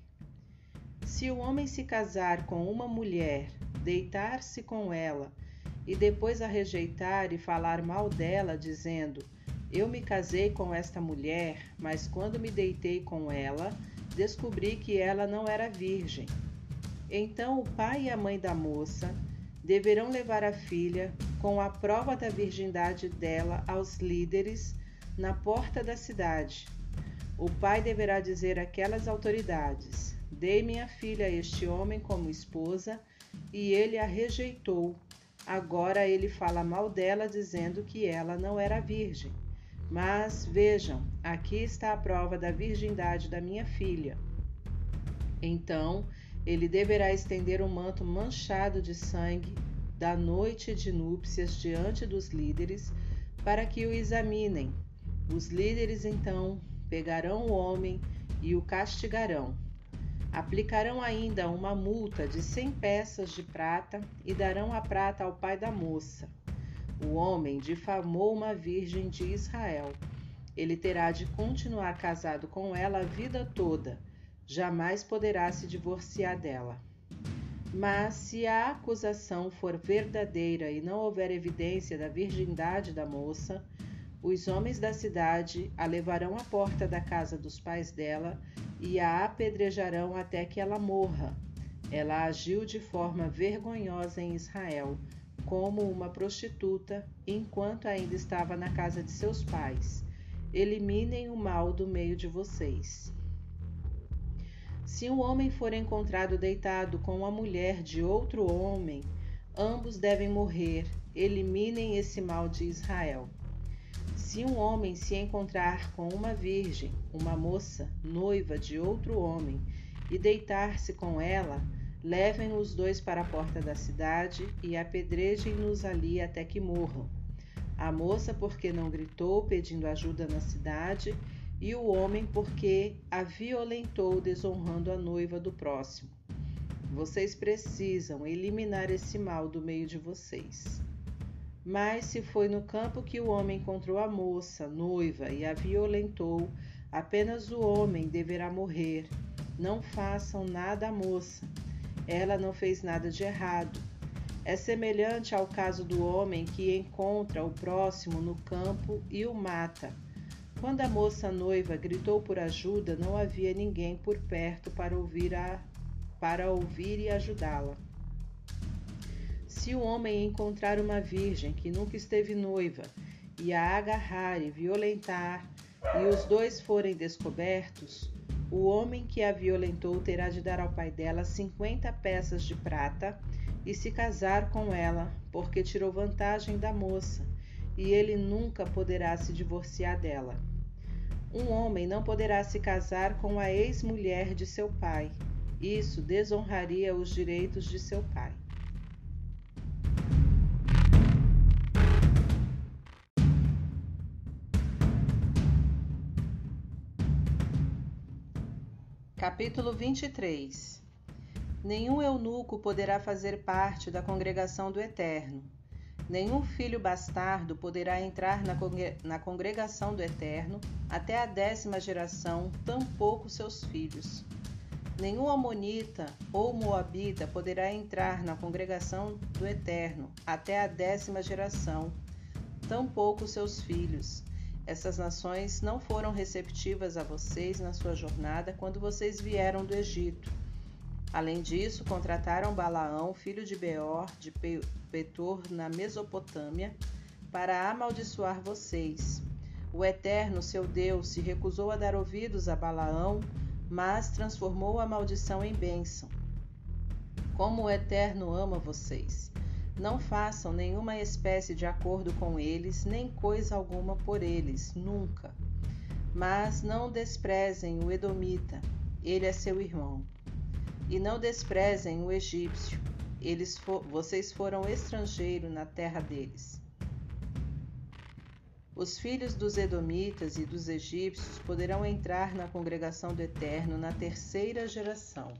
Se o homem se casar com uma mulher, deitar-se com ela e depois a rejeitar e falar mal dela, dizendo: Eu me casei com esta mulher, mas quando me deitei com ela, descobri que ela não era virgem. Então o pai e a mãe da moça deverão levar a filha com a prova da virgindade dela aos líderes na porta da cidade. O pai deverá dizer àquelas autoridades: Dei minha filha a este homem como esposa e ele a rejeitou. Agora ele fala mal dela, dizendo que ela não era virgem. Mas vejam, aqui está a prova da virgindade da minha filha. Então ele deverá estender um manto manchado de sangue da noite de núpcias diante dos líderes, para que o examinem. Os líderes então pegarão o homem e o castigarão. Aplicarão ainda uma multa de cem peças de prata e darão a prata ao pai da moça. O homem difamou uma virgem de Israel. Ele terá de continuar casado com ela a vida toda jamais poderá se divorciar dela. Mas se a acusação for verdadeira e não houver evidência da virgindade da moça, os homens da cidade a levarão à porta da casa dos pais dela e a apedrejarão até que ela morra. Ela agiu de forma vergonhosa em Israel, como uma prostituta, enquanto ainda estava na casa de seus pais. Eliminem o mal do meio de vocês. Se um homem for encontrado deitado com uma mulher de outro homem, ambos devem morrer. Eliminem esse mal de Israel. Se um homem se encontrar com uma virgem, uma moça, noiva de outro homem, e deitar-se com ela, levem os dois para a porta da cidade e apedrejem-nos ali até que morram. A moça, porque não gritou pedindo ajuda na cidade, e o homem porque a violentou, desonrando a noiva do próximo. Vocês precisam eliminar esse mal do meio de vocês. Mas se foi no campo que o homem encontrou a moça, noiva, e a violentou, apenas o homem deverá morrer. Não façam nada à moça. Ela não fez nada de errado. É semelhante ao caso do homem que encontra o próximo no campo e o mata quando a moça noiva gritou por ajuda, não havia ninguém por perto para ouvir, a, para ouvir e ajudá-la. Se o homem encontrar uma virgem que nunca esteve noiva e a agarrar e violentar, e os dois forem descobertos, o homem que a violentou terá de dar ao pai dela cinquenta peças de prata e se casar com ela, porque tirou vantagem da moça, e ele nunca poderá se divorciar dela. Um homem não poderá se casar com a ex-mulher de seu pai. Isso desonraria os direitos de seu pai. Capítulo 23 Nenhum eunuco poderá fazer parte da congregação do Eterno. Nenhum filho bastardo poderá entrar na, congregação do Eterno até a décima geração, tampouco seus filhos. Nenhum amonita ou moabita poderá entrar na congregação do Eterno até a décima geração, tampouco seus filhos. Essas nações não foram receptivas a vocês na sua jornada quando vocês vieram do Egito. Além disso, contrataram Balaão, filho de Beor, de Petor, na Mesopotâmia, para amaldiçoar vocês. O Eterno, seu Deus, se recusou a dar ouvidos a Balaão, mas transformou a maldição em bênção. Como o Eterno ama vocês. Não façam nenhuma espécie de acordo com eles, nem coisa alguma por eles, nunca. Mas não desprezem o Edomita, ele é seu irmão. E não desprezem o egípcio, eles vocês foram estrangeiros na terra deles. Os filhos dos Edomitas e dos egípcios poderão entrar na congregação do Eterno na terceira geração.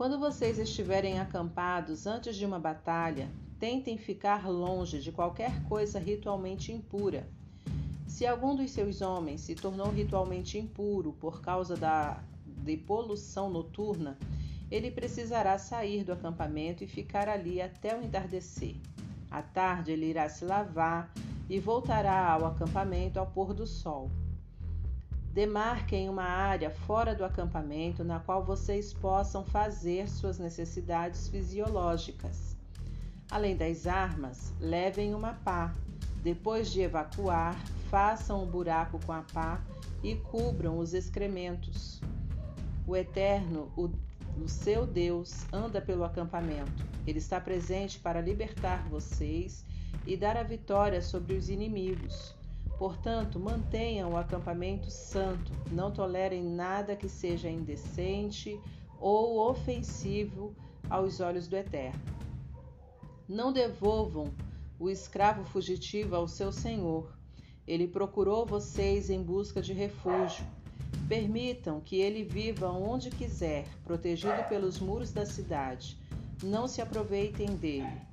Quando vocês estiverem acampados antes de uma batalha, tentem ficar longe de qualquer coisa ritualmente impura. Se algum dos seus homens se tornou ritualmente impuro por causa da poluição noturna, ele precisará sair do acampamento e ficar ali até o entardecer. À tarde, ele irá se lavar e voltará ao acampamento ao pôr do sol. Demarquem uma área fora do acampamento na qual vocês possam fazer suas necessidades fisiológicas. Além das armas, levem uma pá. Depois de evacuar, façam um buraco com a pá e cubram os excrementos. O Eterno, o, o seu Deus, anda pelo acampamento. Ele está presente para libertar vocês e dar a vitória sobre os inimigos. Portanto, mantenham o acampamento santo, não tolerem nada que seja indecente ou ofensivo aos olhos do Eterno. Não devolvam o escravo fugitivo ao seu senhor. Ele procurou vocês em busca de refúgio. Permitam que ele viva onde quiser, protegido pelos muros da cidade. Não se aproveitem dele.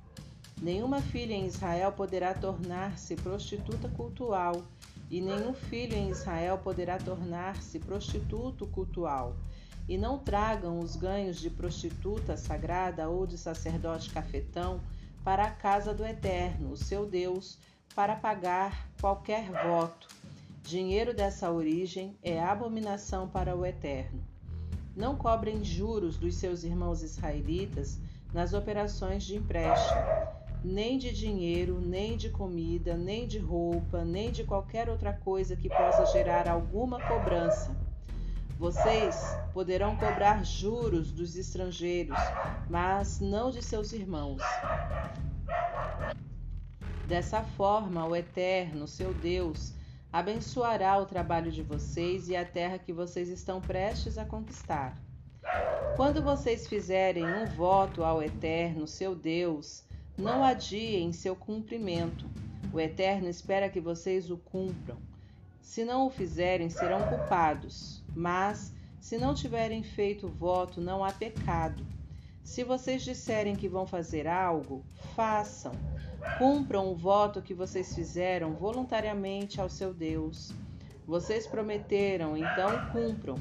Nenhuma filha em Israel poderá tornar-se prostituta cultual, e nenhum filho em Israel poderá tornar-se prostituto cultual. E não tragam os ganhos de prostituta sagrada ou de sacerdote cafetão para a casa do Eterno, o seu Deus, para pagar qualquer voto. Dinheiro dessa origem é abominação para o Eterno. Não cobrem juros dos seus irmãos israelitas nas operações de empréstimo nem de dinheiro, nem de comida, nem de roupa, nem de qualquer outra coisa que possa gerar alguma cobrança. Vocês poderão cobrar juros dos estrangeiros, mas não de seus irmãos. Dessa forma, o Eterno, seu Deus, abençoará o trabalho de vocês e a terra que vocês estão prestes a conquistar. Quando vocês fizerem um voto ao Eterno, seu Deus, não adiem seu cumprimento. O Eterno espera que vocês o cumpram. Se não o fizerem, serão culpados. Mas, se não tiverem feito voto, não há pecado. Se vocês disserem que vão fazer algo, façam. Cumpram o voto que vocês fizeram voluntariamente ao seu Deus. Vocês prometeram, então cumpram.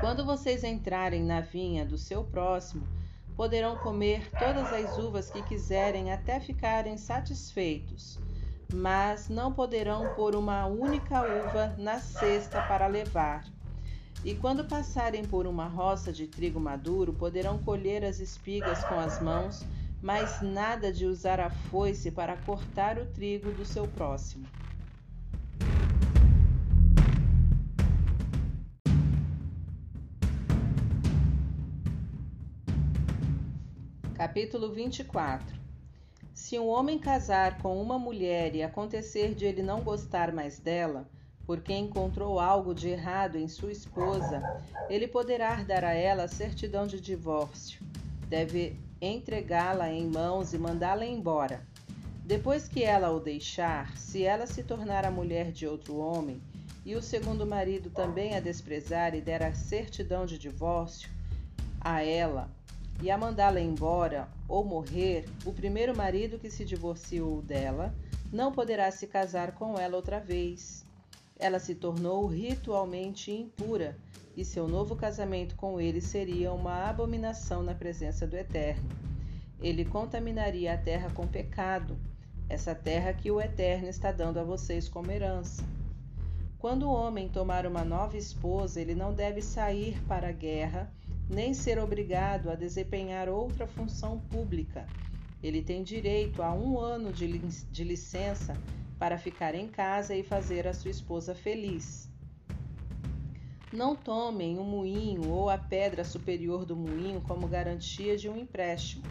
Quando vocês entrarem na vinha do seu próximo, poderão comer todas as uvas que quiserem até ficarem satisfeitos, mas não poderão pôr uma única uva na cesta para levar. E quando passarem por uma roça de trigo maduro, poderão colher as espigas com as mãos, mas nada de usar a foice para cortar o trigo do seu próximo. Capítulo 24 Se um homem casar com uma mulher e acontecer de ele não gostar mais dela, porque encontrou algo de errado em sua esposa, ele poderá dar a ela a certidão de divórcio. Deve entregá-la em mãos e mandá-la embora. Depois que ela o deixar, se ela se tornar a mulher de outro homem, e o segundo marido também a desprezar e der a certidão de divórcio a ela, e a mandá-la embora ou morrer, o primeiro marido que se divorciou dela não poderá se casar com ela outra vez. Ela se tornou ritualmente impura e seu novo casamento com ele seria uma abominação na presença do Eterno. Ele contaminaria a terra com pecado, essa terra que o Eterno está dando a vocês como herança. Quando o homem tomar uma nova esposa, ele não deve sair para a guerra nem ser obrigado a desempenhar outra função pública. Ele tem direito a um ano de, de licença para ficar em casa e fazer a sua esposa feliz. Não tomem um moinho ou a pedra superior do moinho como garantia de um empréstimo.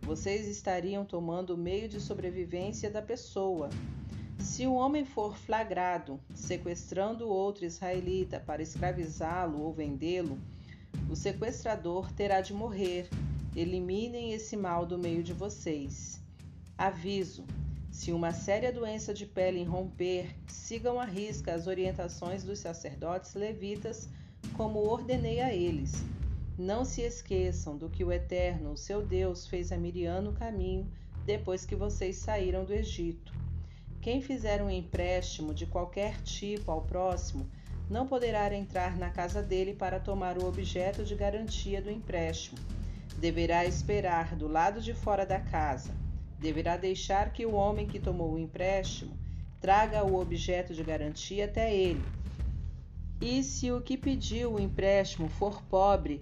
Vocês estariam tomando o meio de sobrevivência da pessoa. Se o homem for flagrado sequestrando outro israelita para escravizá-lo ou vendê-lo, o sequestrador terá de morrer. Eliminem esse mal do meio de vocês. Aviso: se uma séria doença de pele irromper, sigam à risca as orientações dos sacerdotes levitas, como ordenei a eles. Não se esqueçam do que o Eterno, o seu Deus, fez a Miriam no caminho depois que vocês saíram do Egito. Quem fizer um empréstimo de qualquer tipo ao próximo não poderá entrar na casa dele para tomar o objeto de garantia do empréstimo. Deverá esperar do lado de fora da casa. Deverá deixar que o homem que tomou o empréstimo traga o objeto de garantia até ele. E se o que pediu o empréstimo for pobre,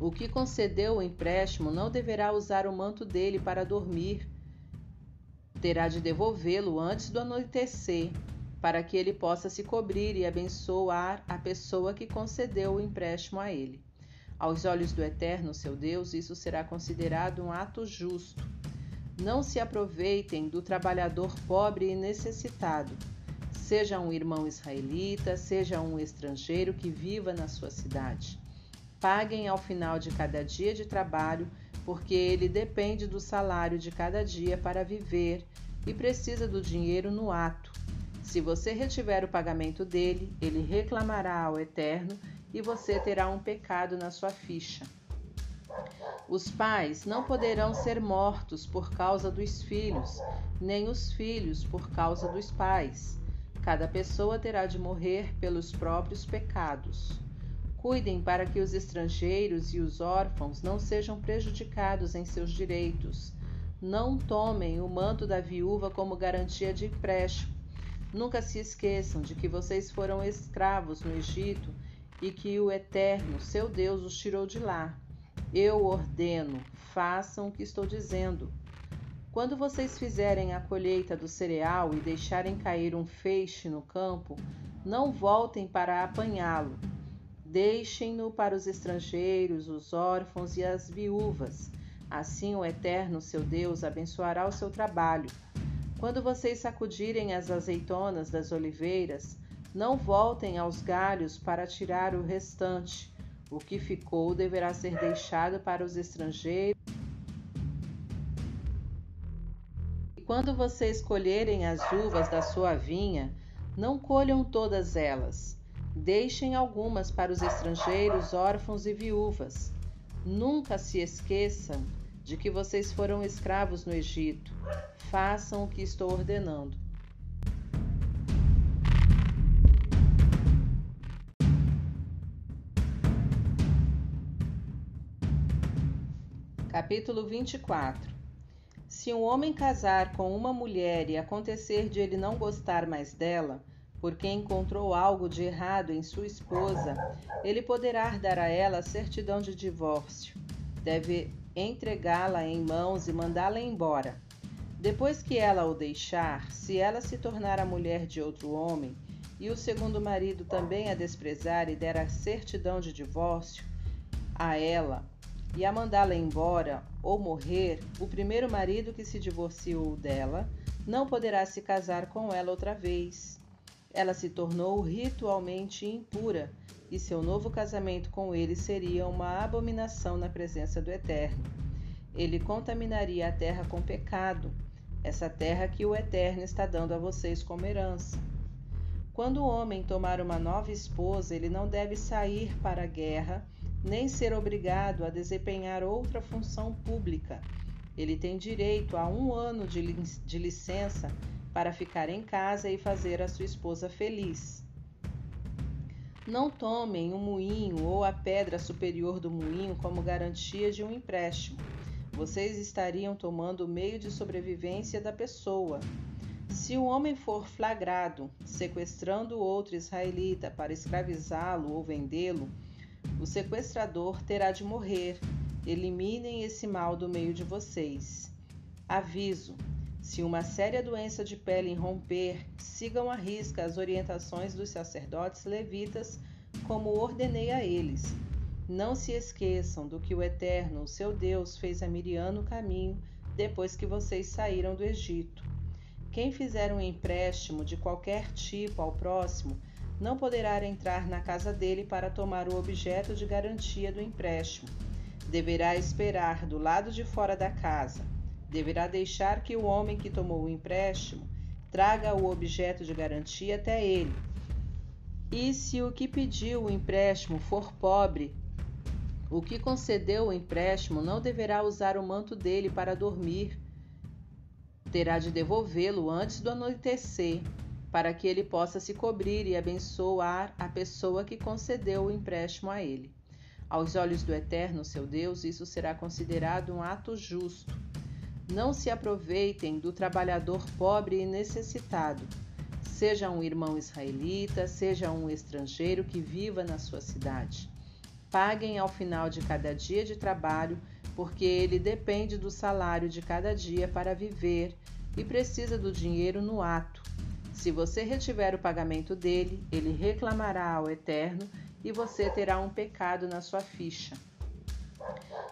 o que concedeu o empréstimo não deverá usar o manto dele para dormir terá de devolvê-lo antes do anoitecer, para que ele possa se cobrir e abençoar a pessoa que concedeu o empréstimo a ele. Aos olhos do Eterno, seu Deus, isso será considerado um ato justo. Não se aproveitem do trabalhador pobre e necessitado, seja um irmão israelita, seja um estrangeiro que viva na sua cidade. Paguem ao final de cada dia de trabalho porque ele depende do salário de cada dia para viver e precisa do dinheiro no ato. Se você retiver o pagamento dele, ele reclamará ao Eterno e você terá um pecado na sua ficha. Os pais não poderão ser mortos por causa dos filhos, nem os filhos por causa dos pais. Cada pessoa terá de morrer pelos próprios pecados. Cuidem para que os estrangeiros e os órfãos não sejam prejudicados em seus direitos. Não tomem o manto da viúva como garantia de empréstimo. Nunca se esqueçam de que vocês foram escravos no Egito e que o Eterno, seu Deus, os tirou de lá. Eu ordeno, façam o que estou dizendo. Quando vocês fizerem a colheita do cereal e deixarem cair um feixe no campo, não voltem para apanhá-lo Deixem-no para os estrangeiros, os órfãos e as viúvas. Assim o Eterno, seu Deus, abençoará o seu trabalho. Quando vocês sacudirem as azeitonas das oliveiras, não voltem aos galhos para tirar o restante. O que ficou deverá ser deixado para os estrangeiros. E quando vocês colherem as uvas da sua vinha, não colham todas elas Deixem algumas para os estrangeiros, órfãos e viúvas. Nunca se esqueçam de que vocês foram escravos no Egito. Façam o que estou ordenando. Capítulo 24 Se um homem casar com uma mulher e acontecer de ele não gostar mais dela, porque encontrou algo de errado em sua esposa, ele poderá dar a ela a certidão de divórcio. Deve entregá-la em mãos e mandá-la embora. Depois que ela o deixar, se ela se tornar a mulher de outro homem, e o segundo marido também a desprezar e der a certidão de divórcio a ela, e a mandá-la embora ou morrer, o primeiro marido que se divorciou dela não poderá se casar com ela outra vez ela se tornou ritualmente impura e seu novo casamento com ele seria uma abominação na presença do Eterno. Ele contaminaria a terra com pecado, essa terra que o Eterno está dando a vocês como herança. Quando o homem tomar uma nova esposa, ele não deve sair para a guerra, nem ser obrigado a desempenhar outra função pública. Ele tem direito a um ano de, licença para ficar em casa e fazer a sua esposa feliz. Não tomem um moinho ou a pedra superior do moinho como garantia de um empréstimo. Vocês estariam tomando o meio de sobrevivência da pessoa. Se o homem for flagrado sequestrando outro israelita para escravizá-lo ou vendê-lo, o sequestrador terá de morrer. Eliminem esse mal do meio de vocês. Aviso: se uma séria doença de pele irromper, sigam à risca as orientações dos sacerdotes levitas, como ordenei a eles. Não se esqueçam do que o Eterno, o seu Deus, fez a Miriam no caminho depois que vocês saíram do Egito. Quem fizer um empréstimo de qualquer tipo ao próximo não poderá entrar na casa dele para tomar o objeto de garantia do empréstimo. Deverá esperar do lado de fora da casa deverá deixar que o homem que tomou o empréstimo traga o objeto de garantia até ele. E se o que pediu o empréstimo for pobre, o que concedeu o empréstimo não deverá usar o manto dele para dormir. terá de devolvê-lo antes do anoitecer, para que ele possa se cobrir e abençoar a pessoa que concedeu o empréstimo a ele. Aos olhos do Eterno, seu Deus, isso será considerado um ato justo. Não se aproveitem do trabalhador pobre e necessitado, seja um irmão israelita, seja um estrangeiro que viva na sua cidade. Paguem ao final de cada dia de trabalho, porque ele depende do salário de cada dia para viver e precisa do dinheiro no ato. Se você retiver o pagamento dele, ele reclamará ao Eterno e você terá um pecado na sua ficha.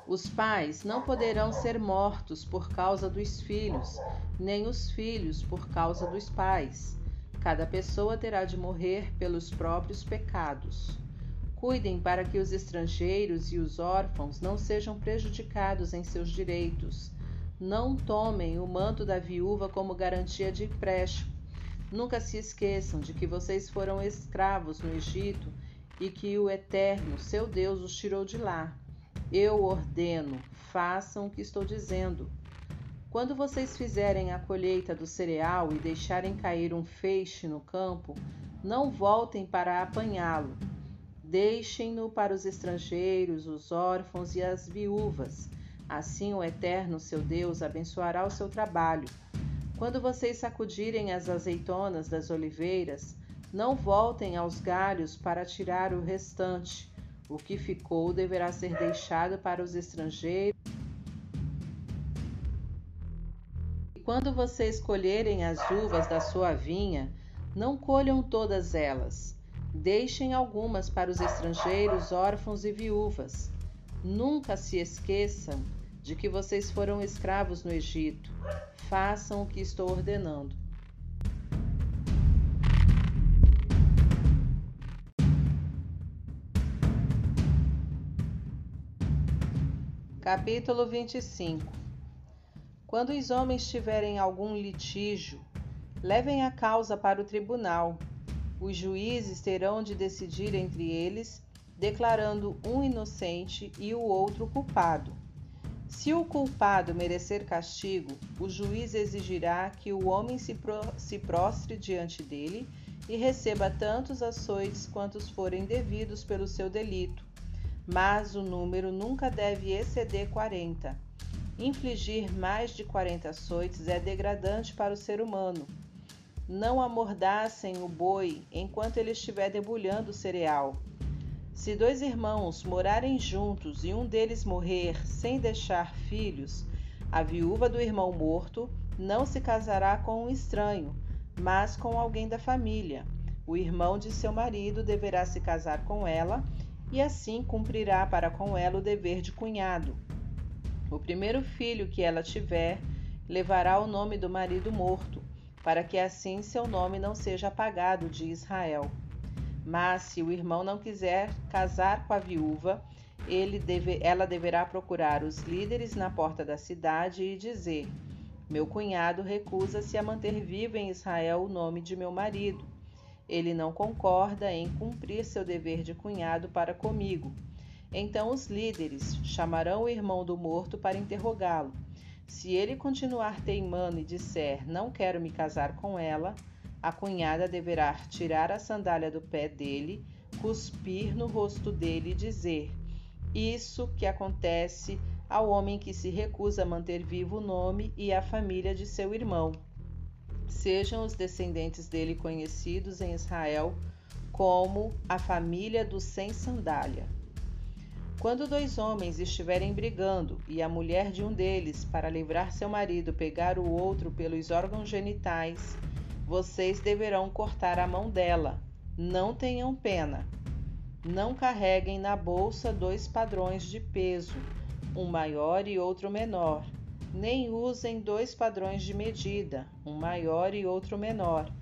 Os pais não poderão ser mortos por causa dos filhos, nem os filhos por causa dos pais. Cada pessoa terá de morrer pelos próprios pecados. Cuidem para que os estrangeiros e os órfãos não sejam prejudicados em seus direitos. Não tomem o manto da viúva como garantia de empréstimo. Nunca se esqueçam de que vocês foram escravos no Egito e que o Eterno, seu Deus, os tirou de lá. Eu ordeno, façam o que estou dizendo. Quando vocês fizerem a colheita do cereal e deixarem cair um feixe no campo, não voltem para apanhá-lo. Deixem-no para os estrangeiros, os órfãos e as viúvas. Assim o Eterno, seu Deus, abençoará o seu trabalho. Quando vocês sacudirem as azeitonas das oliveiras, não voltem aos galhos para tirar o restante. O que ficou deverá ser deixado para os estrangeiros. E quando vocês colherem as uvas da sua vinha, não colham todas elas. Deixem algumas para os estrangeiros, órfãos e viúvas. Nunca se esqueçam de que vocês foram escravos no Egito. Façam o que estou ordenando. Capítulo 25 Quando os homens tiverem algum litígio, levem a causa para o tribunal. Os juízes terão de decidir entre eles, declarando um inocente e o outro culpado. Se o culpado merecer castigo, o juiz exigirá que o homem se, pro se prostre diante dele e receba tantos açoites quantos forem devidos pelo seu delito mas o número nunca deve exceder 40. Infligir mais de 40 açoites é degradante para o ser humano. Não amordassem o boi enquanto ele estiver debulhando o cereal. Se dois irmãos morarem juntos e um deles morrer sem deixar filhos, a viúva do irmão morto não se casará com um estranho, mas com alguém da família. O irmão de seu marido deverá se casar com ela e assim cumprirá para com ela o dever de cunhado. O primeiro filho que ela tiver levará o nome do marido morto, para que assim seu nome não seja apagado de Israel. Mas se o irmão não quiser casar com a viúva, deve, ela deverá procurar os líderes na porta da cidade e dizer: Meu cunhado recusa-se a manter vivo em Israel o nome de meu marido ele não concorda em cumprir seu dever de cunhado para comigo. Então os líderes chamarão o irmão do morto para interrogá-lo. Se ele continuar teimando e disser não quero me casar com ela, a cunhada deverá tirar a sandália do pé dele, cuspir no rosto dele e dizer: Isso que acontece ao homem que se recusa a manter vivo o nome e a família de seu irmão sejam os descendentes dele conhecidos em Israel como a família do sem sandália. Quando dois homens estiverem brigando e a mulher de um deles, para livrar seu marido, pegar o outro pelos órgãos genitais, vocês deverão cortar a mão dela. Não tenham pena. Não carreguem na bolsa dois padrões de peso, um maior e outro menor nem usem dois padrões de medida, um maior e outro menor.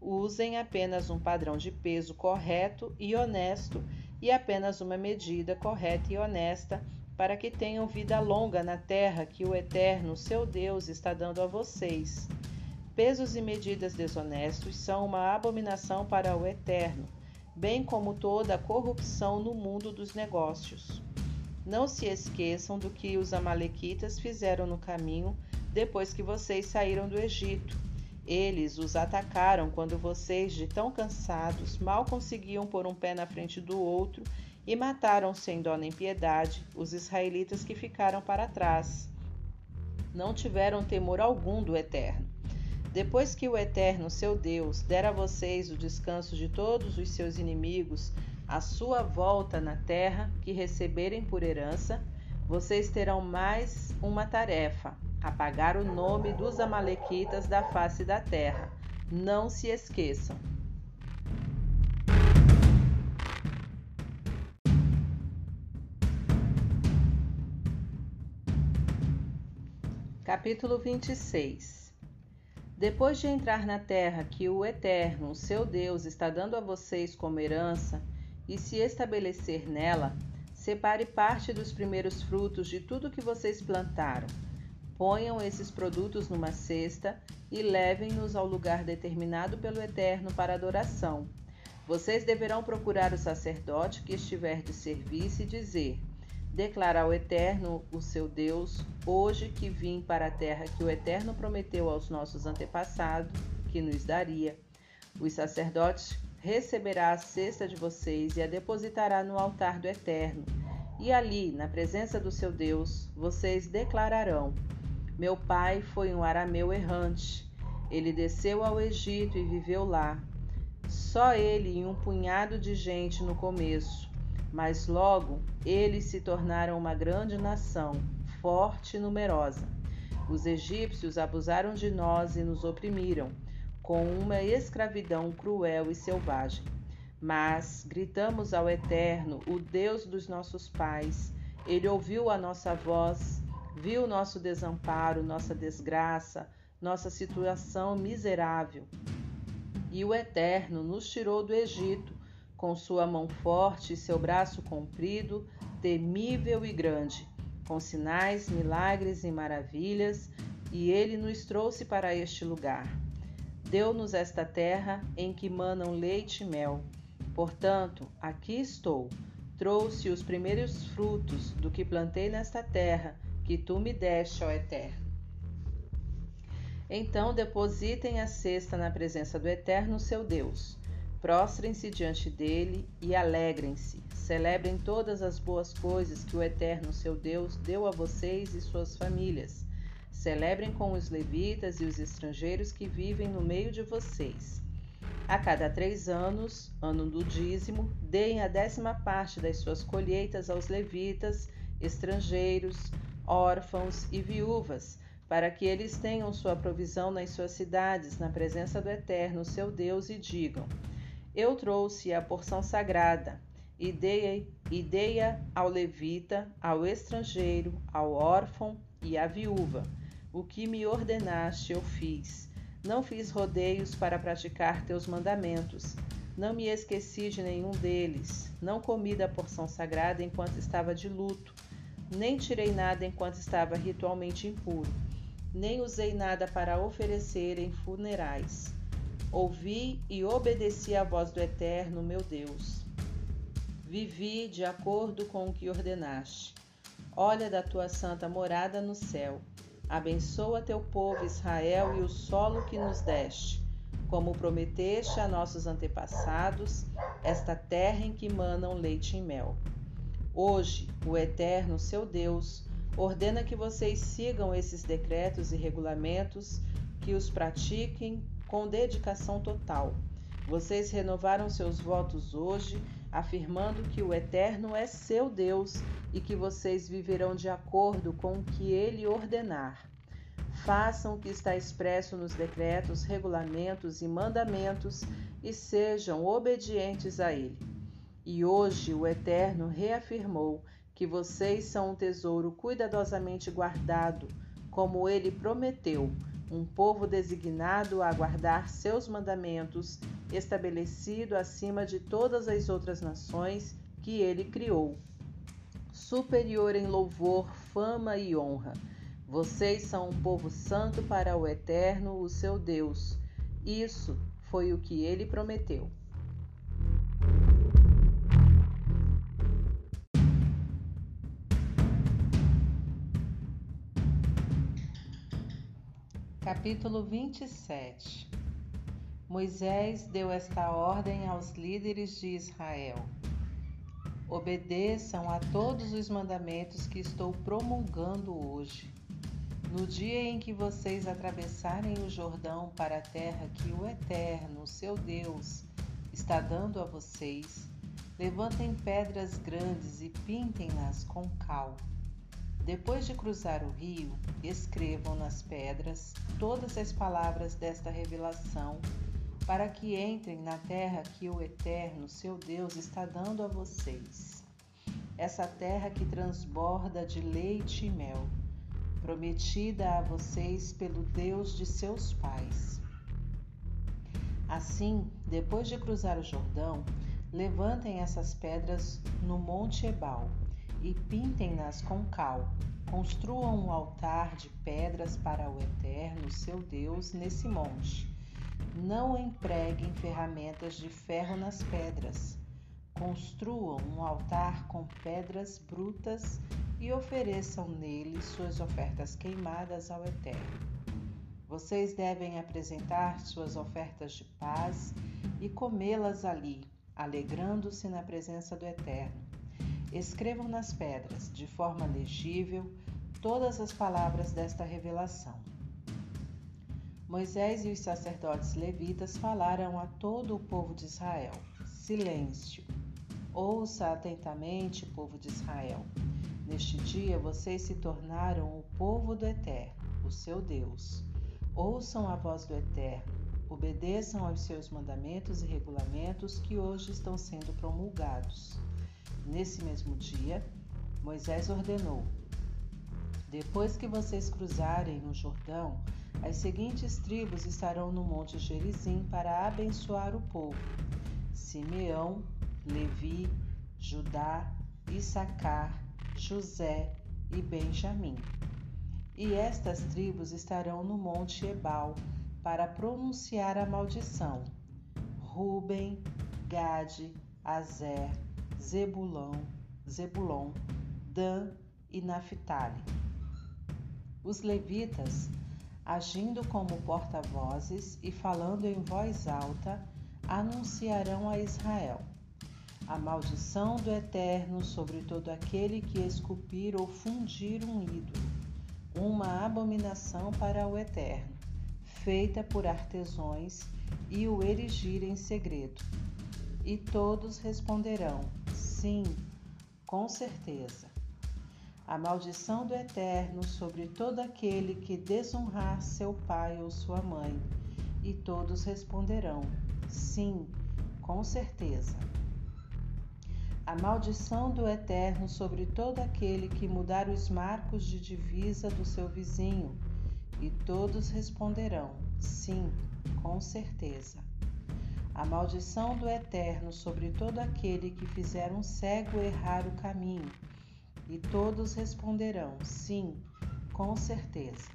Usem apenas um padrão de peso correto e honesto e apenas uma medida correta e honesta para que tenham vida longa na terra que o Eterno, seu Deus, está dando a vocês. Pesos e medidas desonestos são uma abominação para o Eterno, bem como toda a corrupção no mundo dos negócios. Não se esqueçam do que os Amalequitas fizeram no caminho depois que vocês saíram do Egito. Eles os atacaram quando vocês, de tão cansados, mal conseguiam pôr um pé na frente do outro e mataram sem dó nem piedade os israelitas que ficaram para trás. Não tiveram temor algum do Eterno. Depois que o Eterno, seu Deus, der a vocês o descanso de todos os seus inimigos, a sua volta na terra que receberem por herança, vocês terão mais uma tarefa: apagar o nome dos Amalequitas da face da terra. Não se esqueçam. Capítulo 26 Depois de entrar na terra que o Eterno, seu Deus, está dando a vocês como herança, e se estabelecer nela, separe parte dos primeiros frutos de tudo que vocês plantaram. Ponham esses produtos numa cesta e levem-nos ao lugar determinado pelo Eterno para adoração. Vocês deverão procurar o sacerdote que estiver de serviço e dizer: declarar ao Eterno, o seu Deus, hoje que vim para a terra que o Eterno prometeu aos nossos antepassados que nos daria. Os sacerdotes receberá a cesta de vocês e a depositará no altar do Eterno. E ali, na presença do seu Deus, vocês declararão: Meu pai foi um arameu errante. Ele desceu ao Egito e viveu lá. Só ele e um punhado de gente no começo mas logo eles se tornaram uma grande nação, forte e numerosa. Os egípcios abusaram de nós e nos oprimiram, com uma escravidão cruel e selvagem. Mas gritamos ao Eterno, o Deus dos nossos pais. Ele ouviu a nossa voz, viu nosso desamparo, nossa desgraça, nossa situação miserável. E o Eterno nos tirou do Egito com sua mão forte e seu braço comprido, temível e grande, com sinais, milagres e maravilhas, e ele nos trouxe para este lugar. Deu-nos esta terra em que manam leite e mel. Portanto, aqui estou. Trouxe os primeiros frutos do que plantei nesta terra, que tu me deste, ó Eterno. Então depositem a cesta na presença do Eterno, seu Deus Prostrem-se diante dele e alegrem-se. Celebrem todas as boas coisas que o Eterno, seu Deus, deu a vocês e suas famílias. Celebrem com os levitas e os estrangeiros que vivem no meio de vocês. A cada três anos, ano do dízimo, deem a décima parte das suas colheitas aos levitas, estrangeiros, órfãos e viúvas, para que eles tenham sua provisão nas suas cidades, na presença do Eterno, seu Deus, e digam: eu trouxe a porção sagrada e dei-a ao levita, ao estrangeiro, ao órfão e à viúva. O que me ordenaste eu fiz. Não fiz rodeios para praticar teus mandamentos. Não me esqueci de nenhum deles. Não comi da porção sagrada enquanto estava de luto. Nem tirei nada enquanto estava ritualmente impuro. Nem usei nada para oferecer em funerais Ouvi e obedeci à voz do Eterno, meu Deus. Vivi de acordo com o que ordenaste. Olha da tua santa morada no céu. Abençoa teu povo Israel e o solo que nos deste, como prometeste a nossos antepassados, esta terra em que manam leite e mel. Hoje, o Eterno, seu Deus, ordena que vocês sigam esses decretos e regulamentos, que os pratiquem com dedicação total. Vocês renovaram seus votos hoje, afirmando que o Eterno é seu Deus e que vocês viverão de acordo com o que ele ordenar. Façam o que está expresso nos decretos, regulamentos e mandamentos e sejam obedientes a ele. E hoje o Eterno reafirmou que vocês são um tesouro cuidadosamente guardado, como ele prometeu um povo designado a guardar seus mandamentos, estabelecido acima de todas as outras nações que ele criou. Superior em louvor, fama e honra. Vocês são um povo santo para o Eterno, o seu Deus. Isso foi o que ele prometeu. Capítulo 27 Moisés deu esta ordem aos líderes de Israel: Obedeçam a todos os mandamentos que estou promulgando hoje. No dia em que vocês atravessarem o Jordão para a terra que o Eterno, seu Deus, está dando a vocês, levantem pedras grandes e pintem-nas com cal depois de cruzar o rio, escrevam nas pedras todas as palavras desta revelação, para que entrem na terra que o Eterno, seu Deus, está dando a vocês. Essa terra que transborda de leite e mel, prometida a vocês pelo Deus de seus pais. Assim, depois de cruzar o Jordão, levantem essas pedras no Monte Ebal e pintem-nas com cal. Construam um altar de pedras para o Eterno, seu Deus, nesse monte. Não empreguem ferramentas de ferro nas pedras. Construam um altar com pedras brutas e ofereçam nele suas ofertas queimadas ao Eterno. Vocês devem apresentar suas ofertas de paz e comê-las ali, alegrando-se na presença do Eterno escrevam nas pedras, de forma legível, todas as palavras desta revelação. Moisés e os sacerdotes levitas falaram a todo o povo de Israel: Silêncio! Ouça atentamente, povo de Israel. Neste dia vocês se tornaram o povo do Eterno, o seu Deus. Ouçam a voz do Eterno, obedeçam aos seus mandamentos e regulamentos que hoje estão sendo promulgados. Nesse mesmo dia, Moisés ordenou: Depois que vocês cruzarem o Jordão, as seguintes tribos estarão no Monte Gerizim para abençoar o povo: Simeão, Levi, Judá, Issacar, José e Benjamim. E estas tribos estarão no Monte Ebal para pronunciar a maldição: Ruben, Gade, Azer, Zebulão, Zebulon, Dan e Naphtali. Os levitas, agindo como porta-vozes e falando em voz alta, anunciarão a Israel a maldição do Eterno sobre todo aquele que esculpir ou fundir um ídolo, uma abominação para o Eterno, feita por artesões, e o erigir em segredo. E todos responderão: Sim, com certeza. A maldição do Eterno sobre todo aquele que desonrar seu pai ou sua mãe. E todos responderão: Sim, com certeza. A maldição do Eterno sobre todo aquele que mudar os marcos de divisa do seu vizinho. E todos responderão: Sim, com certeza a maldição do Eterno sobre todo aquele que fizer um cego errar o caminho. E todos responderão: Sim, com certeza.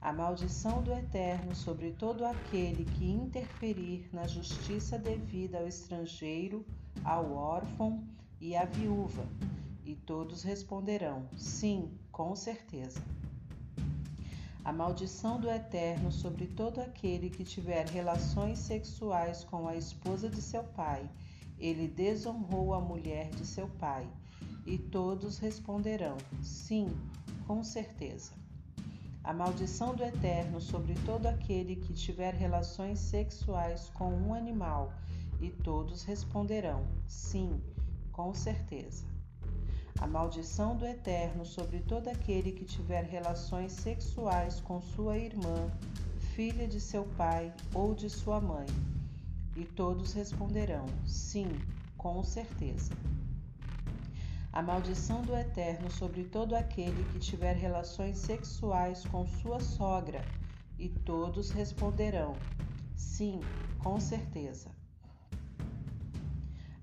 A maldição do Eterno sobre todo aquele que interferir na justiça devida ao estrangeiro, ao órfão e à viúva. E todos responderão: Sim, com certeza a maldição do Eterno sobre todo aquele que tiver relações sexuais com a esposa de seu pai. Ele desonrou a mulher de seu pai. E todos responderão: Sim, com certeza. A maldição do Eterno sobre todo aquele que tiver relações sexuais com um animal. E todos responderão: Sim, com certeza a maldição do Eterno sobre todo aquele que tiver relações sexuais com sua irmã, filha de seu pai ou de sua mãe. E todos responderão: Sim, com certeza. A maldição do Eterno sobre todo aquele que tiver relações sexuais com sua sogra. E todos responderão: Sim, com certeza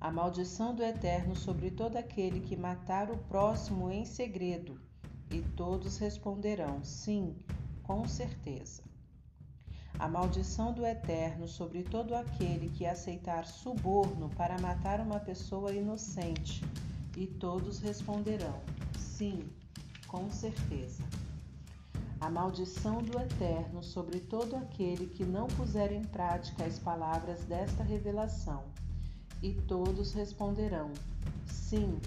a maldição do Eterno sobre todo aquele que matar o próximo em segredo. E todos responderão: Sim, com certeza. A maldição do Eterno sobre todo aquele que aceitar suborno para matar uma pessoa inocente. E todos responderão: Sim, com certeza. a maldição do Eterno sobre todo aquele que não puser em prática as palavras desta revelação. E todos responderão: Sim,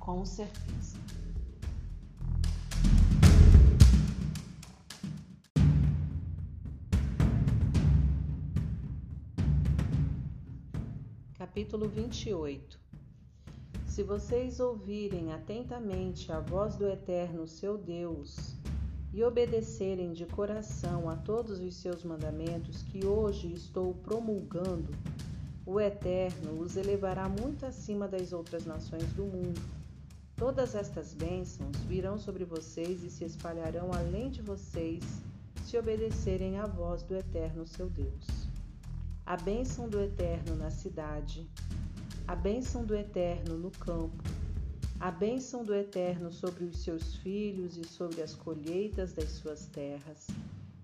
com certeza. Capítulo 28 Se vocês ouvirem atentamente a voz do Eterno seu Deus, e obedecerem de coração a todos os seus mandamentos que hoje estou promulgando, o Eterno os elevará muito acima das outras nações do mundo. Todas estas bênçãos virão sobre vocês e se espalharão além de vocês, se obedecerem à voz do Eterno seu Deus. A bênção do Eterno na cidade, a bênção do Eterno no campo, a bênção do Eterno sobre os seus filhos e sobre as colheitas das suas terras,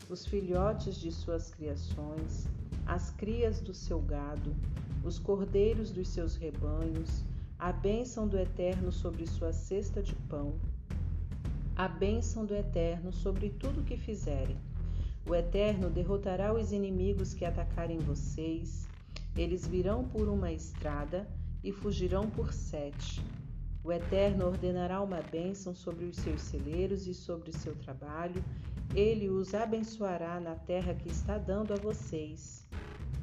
os filhotes de suas criações, as crias do seu gado, os cordeiros dos seus rebanhos, a bênção do Eterno sobre sua cesta de pão, a bênção do Eterno sobre tudo o que fizerem. O Eterno derrotará os inimigos que atacarem vocês, eles virão por uma estrada e fugirão por sete. O Eterno ordenará uma bênção sobre os seus celeiros e sobre o seu trabalho. Ele os abençoará na terra que está dando a vocês.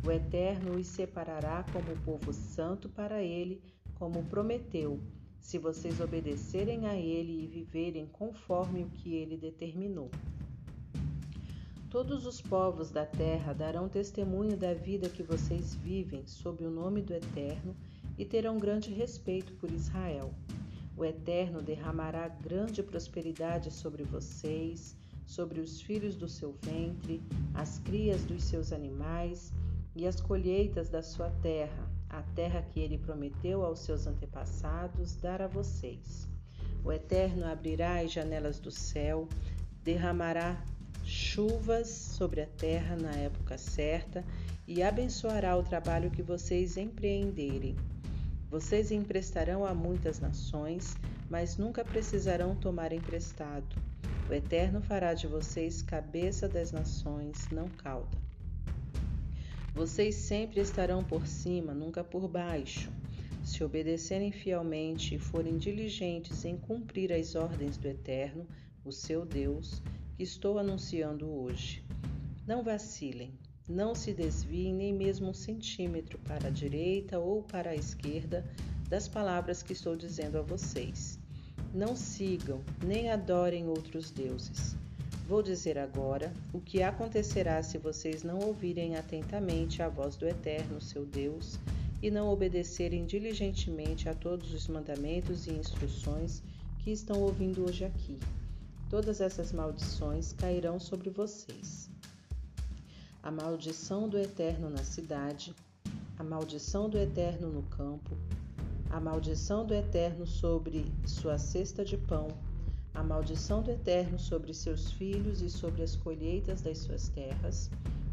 O Eterno os separará como povo santo para ele, como prometeu, se vocês obedecerem a ele e viverem conforme o que ele determinou. Todos os povos da terra darão testemunho da vida que vocês vivem sob o nome do Eterno e terão grande respeito por Israel. O Eterno derramará grande prosperidade sobre vocês, sobre os filhos do seu ventre, as crias dos seus animais e as colheitas da sua terra, a terra que ele prometeu aos seus antepassados dar a vocês. O Eterno abrirá as janelas do céu, derramará chuvas sobre a terra na época certa e abençoará o trabalho que vocês empreenderem. Vocês emprestarão a muitas nações, mas nunca precisarão tomar emprestado. O Eterno fará de vocês cabeça das nações, não cauda. Vocês sempre estarão por cima, nunca por baixo. Se obedecerem fielmente e forem diligentes em cumprir as ordens do Eterno, o seu Deus, que estou anunciando hoje. Não vacilem, não se desviem nem mesmo um centímetro para a direita ou para a esquerda das palavras que estou dizendo a vocês. Não sigam nem adorem outros deuses. Vou dizer agora o que acontecerá se vocês não ouvirem atentamente a voz do Eterno, seu Deus, e não obedecerem diligentemente a todos os mandamentos e instruções que estão ouvindo hoje aqui. Todas essas maldições cairão sobre vocês a maldição do eterno na cidade, a maldição do eterno no campo, a maldição do eterno sobre sua cesta de pão, a maldição do eterno sobre seus filhos e sobre as colheitas das suas terras,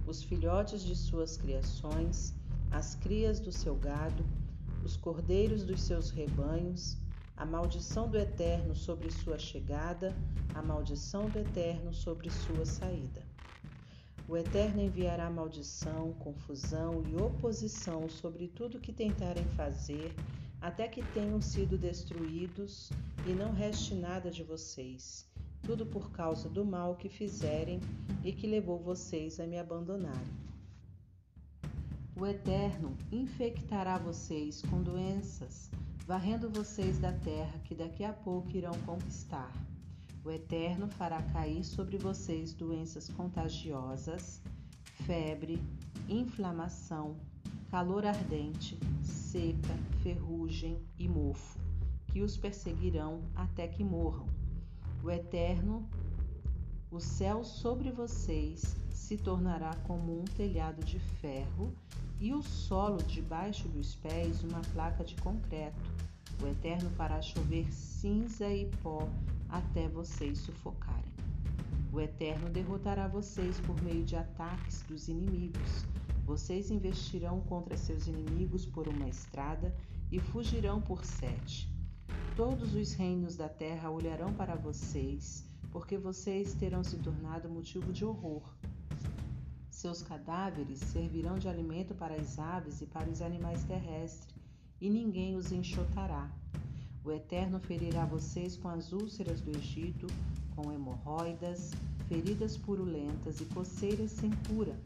os filhotes de suas criações, as crias do seu gado, os cordeiros dos seus rebanhos, a maldição do eterno sobre sua chegada, a maldição do eterno sobre sua saída. O Eterno enviará maldição, confusão e oposição sobre tudo que tentarem fazer, até que tenham sido destruídos e não reste nada de vocês, tudo por causa do mal que fizerem e que levou vocês a me abandonarem. O Eterno infectará vocês com doenças, varrendo vocês da terra que daqui a pouco irão conquistar o Eterno fará cair sobre vocês doenças contagiosas, febre, inflamação, calor ardente, seca, ferrugem e mofo, que os perseguirão até que morram. O Eterno, o céu sobre vocês se tornará como um telhado de ferro e o solo debaixo dos pés uma placa de concreto. O Eterno fará chover cinza e pó até vocês sufocarem. O Eterno derrotará vocês por meio de ataques dos inimigos. Vocês investirão contra seus inimigos por uma estrada e fugirão por sete. Todos os reinos da terra olharão para vocês, porque vocês terão se tornado motivo de horror. Seus cadáveres servirão de alimento para as aves e para os animais terrestres, e ninguém os enxotará. O Eterno ferirá vocês com as úlceras do Egito, com hemorroidas, feridas purulentas e coceiras sem cura.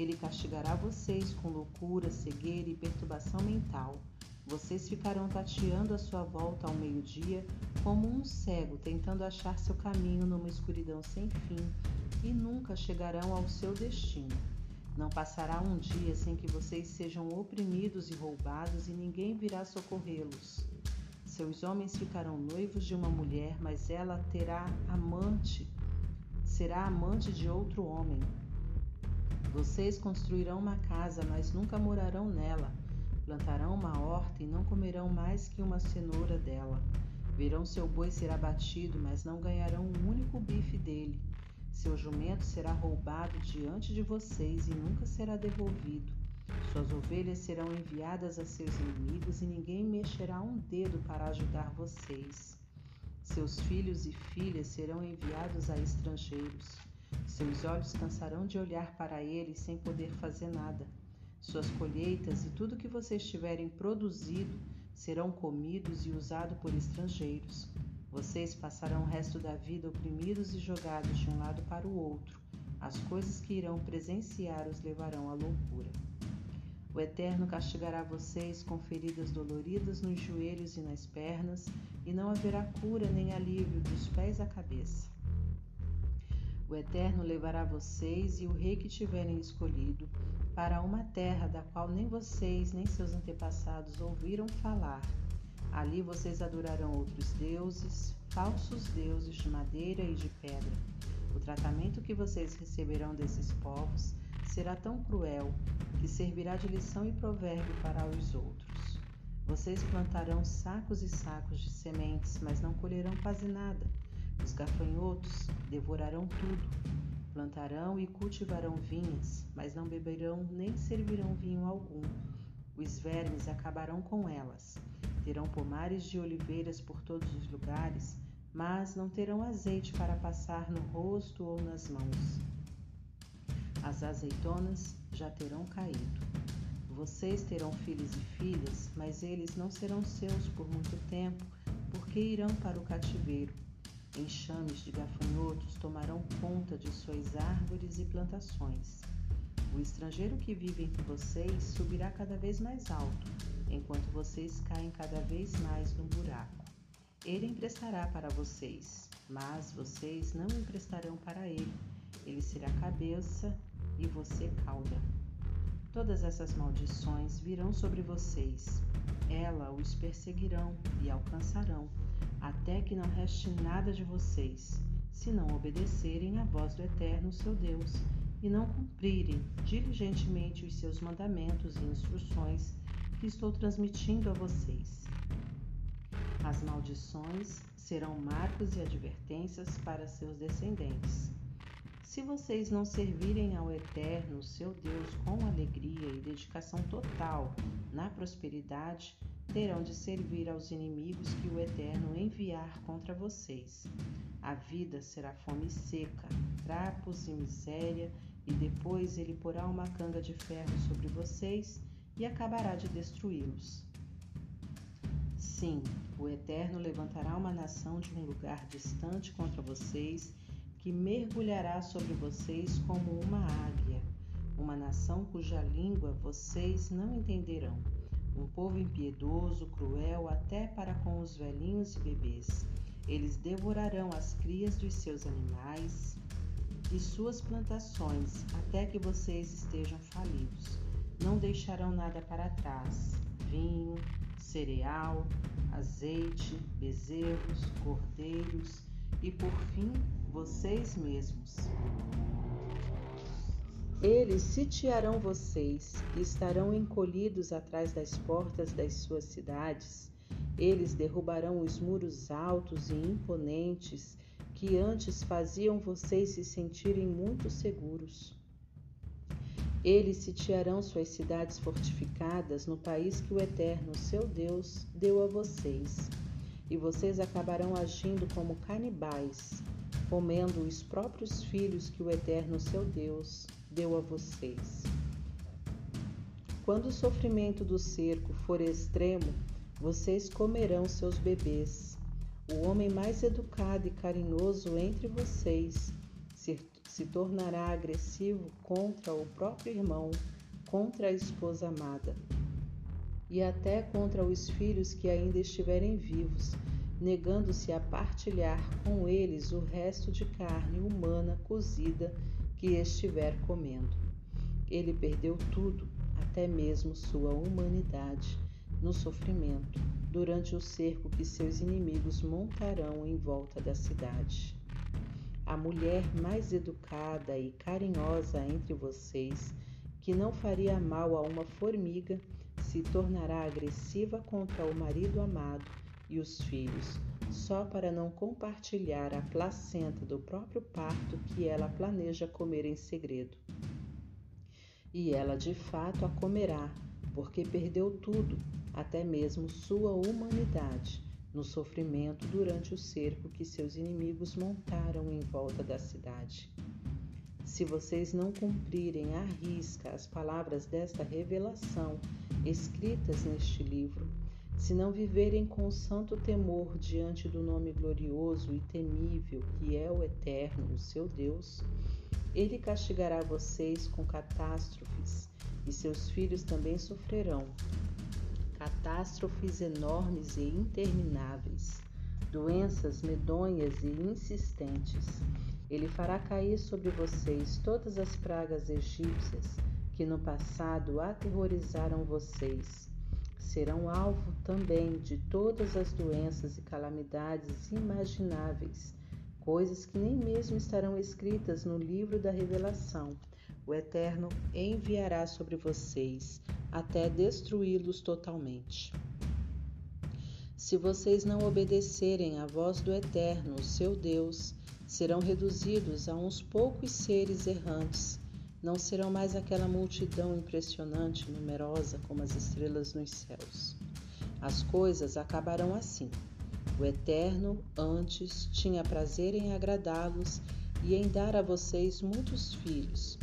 Ele castigará vocês com loucura, cegueira e perturbação mental. Vocês ficarão tateando à sua volta ao meio-dia, como um cego tentando achar seu caminho numa escuridão sem fim, e nunca chegarão ao seu destino. Não passará um dia sem que vocês sejam oprimidos e roubados, e ninguém virá socorrê-los. Seus homens ficarão noivos de uma mulher, mas ela terá amante, será amante de outro homem. Vocês construirão uma casa, mas nunca morarão nela. Plantarão uma horta e não comerão mais que uma cenoura dela. Verão seu boi ser abatido, mas não ganharão um único bife dele. Seu jumento será roubado diante de vocês e nunca será devolvido. Suas ovelhas serão enviadas a seus inimigos e ninguém mexerá um dedo para ajudar vocês. Seus filhos e filhas serão enviados a estrangeiros. Seus olhos cansarão de olhar para eles sem poder fazer nada. Suas colheitas e tudo que vocês tiverem produzido serão comidos e usados por estrangeiros. Vocês passarão o resto da vida oprimidos e jogados de um lado para o outro. As coisas que irão presenciar os levarão à loucura. O Eterno castigará vocês com feridas doloridas nos joelhos e nas pernas, e não haverá cura nem alívio dos pés à cabeça. O Eterno levará vocês e o rei que tiverem escolhido para uma terra da qual nem vocês nem seus antepassados ouviram falar. Ali vocês adorarão outros deuses, falsos deuses de madeira e de pedra. O tratamento que vocês receberão desses povos será tão cruel que servirá de lição e provérbio para os outros. Vocês plantarão sacos e sacos de sementes, mas não colherão quase nada. Os gafanhotos devorarão tudo. Plantarão e cultivarão vinhas, mas não beberão nem servirão vinho algum. Os vermes acabarão com elas. Terão pomares de oliveiras por todos os lugares, mas não terão azeite para passar no rosto ou nas mãos. As azeitonas já terão caído. Vocês terão filhos e filhas, mas eles não serão seus por muito tempo, porque irão para o cativeiro. Enxames de gafanhotos tomarão conta de suas árvores e plantações. O estrangeiro que vive entre vocês subirá cada vez mais alto, enquanto vocês caem cada vez mais no buraco. Ele emprestará para vocês, mas vocês não emprestarão para ele. Ele será cabeça e você cauda. Todas essas maldições virão sobre vocês. Ela os perseguirão e alcançarão, até que não reste nada de vocês, se não obedecerem à voz do Eterno, seu Deus, e não cumprirem diligentemente os seus mandamentos e instruções que estou transmitindo a vocês. As maldições serão marcos e advertências para seus descendentes se vocês não servirem ao Eterno, seu Deus, com alegria e dedicação total na prosperidade, terão de servir aos inimigos que o Eterno enviar contra vocês. A vida será fome seca, trapos e miséria, e depois ele porá uma canga de ferro sobre vocês e acabará de destruí-los. Sim, o Eterno levantará uma nação de um lugar distante contra vocês que mergulhará sobre vocês como uma águia, uma nação cuja língua vocês não entenderão, um povo impiedoso, cruel até para com os velhinhos e bebês. Eles devorarão as crias dos seus animais e suas plantações até que vocês estejam falidos. Não deixarão nada para trás: vinho, cereal, azeite, bezerros, cordeiros e, por fim, vocês mesmos. Eles sitiarão vocês e estarão encolhidos atrás das portas das suas cidades. Eles derrubarão os muros altos e imponentes que antes faziam vocês se sentirem muito seguros. Eles sitiarão suas cidades fortificadas no país que o Eterno, seu Deus, deu a vocês, e vocês acabarão agindo como canibais comendo os próprios filhos que o Eterno seu Deus deu a vocês. Quando o sofrimento do cerco for extremo, vocês comerão seus bebês. O homem mais educado e carinhoso entre vocês se, se tornará agressivo contra o próprio irmão, contra a esposa amada e até contra os filhos que ainda estiverem vivos, negando-se a partilhar com eles o resto de carne humana cozida que estiver comendo. Ele perdeu tudo, até mesmo sua humanidade, no sofrimento, durante o cerco que seus inimigos montarão em volta da cidade. A mulher mais educada e carinhosa entre vocês, que não faria mal a uma formiga, se tornará agressiva contra o marido amado e os filhos, só para não compartilhar a placenta do próprio parto que ela planeja comer em segredo. E ela de fato a comerá, porque perdeu tudo, até mesmo sua humanidade, no sofrimento durante o cerco que seus inimigos montaram em volta da cidade. Se vocês não cumprirem à risca as palavras desta revelação escritas neste livro, se não viverem com santo temor diante do nome glorioso e temível que é o Eterno, o seu Deus, ele castigará vocês com catástrofes e seus filhos também sofrerão. Catástrofes enormes e intermináveis, doenças medonhas e insistentes. Ele fará cair sobre vocês todas as pragas egípcias que no passado aterrorizaram vocês. Serão alvo também de todas as doenças e calamidades imagináveis, coisas que nem mesmo estarão escritas no livro da Revelação. O Eterno enviará sobre vocês até destruí-los totalmente. Se vocês não obedecerem à voz do Eterno, seu Deus, serão reduzidos a uns poucos seres errantes não serão mais aquela multidão impressionante, numerosa como as estrelas nos céus. As coisas acabarão assim. O Eterno antes tinha prazer em agradá-los e em dar a vocês muitos filhos.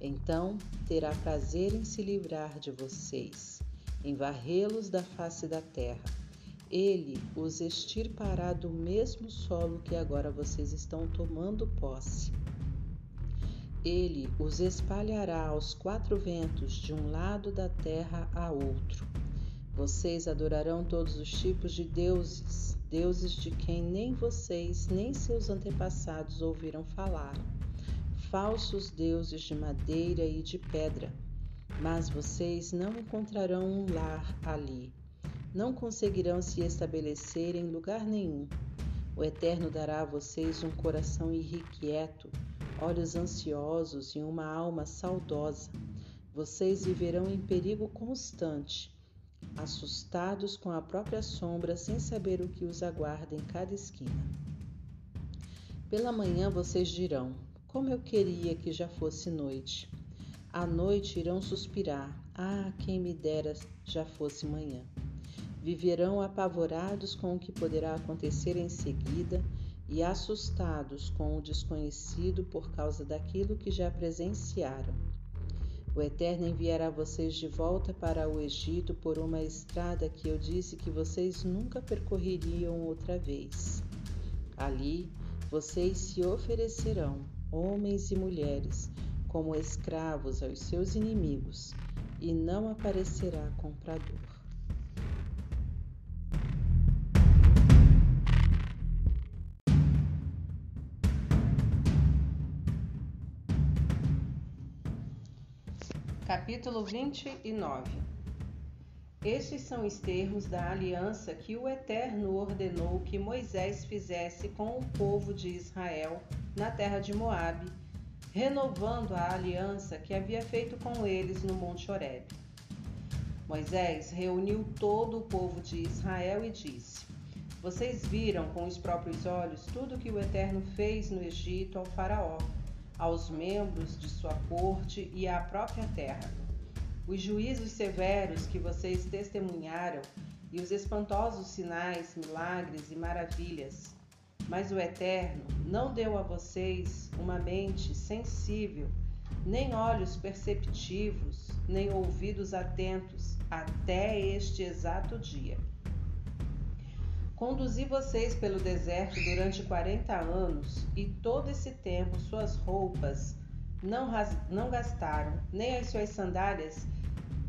Então terá prazer em se livrar de vocês, em varrê-los da face da terra. Ele os extirpará do mesmo solo que agora vocês estão tomando posse. Ele os espalhará aos quatro ventos, de um lado da terra a outro. Vocês adorarão todos os tipos de deuses, deuses de quem nem vocês nem seus antepassados ouviram falar, falsos deuses de madeira e de pedra. Mas vocês não encontrarão um lar ali, não conseguirão se estabelecer em lugar nenhum. O Eterno dará a vocês um coração irrequieto olhos ansiosos e uma alma saudosa. Vocês viverão em perigo constante, assustados com a própria sombra, sem saber o que os aguarda em cada esquina. Pela manhã vocês dirão: Como eu queria que já fosse noite. À noite irão suspirar: Ah, quem me dera já fosse manhã. Viverão apavorados com o que poderá acontecer em seguida e assustados com o desconhecido por causa daquilo que já presenciaram. O Eterno enviará vocês de volta para o Egito por uma estrada que eu disse que vocês nunca percorreriam outra vez. Ali vocês se oferecerão, homens e mulheres, como escravos aos seus inimigos, e não aparecerá comprador. Capítulo 29 Estes são os termos da aliança que o Eterno ordenou que Moisés fizesse com o povo de Israel na terra de Moabe, renovando a aliança que havia feito com eles no Monte Horeb. Moisés reuniu todo o povo de Israel e disse: Vocês viram com os próprios olhos tudo que o Eterno fez no Egito ao Faraó aos membros de sua corte e à própria terra. Os juízos severos que vocês testemunharam e os espantosos sinais, milagres e maravilhas Mas o Eterno não deu a vocês uma mente sensível, nem olhos perceptivos, nem ouvidos atentos, até este exato dia. Conduzi vocês pelo deserto durante quarenta anos, e todo esse tempo suas roupas não, não gastaram, nem as suas sandálias.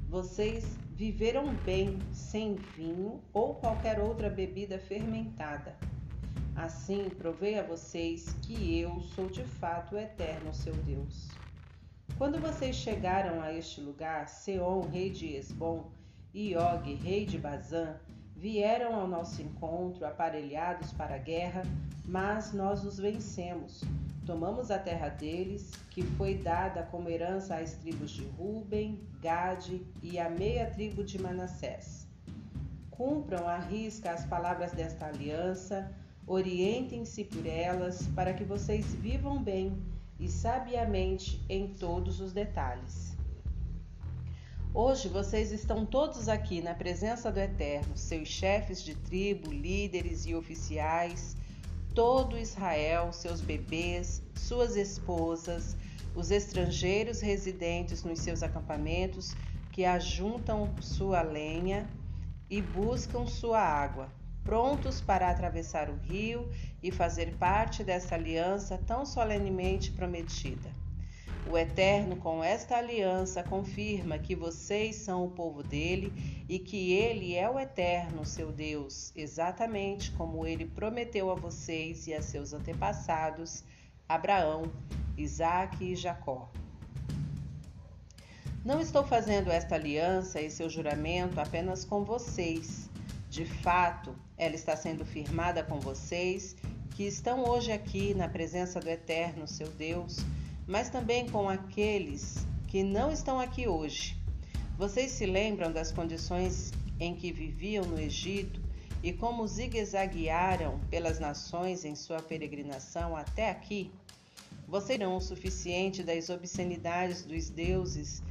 Vocês viveram bem sem vinho ou qualquer outra bebida fermentada. Assim provei a vocês que eu sou de fato o eterno seu Deus. Quando vocês chegaram a este lugar, Seom, rei de Esbom, e Og, rei de Bazã, vieram ao nosso encontro aparelhados para a guerra, mas nós os vencemos. Tomamos a terra deles, que foi dada como herança às tribos de Ruben, Gade e à meia tribo de Manassés. Cumpram à risca as palavras desta aliança, orientem-se por elas, para que vocês vivam bem e sabiamente em todos os detalhes. Hoje vocês estão todos aqui na presença do Eterno, seus chefes de tribo, líderes e oficiais, todo Israel, seus bebês, suas esposas, os estrangeiros residentes nos seus acampamentos que ajuntam sua lenha e buscam sua água prontos para atravessar o rio e fazer parte dessa aliança tão solenemente prometida. O Eterno, com esta aliança, confirma que vocês são o povo dele e que ele é o Eterno, seu Deus, exatamente como ele prometeu a vocês e a seus antepassados, Abraão, Isaque e Jacó. Não estou fazendo esta aliança e seu juramento apenas com vocês. De fato, ela está sendo firmada com vocês, que estão hoje aqui na presença do Eterno, seu Deus, mas também com aqueles que não estão aqui hoje. Vocês se lembram das condições em que viviam no Egito e como zigue-zaguearam pelas nações em sua peregrinação até aqui? Vocês não o suficiente das obscenidades dos deuses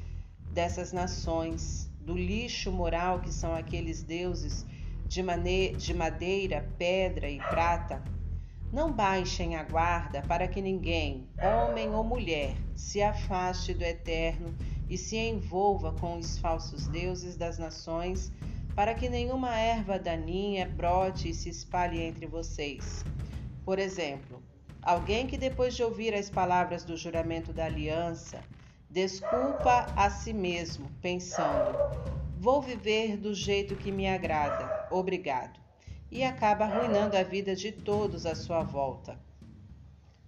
dessas nações, do lixo moral que são aqueles deuses de, de madeira, pedra e prata, não baixem a guarda para que ninguém, homem ou mulher, se afaste do eterno e se envolva com os falsos deuses das nações, para que nenhuma erva daninha brote e se espalhe entre vocês. Por exemplo, alguém que depois de ouvir as palavras do juramento da aliança, desculpa a si mesmo, pensando: Vou viver do jeito que me agrada, obrigado. E acaba arruinando a vida de todos à sua volta.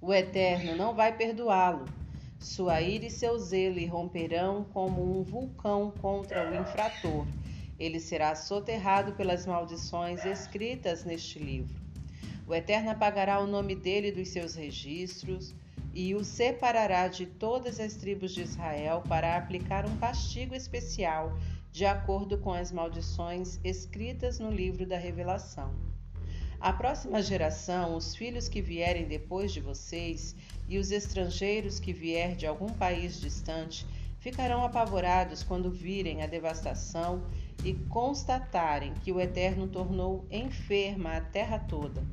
O Eterno não vai perdoá-lo. Sua ira e seu zelo irromperão como um vulcão contra o infrator. Ele será soterrado pelas maldições escritas neste livro. O Eterno apagará o nome dele dos seus registros e o separará de todas as tribos de Israel para aplicar um castigo especial de acordo com as maldições escritas no livro da Revelação. A próxima geração, os filhos que vierem depois de vocês e os estrangeiros que vier de algum país distante ficarão apavorados quando virem a devastação e constatarem que o Eterno tornou enferma a terra toda.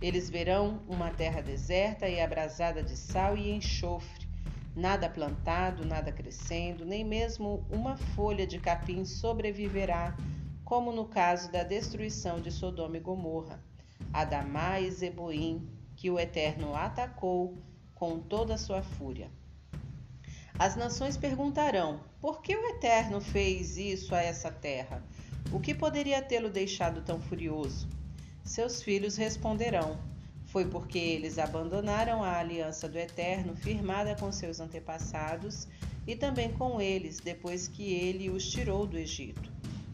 Eles verão uma terra deserta e abrasada de sal e enxofre Nada plantado, nada crescendo, nem mesmo uma folha de capim sobreviverá, como no caso da destruição de Sodoma e Gomorra, Adamá e Zeboim, que o Eterno atacou com toda a sua fúria. As nações perguntarão: por que o Eterno fez isso a essa terra? O que poderia tê-lo deixado tão furioso? Seus filhos responderão: foi porque eles abandonaram a aliança do Eterno firmada com seus antepassados e também com eles depois que ele os tirou do Egito.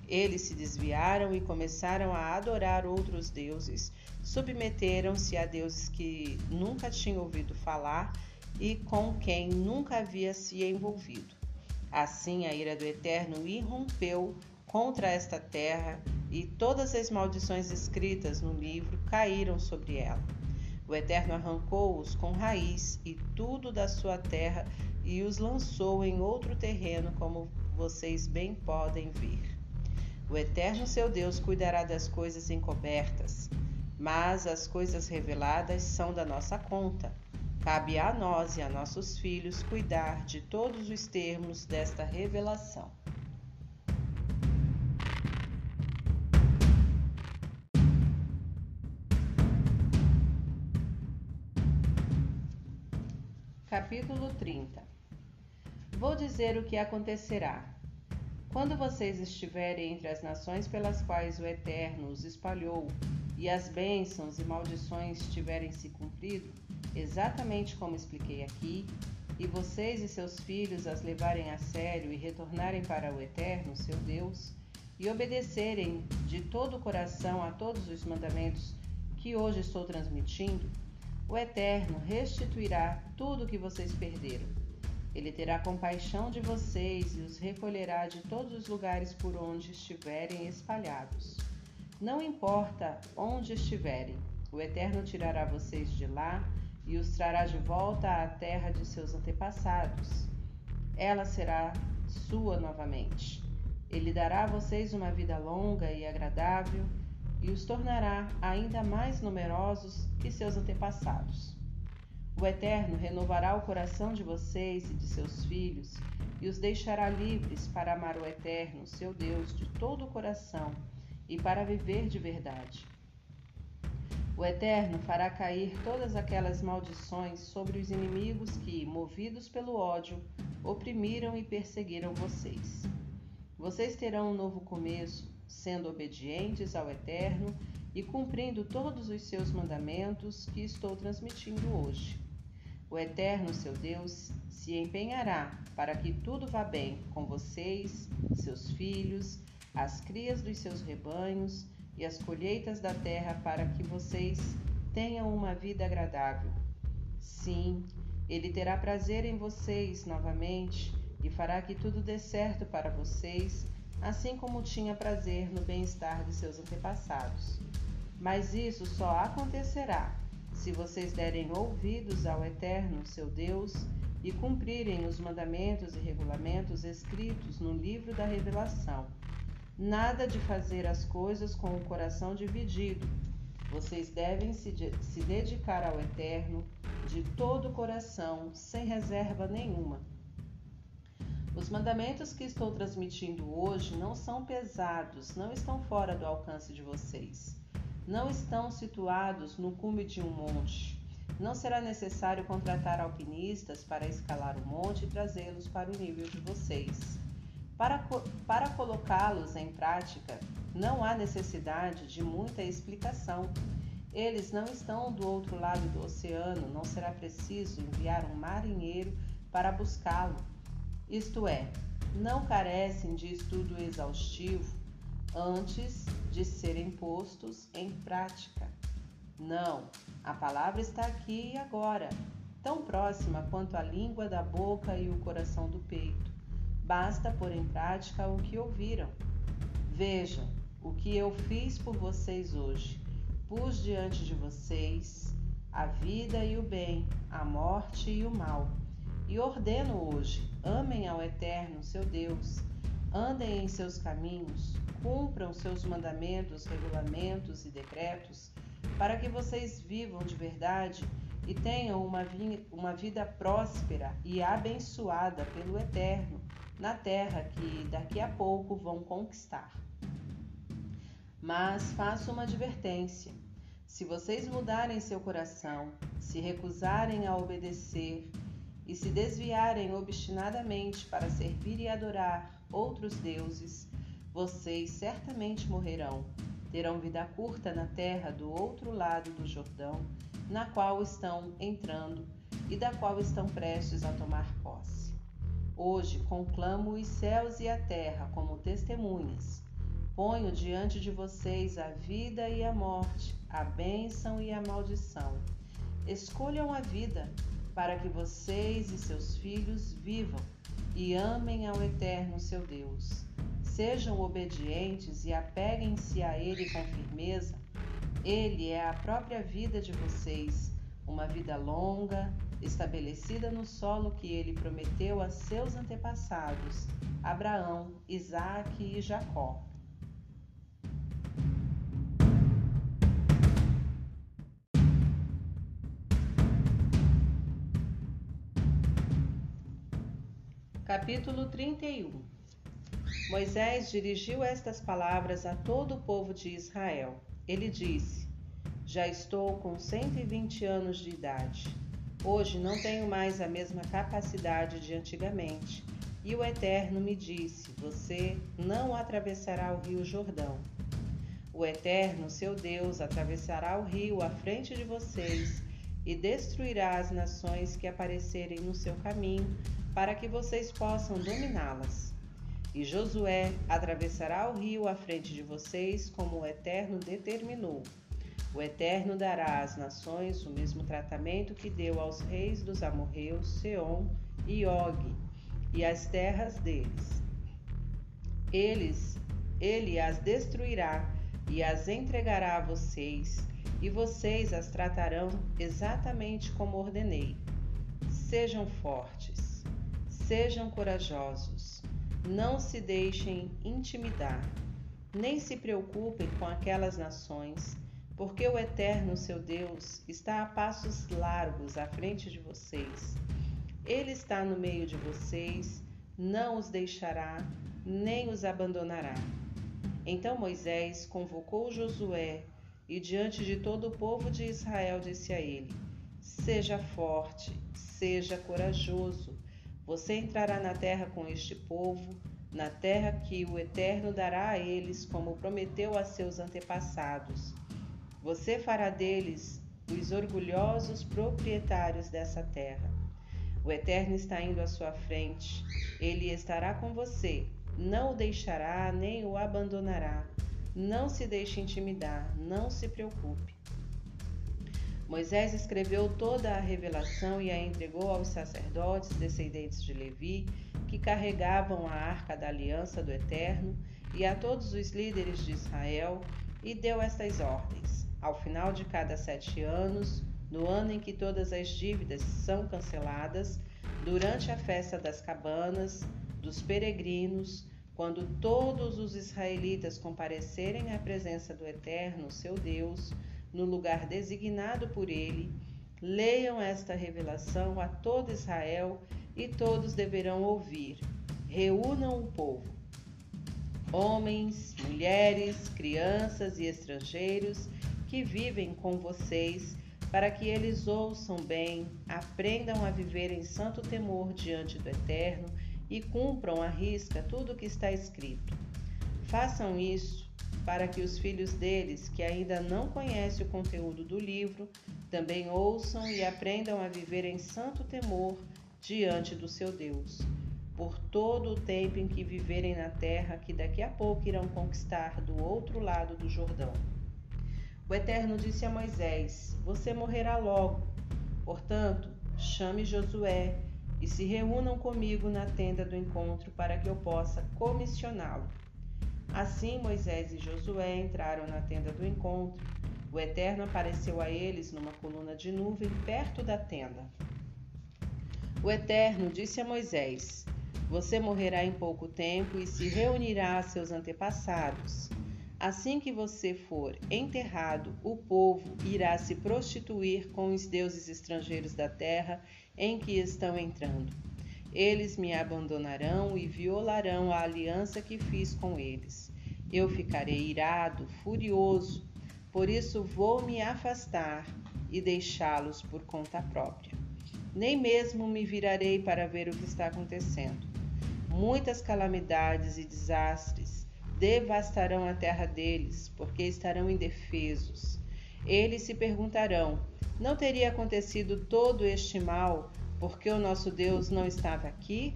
Eles se desviaram e começaram a adorar outros deuses, submeteram-se a deuses que nunca tinham ouvido falar e com quem nunca havia se envolvido. Assim a ira do Eterno irrompeu contra esta terra e todas as maldições escritas no livro caíram sobre ela. O Eterno arrancou-os com raiz e tudo da sua terra e os lançou em outro terreno, como vocês bem podem ver. O Eterno seu Deus cuidará das coisas encobertas. mas as coisas reveladas são da nossa conta. Cabe a nós e a nossos filhos cuidar de todos os termos desta revelação. Capítulo 30 Vou dizer o que acontecerá. Quando vocês estiverem entre as nações pelas quais o Eterno os espalhou, e as bênçãos e maldições tiverem se cumprido, exatamente como expliquei aqui, e vocês e seus filhos as levarem a sério e retornarem para o Eterno, seu Deus, e obedecerem de todo o coração a todos os mandamentos que hoje estou transmitindo, o Eterno restituirá tudo o que vocês perderam. Ele terá compaixão de vocês e os recolherá de todos os lugares por onde estiverem espalhados. Não importa onde estiverem, o Eterno tirará vocês de lá e os trará de volta à terra de seus antepassados. Ela será sua novamente. Ele dará a vocês uma vida longa e agradável e os tornará ainda mais numerosos que seus antepassados. O Eterno renovará o coração de vocês e de seus filhos e os deixará livres para amar o Eterno, seu Deus, de todo o coração e para viver de verdade. O Eterno fará cair todas aquelas maldições sobre os inimigos que, movidos pelo ódio, oprimiram e perseguiram vocês. Vocês terão um novo começo sendo obedientes ao Eterno e cumprindo todos os seus mandamentos que estou transmitindo hoje. O Eterno, seu Deus, se empenhará para que tudo vá bem com vocês, seus filhos, as crias dos seus rebanhos e as colheitas da terra para que vocês tenham uma vida agradável. Sim, ele terá prazer em vocês novamente e fará que tudo dê certo para vocês assim como tinha prazer no bem-estar de seus antepassados. Mas isso só acontecerá se vocês derem ouvidos ao Eterno, seu Deus, e cumprirem os mandamentos e regulamentos escritos no livro da Revelação. Nada de fazer as coisas com o coração dividido. Vocês devem se, de se dedicar ao Eterno de todo o coração, sem reserva nenhuma os mandamentos que estou transmitindo hoje não são pesados, não estão fora do alcance de vocês. Não estão situados no cume de um monte. Não será necessário contratar alpinistas para escalar o monte e trazê-los para o nível de vocês. Para, para colocá-los em prática, não há necessidade de muita explicação. Eles não estão do outro lado do oceano, não será preciso enviar um marinheiro para buscá-lo isto é, não carecem de estudo exaustivo antes de serem postos em prática. Não, a palavra está aqui e agora, tão próxima quanto a língua da boca e o coração do peito. Basta pôr em prática o que ouviram. Vejam o que eu fiz por vocês hoje. Pus diante de vocês a vida e o bem, a morte e o mal. E ordeno hoje: amem ao Eterno, seu Deus, andem em seus caminhos, cumpram seus mandamentos, regulamentos e decretos, para que vocês vivam de verdade e tenham uma, vi uma vida próspera e abençoada pelo Eterno na terra que daqui a pouco vão conquistar. Mas faço uma advertência: se vocês mudarem seu coração, se recusarem a obedecer, e se desviarem obstinadamente para servir e adorar outros deuses, vocês certamente morrerão. Terão vida curta na terra do outro lado do Jordão, na qual estão entrando e da qual estão prestes a tomar posse. Hoje conclamo os céus e a terra como testemunhas. Ponho diante de vocês a vida e a morte, a bênção e a maldição. Escolham a vida para que vocês e seus filhos vivam e amem ao Eterno seu Deus. Sejam obedientes e apeguem-se a Ele com firmeza. Ele é a própria vida de vocês, uma vida longa, estabelecida no solo que ele prometeu a seus antepassados, Abraão, Isaque e Jacó. Capítulo 31 Moisés dirigiu estas palavras a todo o povo de Israel. Ele disse: Já estou com 120 anos de idade. Hoje não tenho mais a mesma capacidade de antigamente. E o Eterno me disse: Você não atravessará o rio Jordão. O Eterno, seu Deus, atravessará o rio à frente de vocês e destruirá as nações que aparecerem no seu caminho para que vocês possam dominá-las. E Josué atravessará o rio à frente de vocês, como o Eterno determinou. O Eterno dará às nações o mesmo tratamento que deu aos reis dos amorreus Seom e Og, e as terras deles. Eles, ele as destruirá e as entregará a vocês, e vocês as tratarão exatamente como ordenei. Sejam fortes Sejam corajosos, não se deixem intimidar, nem se preocupem com aquelas nações, porque o Eterno, seu Deus, está a passos largos à frente de vocês. Ele está no meio de vocês, não os deixará, nem os abandonará. Então Moisés convocou Josué e, diante de todo o povo de Israel, disse a ele: Seja forte, seja corajoso você entrará na terra com este povo, na terra que o Eterno dará a eles, como prometeu a seus antepassados. Você fará deles os orgulhosos proprietários dessa terra. O Eterno está indo à sua frente, ele estará com você, não o deixará nem o abandonará. Não se deixe intimidar, não se preocupe. Moisés escreveu toda a revelação e a entregou aos sacerdotes descendentes de Levi, que carregavam a arca da aliança do Eterno, e a todos os líderes de Israel, e deu estas ordens: Ao final de cada sete anos, no ano em que todas as dívidas são canceladas, durante a festa das cabanas, dos peregrinos, quando todos os israelitas comparecerem à presença do Eterno, seu Deus, no lugar designado por ele, leiam esta revelação a todo Israel e todos deverão ouvir. Reúnam o povo, homens, mulheres, crianças e estrangeiros que vivem com vocês, para que eles ouçam bem, aprendam a viver em santo temor diante do Eterno e cumpram à risca tudo o que está escrito. Façam isso para que os filhos deles, que ainda não conhecem o conteúdo do livro, também ouçam e aprendam a viver em santo temor diante do seu Deus, por todo o tempo em que viverem na terra que daqui a pouco irão conquistar do outro lado do Jordão. O Eterno disse a Moisés: Você morrerá logo. Portanto, chame Josué e se reúnam comigo na tenda do encontro para que eu possa comissioná-lo. Assim Moisés e Josué entraram na tenda do encontro. O Eterno apareceu a eles numa coluna de nuvem perto da tenda. O Eterno disse a Moisés: Você morrerá em pouco tempo e se reunirá a seus antepassados. Assim que você for enterrado, o povo irá se prostituir com os deuses estrangeiros da terra em que estão entrando. Eles me abandonarão e violarão a aliança que fiz com eles. Eu ficarei irado, furioso, por isso vou me afastar e deixá-los por conta própria. Nem mesmo me virarei para ver o que está acontecendo. Muitas calamidades e desastres devastarão a terra deles, porque estarão indefesos. Eles se perguntarão: não teria acontecido todo este mal porque o nosso Deus não estava aqui,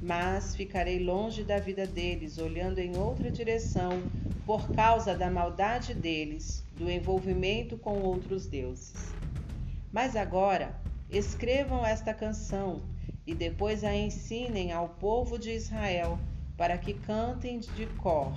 mas ficarei longe da vida deles, olhando em outra direção, por causa da maldade deles, do envolvimento com outros deuses. Mas agora, escrevam esta canção e depois a ensinem ao povo de Israel, para que cantem de cor.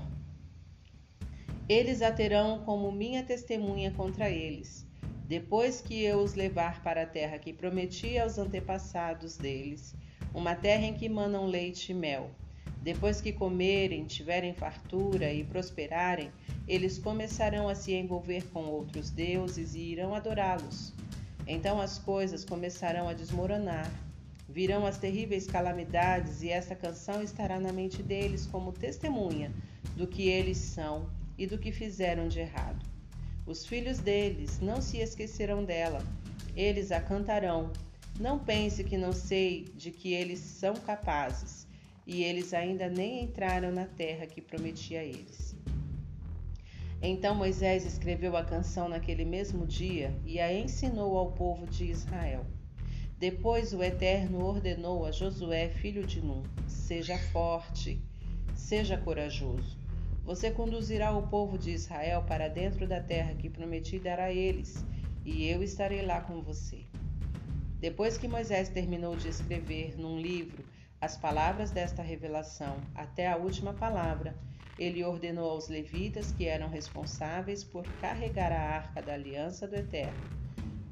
Eles a terão como minha testemunha contra eles depois que eu os levar para a terra que prometi aos antepassados deles, uma terra em que manam leite e mel. Depois que comerem, tiverem fartura e prosperarem, eles começarão a se envolver com outros deuses e irão adorá-los. Então as coisas começarão a desmoronar. Virão as terríveis calamidades e essa canção estará na mente deles como testemunha do que eles são e do que fizeram de errado. Os filhos deles não se esquecerão dela, eles a cantarão. Não pense que não sei de que eles são capazes, e eles ainda nem entraram na terra que prometi a eles. Então Moisés escreveu a canção naquele mesmo dia e a ensinou ao povo de Israel. Depois o Eterno ordenou a Josué, filho de Num: Seja forte, seja corajoso. Você conduzirá o povo de Israel para dentro da terra que prometi dar a eles, e eu estarei lá com você. Depois que Moisés terminou de escrever num livro as palavras desta revelação até a última palavra, ele ordenou aos levitas que eram responsáveis por carregar a arca da aliança do Eterno: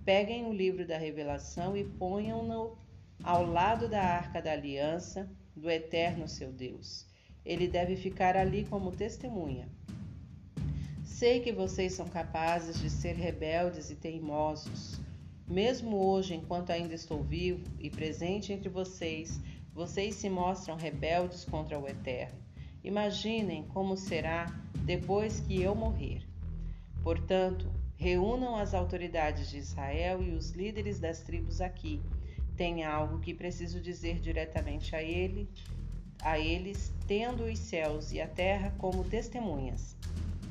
peguem o livro da revelação e ponham-no ao lado da arca da aliança do Eterno seu Deus. Ele deve ficar ali como testemunha. Sei que vocês são capazes de ser rebeldes e teimosos. Mesmo hoje, enquanto ainda estou vivo e presente entre vocês, vocês se mostram rebeldes contra o Eterno. Imaginem como será depois que eu morrer. Portanto, reúnam as autoridades de Israel e os líderes das tribos aqui. Tem algo que preciso dizer diretamente a ele, a eles, tendo os céus e a terra como testemunhas.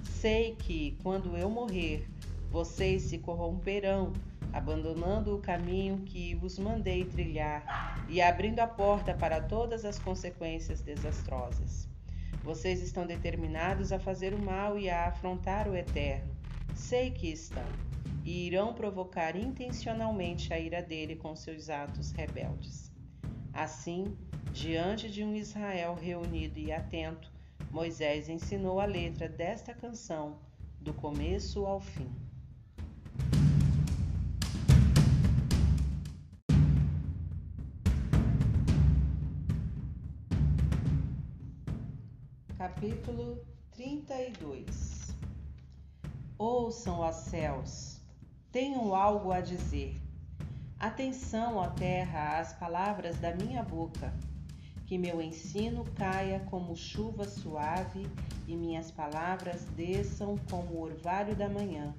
Sei que, quando eu morrer, vocês se corromperão, abandonando o caminho que vos mandei trilhar e abrindo a porta para todas as consequências desastrosas. Vocês estão determinados a fazer o mal e a afrontar o eterno. Sei que estão, e irão provocar intencionalmente a ira dele com seus atos rebeldes. Assim, diante de um Israel reunido e atento, Moisés ensinou a letra desta canção, do começo ao fim. Capítulo 32 Ouçam, ó céus, tenham algo a dizer. Atenção, ó terra, às palavras da minha boca. Que meu ensino caia como chuva suave e minhas palavras desçam como o orvalho da manhã.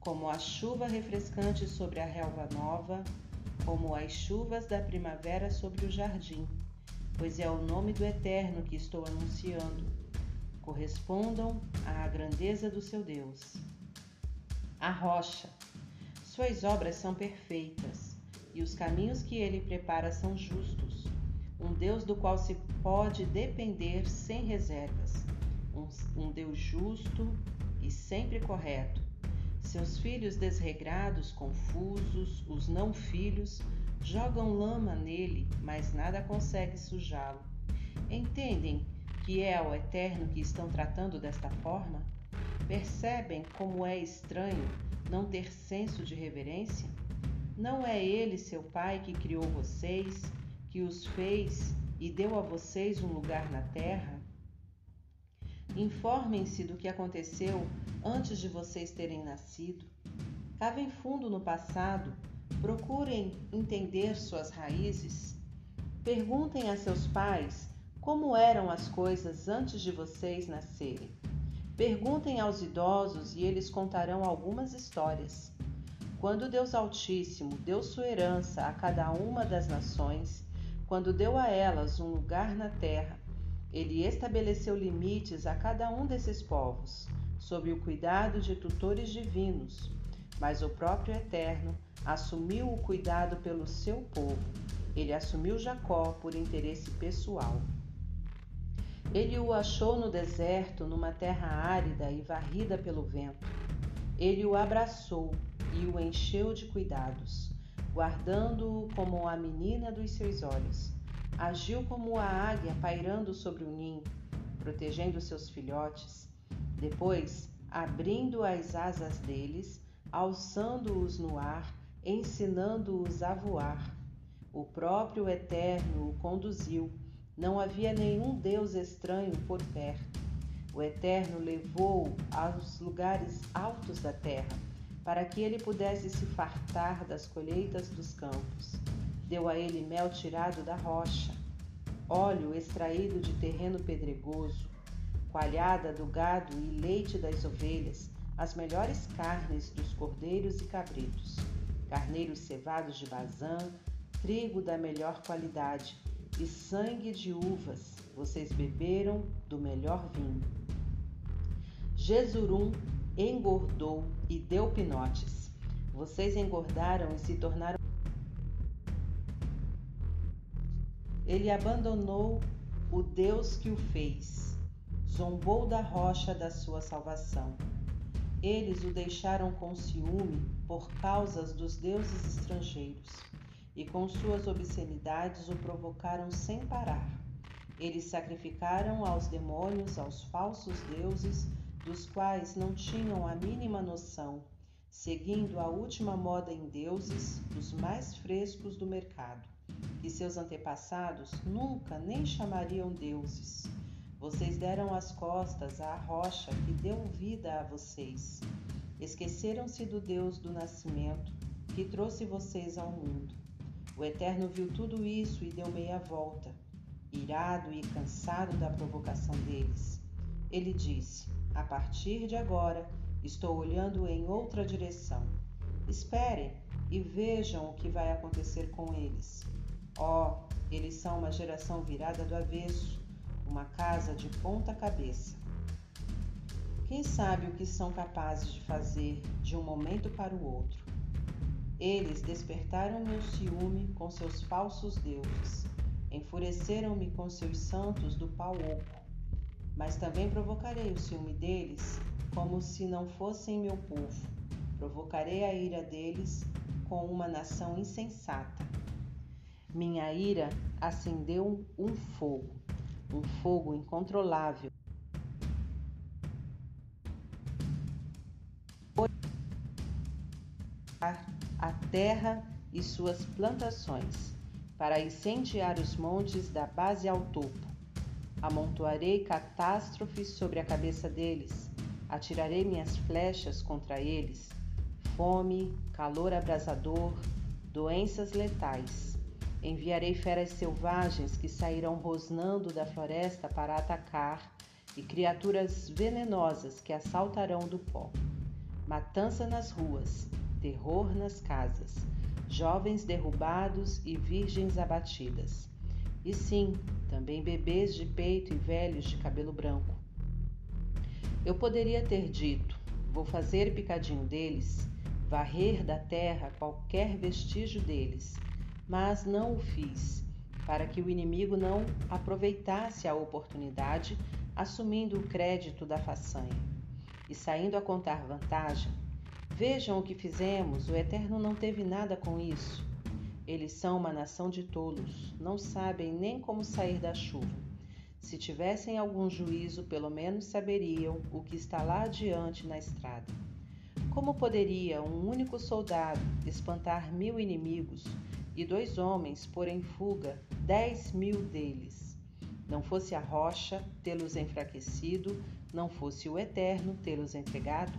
Como a chuva refrescante sobre a relva nova, como as chuvas da primavera sobre o jardim pois é o nome do Eterno que estou anunciando. Correspondam à grandeza do seu Deus. A rocha. Suas obras são perfeitas e os caminhos que ele prepara são justos. Um Deus do qual se pode depender sem reservas. Um, um Deus justo e sempre correto. Seus filhos desregrados, confusos, os não filhos, Jogam lama nele, mas nada consegue sujá-lo. Entendem que é ao Eterno que estão tratando desta forma? Percebem como é estranho não ter senso de reverência? Não é Ele, seu Pai, que criou vocês, que os fez e deu a vocês um lugar na terra? Informem-se do que aconteceu antes de vocês terem nascido. Cavem fundo no passado Procurem entender suas raízes. Perguntem a seus pais como eram as coisas antes de vocês nascerem. Perguntem aos idosos e eles contarão algumas histórias. Quando Deus Altíssimo deu sua herança a cada uma das nações, quando deu a elas um lugar na terra, ele estabeleceu limites a cada um desses povos, sob o cuidado de tutores divinos, mas o próprio Eterno assumiu o cuidado pelo seu povo. Ele assumiu Jacó por interesse pessoal. Ele o achou no deserto, numa terra árida e varrida pelo vento. Ele o abraçou e o encheu de cuidados, guardando-o como a menina dos seus olhos. Agiu como a águia pairando sobre o ninho, protegendo seus filhotes. Depois, abrindo as asas deles, alçando-os no ar, ensinando-os a voar. O próprio Eterno o conduziu, não havia nenhum Deus estranho por perto. O Eterno levou-o aos lugares altos da terra, para que ele pudesse se fartar das colheitas dos campos. deu a ele mel tirado da rocha, óleo extraído de terreno pedregoso, coalhada do gado e leite das ovelhas, as melhores carnes dos cordeiros e cabritos, carneiros cevados de Bazã, trigo da melhor qualidade e sangue de uvas. Vocês beberam do melhor vinho. Jesurum engordou e deu pinotes. Vocês engordaram e se tornaram. Ele abandonou o Deus que o fez, zombou da rocha da sua salvação. Eles o deixaram com ciúme por causas dos deuses estrangeiros, e com suas obscenidades o provocaram sem parar. Eles sacrificaram aos demônios, aos falsos deuses, dos quais não tinham a mínima noção, seguindo a última moda em deuses, os mais frescos do mercado, que seus antepassados nunca nem chamariam deuses vocês deram as costas à rocha que deu vida a vocês. Esqueceram-se do Deus do nascimento que trouxe vocês ao mundo. O Eterno viu tudo isso e deu meia volta, irado e cansado da provocação deles. Ele disse: A partir de agora, estou olhando em outra direção. Esperem e vejam o que vai acontecer com eles. Oh, eles são uma geração virada do avesso uma casa de ponta cabeça. Quem sabe o que são capazes de fazer de um momento para o outro? Eles despertaram meu ciúme com seus falsos deuses, enfureceram-me com seus santos do pau oco. Mas também provocarei o ciúme deles, como se não fossem meu povo. Provocarei a ira deles com uma nação insensata. Minha ira acendeu um fogo um fogo incontrolável. A terra e suas plantações, para incendiar os montes da base ao topo. Amontoarei catástrofes sobre a cabeça deles, atirarei minhas flechas contra eles, fome, calor abrasador, doenças letais Enviarei feras selvagens que sairão rosnando da floresta para atacar, e criaturas venenosas que assaltarão do pó. Matança nas ruas, terror nas casas, jovens derrubados e virgens abatidas. E sim, também bebês de peito e velhos de cabelo branco. Eu poderia ter dito: vou fazer picadinho deles, varrer da terra qualquer vestígio deles mas não o fiz, para que o inimigo não aproveitasse a oportunidade, assumindo o crédito da façanha. E saindo a contar vantagem, vejam o que fizemos, o Eterno não teve nada com isso. Eles são uma nação de tolos, não sabem nem como sair da chuva. Se tivessem algum juízo, pelo menos saberiam o que está lá adiante na estrada. Como poderia um único soldado espantar mil inimigos e dois homens pôr em fuga dez mil deles. Não fosse a rocha tê-los enfraquecido, não fosse o Eterno tê-los entregado?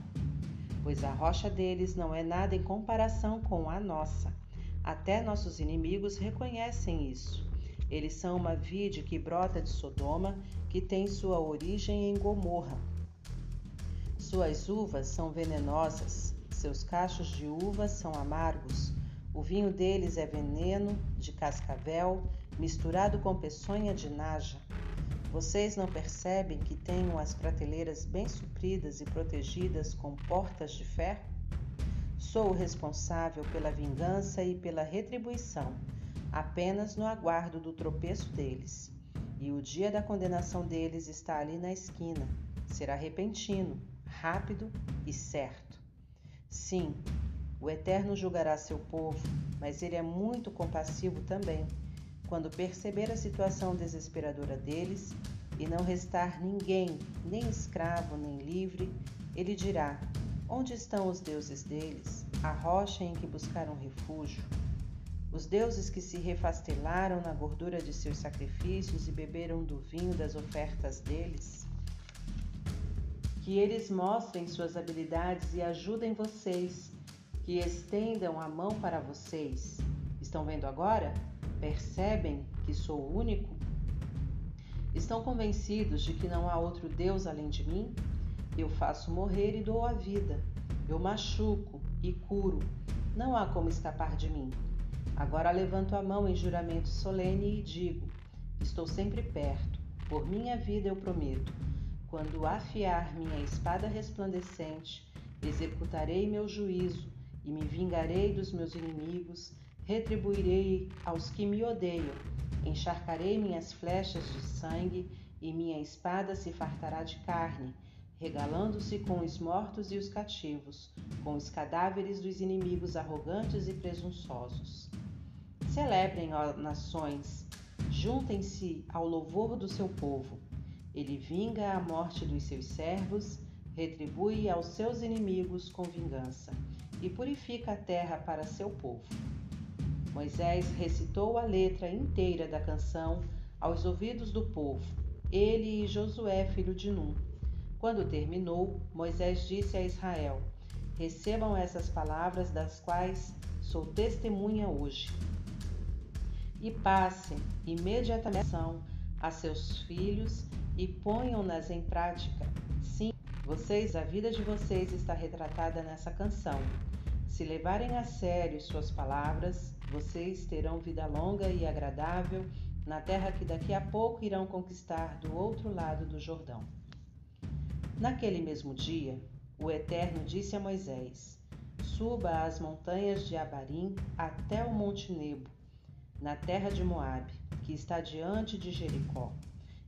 Pois a rocha deles não é nada em comparação com a nossa. Até nossos inimigos reconhecem isso. Eles são uma vide que brota de Sodoma, que tem sua origem em Gomorra. Suas uvas são venenosas, seus cachos de uvas são amargos, o vinho deles é veneno de cascavel misturado com peçonha de naja. Vocês não percebem que tenho as prateleiras bem supridas e protegidas com portas de ferro? Sou o responsável pela vingança e pela retribuição, apenas no aguardo do tropeço deles. E o dia da condenação deles está ali na esquina. Será repentino, rápido e certo. Sim, o Eterno julgará seu povo, mas ele é muito compassivo também. Quando perceber a situação desesperadora deles e não restar ninguém, nem escravo nem livre, ele dirá: Onde estão os deuses deles, a rocha em que buscaram refúgio? Os deuses que se refastelaram na gordura de seus sacrifícios e beberam do vinho das ofertas deles? Que eles mostrem suas habilidades e ajudem vocês que estendam a mão para vocês. Estão vendo agora? Percebem que sou o único? Estão convencidos de que não há outro Deus além de mim? Eu faço morrer e dou a vida. Eu machuco e curo. Não há como escapar de mim. Agora levanto a mão em juramento solene e digo: Estou sempre perto. Por minha vida eu prometo. Quando afiar minha espada resplandecente, executarei meu juízo e me vingarei dos meus inimigos, retribuirei aos que me odeiam, encharcarei minhas flechas de sangue e minha espada se fartará de carne, regalando-se com os mortos e os cativos, com os cadáveres dos inimigos arrogantes e presunçosos. Celebrem, ó nações, juntem-se ao louvor do seu povo. Ele vinga a morte dos seus servos, retribui aos seus inimigos com vingança e purifica a terra para seu povo. Moisés recitou a letra inteira da canção aos ouvidos do povo, ele e Josué, filho de Num. Quando terminou, Moisés disse a Israel: Recebam essas palavras das quais sou testemunha hoje. E passem imediatamente a seus filhos e ponham-nas em prática. Sim, vocês, a vida de vocês está retratada nessa canção. Se levarem a sério suas palavras, vocês terão vida longa e agradável na terra que daqui a pouco irão conquistar do outro lado do Jordão. Naquele mesmo dia, o Eterno disse a Moisés: Suba às montanhas de Abarim até o Monte Nebo, na terra de Moabe, que está diante de Jericó,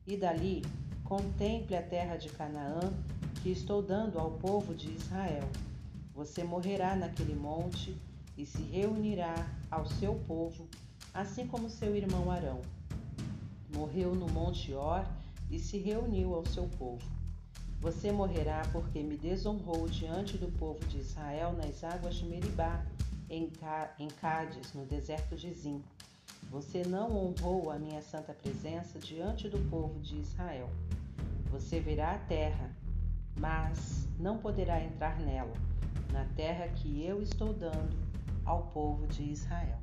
e dali contemple a terra de Canaã, que estou dando ao povo de Israel você morrerá naquele monte e se reunirá ao seu povo, assim como seu irmão Arão. Morreu no monte Or e se reuniu ao seu povo. Você morrerá porque me desonrou diante do povo de Israel nas águas de Meribá, em, Cádiz, no deserto de Zim. Você não honrou a minha santa presença diante do povo de Israel. Você verá a terra, mas não poderá entrar nela na terra que eu estou dando ao povo de Israel.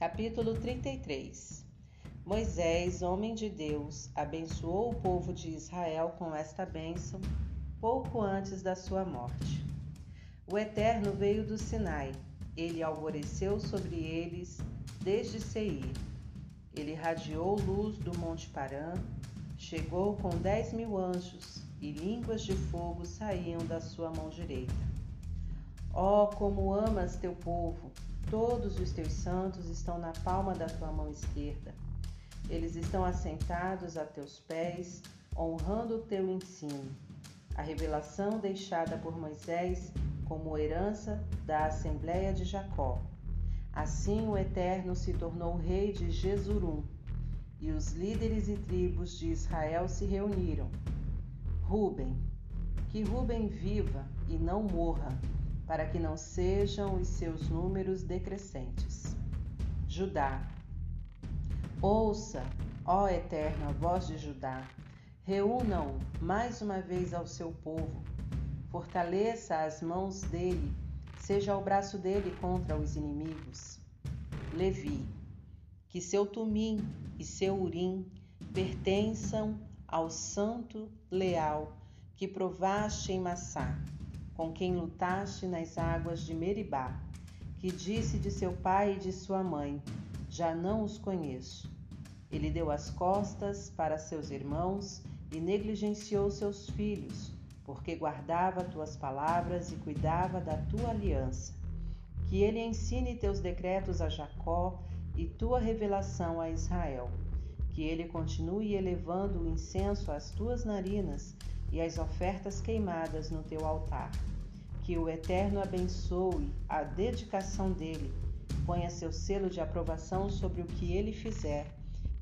Capítulo 33 Moisés, homem de Deus, abençoou o povo de Israel com esta bênção pouco antes da sua morte. O Eterno veio do Sinai, ele alvoreceu sobre eles desde Seir. Ele radiou luz do Monte Parã, chegou com dez mil anjos, e línguas de fogo saíam da sua mão direita. Oh, como amas teu povo! Todos os teus santos estão na palma da tua mão esquerda. Eles estão assentados a teus pés, honrando o teu ensino. A revelação deixada por Moisés como herança da Assembleia de Jacó. Assim o Eterno se tornou rei de Jesurum, e os líderes e tribos de Israel se reuniram. Ruben, que Ruben viva e não morra, para que não sejam os seus números decrescentes. Judá, ouça, ó Eterno, a voz de Judá, reúnam mais uma vez ao seu povo Fortaleça as mãos dele, seja o braço dele contra os inimigos. Levi, que seu tumim e seu urim pertençam ao santo leal que provaste em Massá, com quem lutaste nas águas de Meribá, que disse de seu pai e de sua mãe: Já não os conheço. Ele deu as costas para seus irmãos e negligenciou seus filhos porque guardava tuas palavras e cuidava da tua aliança. Que ele ensine teus decretos a Jacó e tua revelação a Israel. Que ele continue elevando o incenso às tuas narinas e as ofertas queimadas no teu altar. Que o Eterno abençoe a dedicação dele, ponha seu selo de aprovação sobre o que ele fizer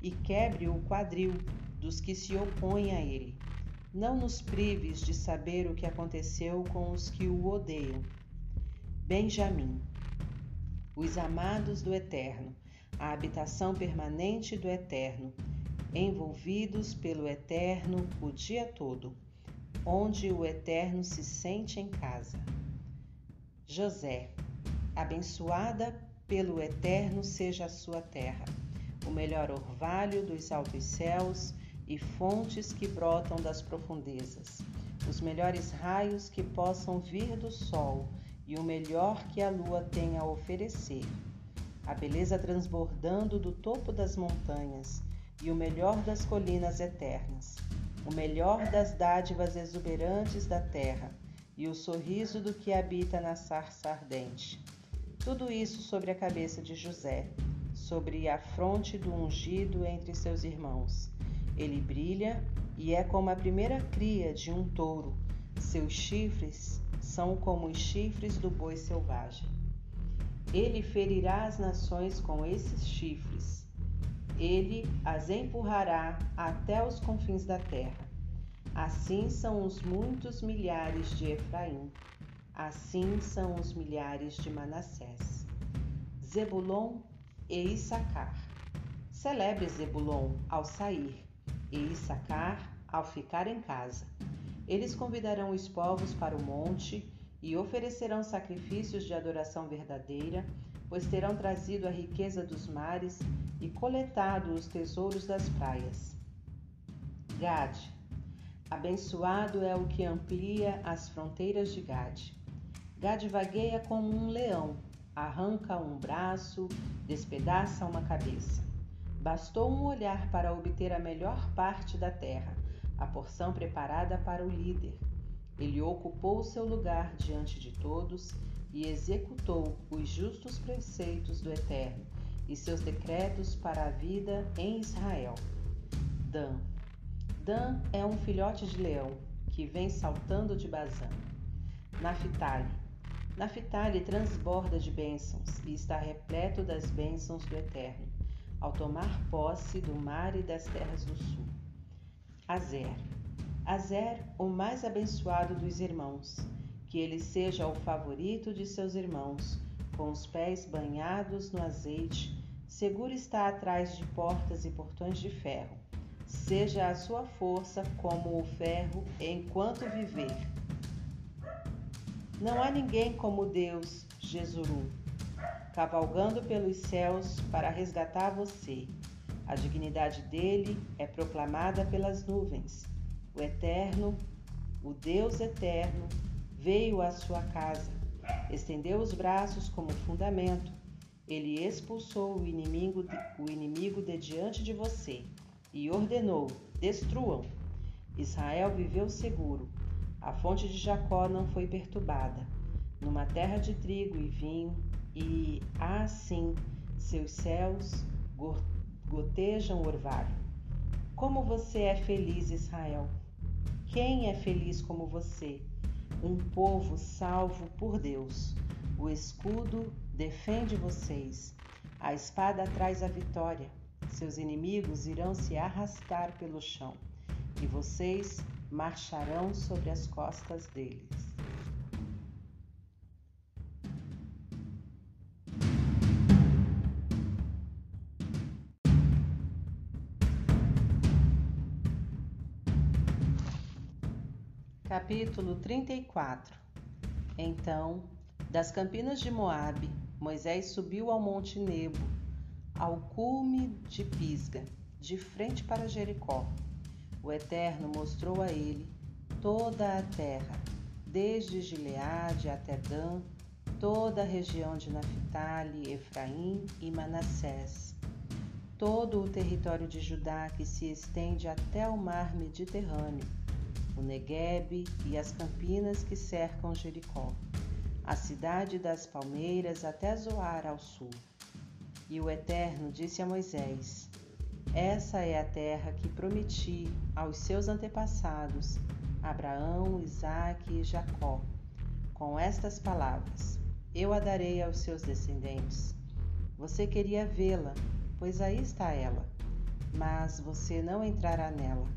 e quebre o quadril dos que se opõem a ele não nos prives de saber o que aconteceu com os que o odeiam. Benjamim. Os amados do Eterno, a habitação permanente do Eterno, envolvidos pelo Eterno o dia todo, onde o Eterno se sente em casa. José, abençoada pelo Eterno seja a sua terra, o melhor orvalho dos altos céus e fontes que brotam das profundezas, os melhores raios que possam vir do sol e o melhor que a lua tem a oferecer. A beleza transbordando do topo das montanhas e o melhor das colinas eternas, o melhor das dádivas exuberantes da terra e o sorriso do que habita na sarça ardente. Tudo isso sobre a cabeça de José, sobre a fronte do ungido entre seus irmãos. Ele brilha e é como a primeira cria de um touro. Seus chifres são como os chifres do boi selvagem. Ele ferirá as nações com esses chifres. Ele as empurrará até os confins da terra. Assim são os muitos milhares de Efraim. Assim são os milhares de Manassés. Zebulon e Issacar. Celebre Zebulon ao sair e Issacar ao ficar em casa. Eles convidarão os povos para o monte e oferecerão sacrifícios de adoração verdadeira, pois terão trazido a riqueza dos mares e coletado os tesouros das praias. Gade. Abençoado é o que amplia as fronteiras de Gade. Gade vagueia como um leão, arranca um braço, despedaça uma cabeça. Bastou um olhar para obter a melhor parte da terra, a porção preparada para o líder. Ele ocupou seu lugar diante de todos e executou os justos preceitos do Eterno e seus decretos para a vida em Israel. Dan. Dan é um filhote de leão que vem saltando de Bazã. Naphtali. Naphtali transborda de bênçãos e está repleto das bênçãos do Eterno ao tomar posse do mar e das terras do sul. Azer. Azer, o mais abençoado dos irmãos, que ele seja o favorito de seus irmãos, com os pés banhados no azeite, seguro está atrás de portas e portões de ferro. Seja a sua força como o ferro enquanto viver. Não há ninguém como Deus, Jesuru, cavalgando pelos céus para resgatar você. A dignidade dele é proclamada pelas nuvens. O Eterno, o Deus Eterno, veio à sua casa, estendeu os braços como fundamento. Ele expulsou o inimigo, de, o inimigo de diante de você e ordenou: destruam. Israel viveu seguro. A fonte de Jacó não foi perturbada. Numa terra de trigo e vinho, e assim seus céus gotejam orvalho. Como você é feliz, Israel! Quem é feliz como você? Um povo salvo por Deus. O escudo defende vocês. A espada traz a vitória. Seus inimigos irão se arrastar pelo chão e vocês marcharão sobre as costas deles. Capítulo 34 Então, das campinas de Moabe, Moisés subiu ao monte Nebo, ao cume de Pisga, de frente para Jericó. O Eterno mostrou a ele toda a terra, desde Gileade até Dan, toda a região de Naphtali, Efraim e Manassés, todo o território de Judá que se estende até o mar Mediterrâneo o Neguebe e as campinas que cercam Jericó, a cidade das palmeiras até Zoar ao sul. E o Eterno disse a Moisés: Essa é a terra que prometi aos seus antepassados, Abraão, Isaque e Jacó, com estas palavras: Eu a darei aos seus descendentes. Você queria vê-la, pois aí está ela, mas você não entrará nela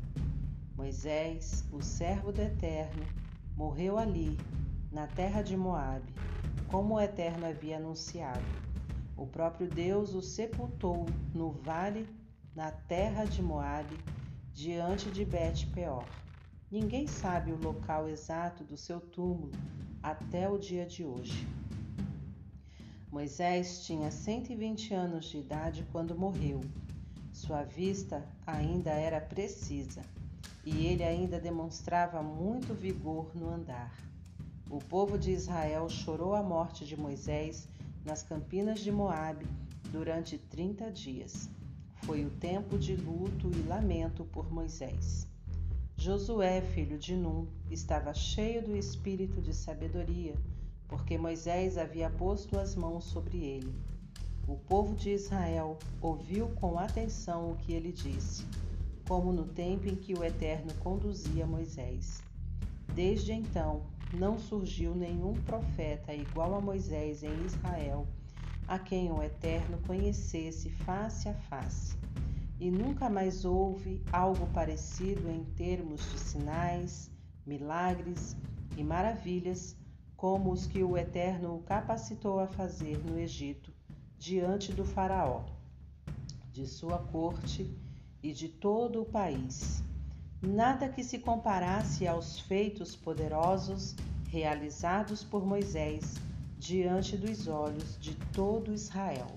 Moisés, o servo do Eterno, morreu ali, na terra de Moabe, como o Eterno havia anunciado. O próprio Deus o sepultou no vale, na terra de Moabe, diante de Bet-peor. Ninguém sabe o local exato do seu túmulo até o dia de hoje. Moisés tinha 120 anos de idade quando morreu. Sua vista ainda era precisa e ele ainda demonstrava muito vigor no andar. O povo de Israel chorou a morte de Moisés nas campinas de Moabe durante 30 dias. Foi o tempo de luto e lamento por Moisés. Josué, filho de Num, estava cheio do espírito de sabedoria, porque Moisés havia posto as mãos sobre ele. O povo de Israel ouviu com atenção o que ele disse, como no tempo em que o Eterno conduzia Moisés. Desde então, não surgiu nenhum profeta igual a Moisés em Israel, a quem o Eterno conhecesse face a face. E nunca mais houve algo parecido em termos de sinais, milagres e maravilhas como os que o Eterno o capacitou a fazer no Egito, diante do Faraó, de sua corte e de todo o país. Nada que se comparasse aos feitos poderosos realizados por Moisés diante dos olhos de todo Israel.